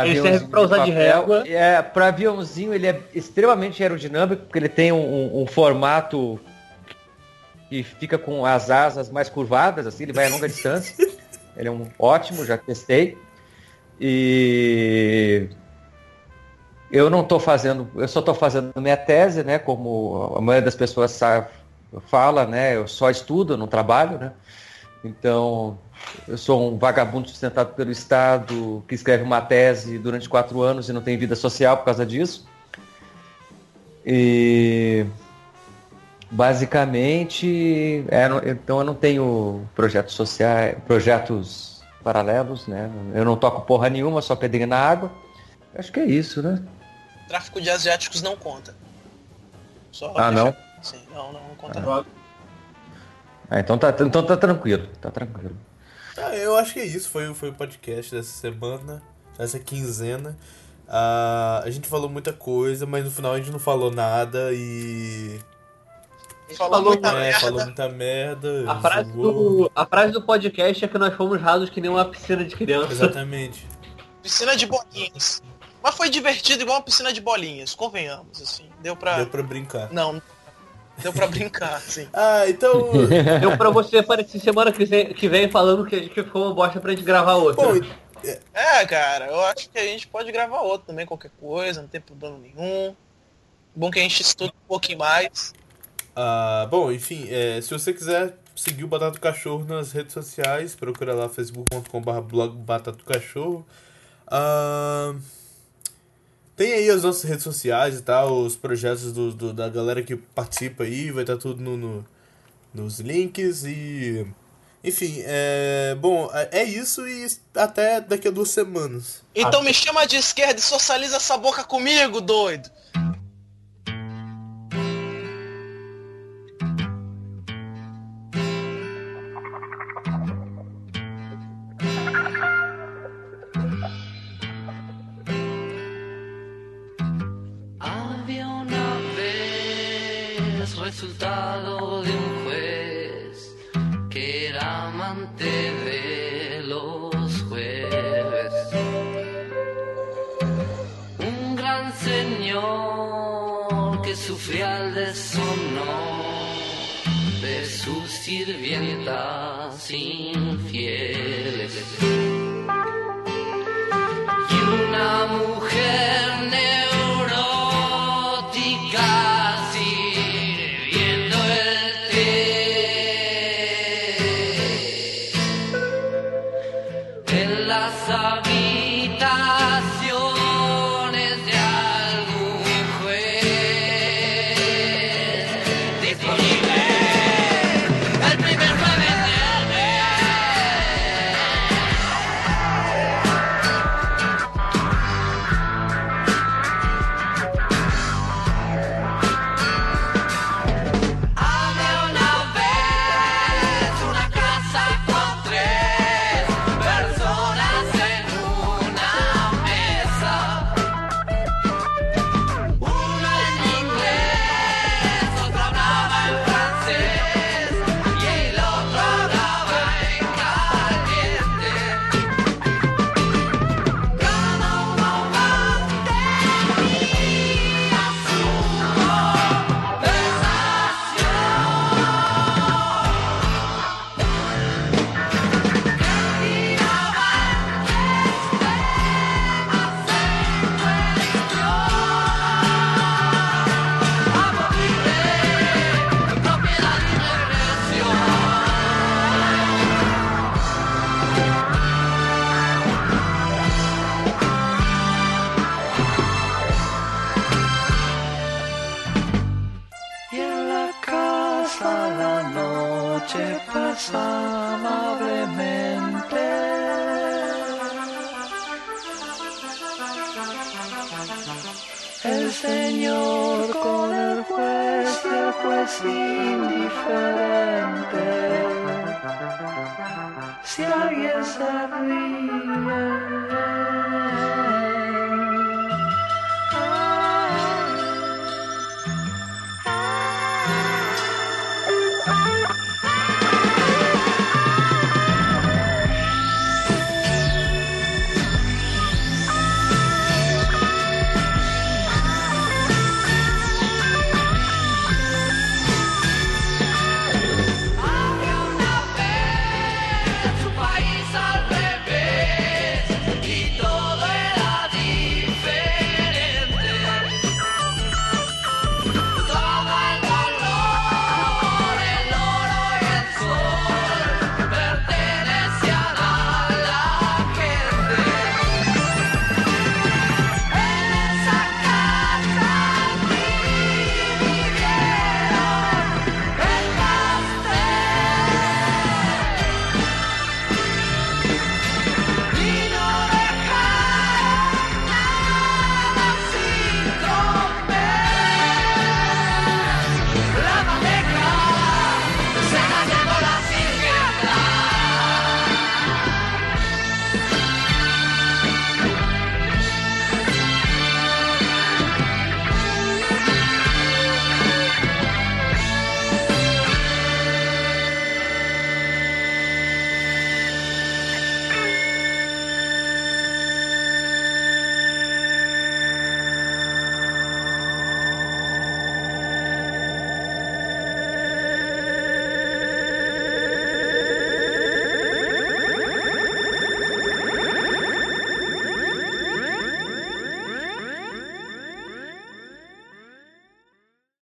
Ele serve pra usar de régua.
É, para aviãozinho ele é extremamente aerodinâmico, porque ele tem um, um- um formato que fica com as asas mais curvadas, assim, ele vai a longa distância. Ele é um ótimo, já testei. E eu não estou fazendo, eu só estou fazendo minha tese, né? Como a maioria das pessoas sabe, fala, né? Eu só estudo, não trabalho, né? Então, eu sou um vagabundo sustentado pelo Estado que escreve uma tese durante quatro anos e não tem vida social por causa disso. E basicamente, é, então eu não tenho projetos sociais, projetos paralelos, né? Eu não toco porra nenhuma, só pedrinha na água. Acho que é isso, né?
Tráfico de asiáticos não conta. Só
Ah, não?
Sim, não, não, não conta.
Ah.
não.
Ah, então tá, então tá tranquilo, tá tranquilo.
Ah, eu acho que é isso. Foi, foi o podcast dessa semana, dessa quinzena. Ah, a gente falou muita coisa, mas no final a gente não falou nada e.
Falou,
Falou
muita
É,
merda.
falou muita merda.
A frase, do, a frase do podcast é que nós fomos rasos que nem uma piscina de criança.
Exatamente.
Piscina de bolinhas. Mas foi divertido igual uma piscina de bolinhas, convenhamos, assim. Deu pra.
Deu pra brincar.
Não. Deu pra brincar, sim.
Ah, então.
Deu pra você aparecer semana que vem, que vem falando que, que ficou uma bosta pra gente gravar outra.
Bom,
É, cara, eu acho que a gente pode gravar outro também, qualquer coisa, não tem problema nenhum. Bom que a gente estuda um pouquinho mais.
Ah, bom, enfim, é, se você quiser seguir o Batata do Cachorro nas redes sociais, procura lá facebook.com.br blog Batata do Cachorro. Ah, tem aí as nossas redes sociais e tal, os projetos do, do- da galera que participa aí, vai estar tudo no, no- nos links e. Enfim, é. Bom, é é isso e até daqui a duas semanas.
Então me chama de esquerda e socializa essa boca comigo, doido.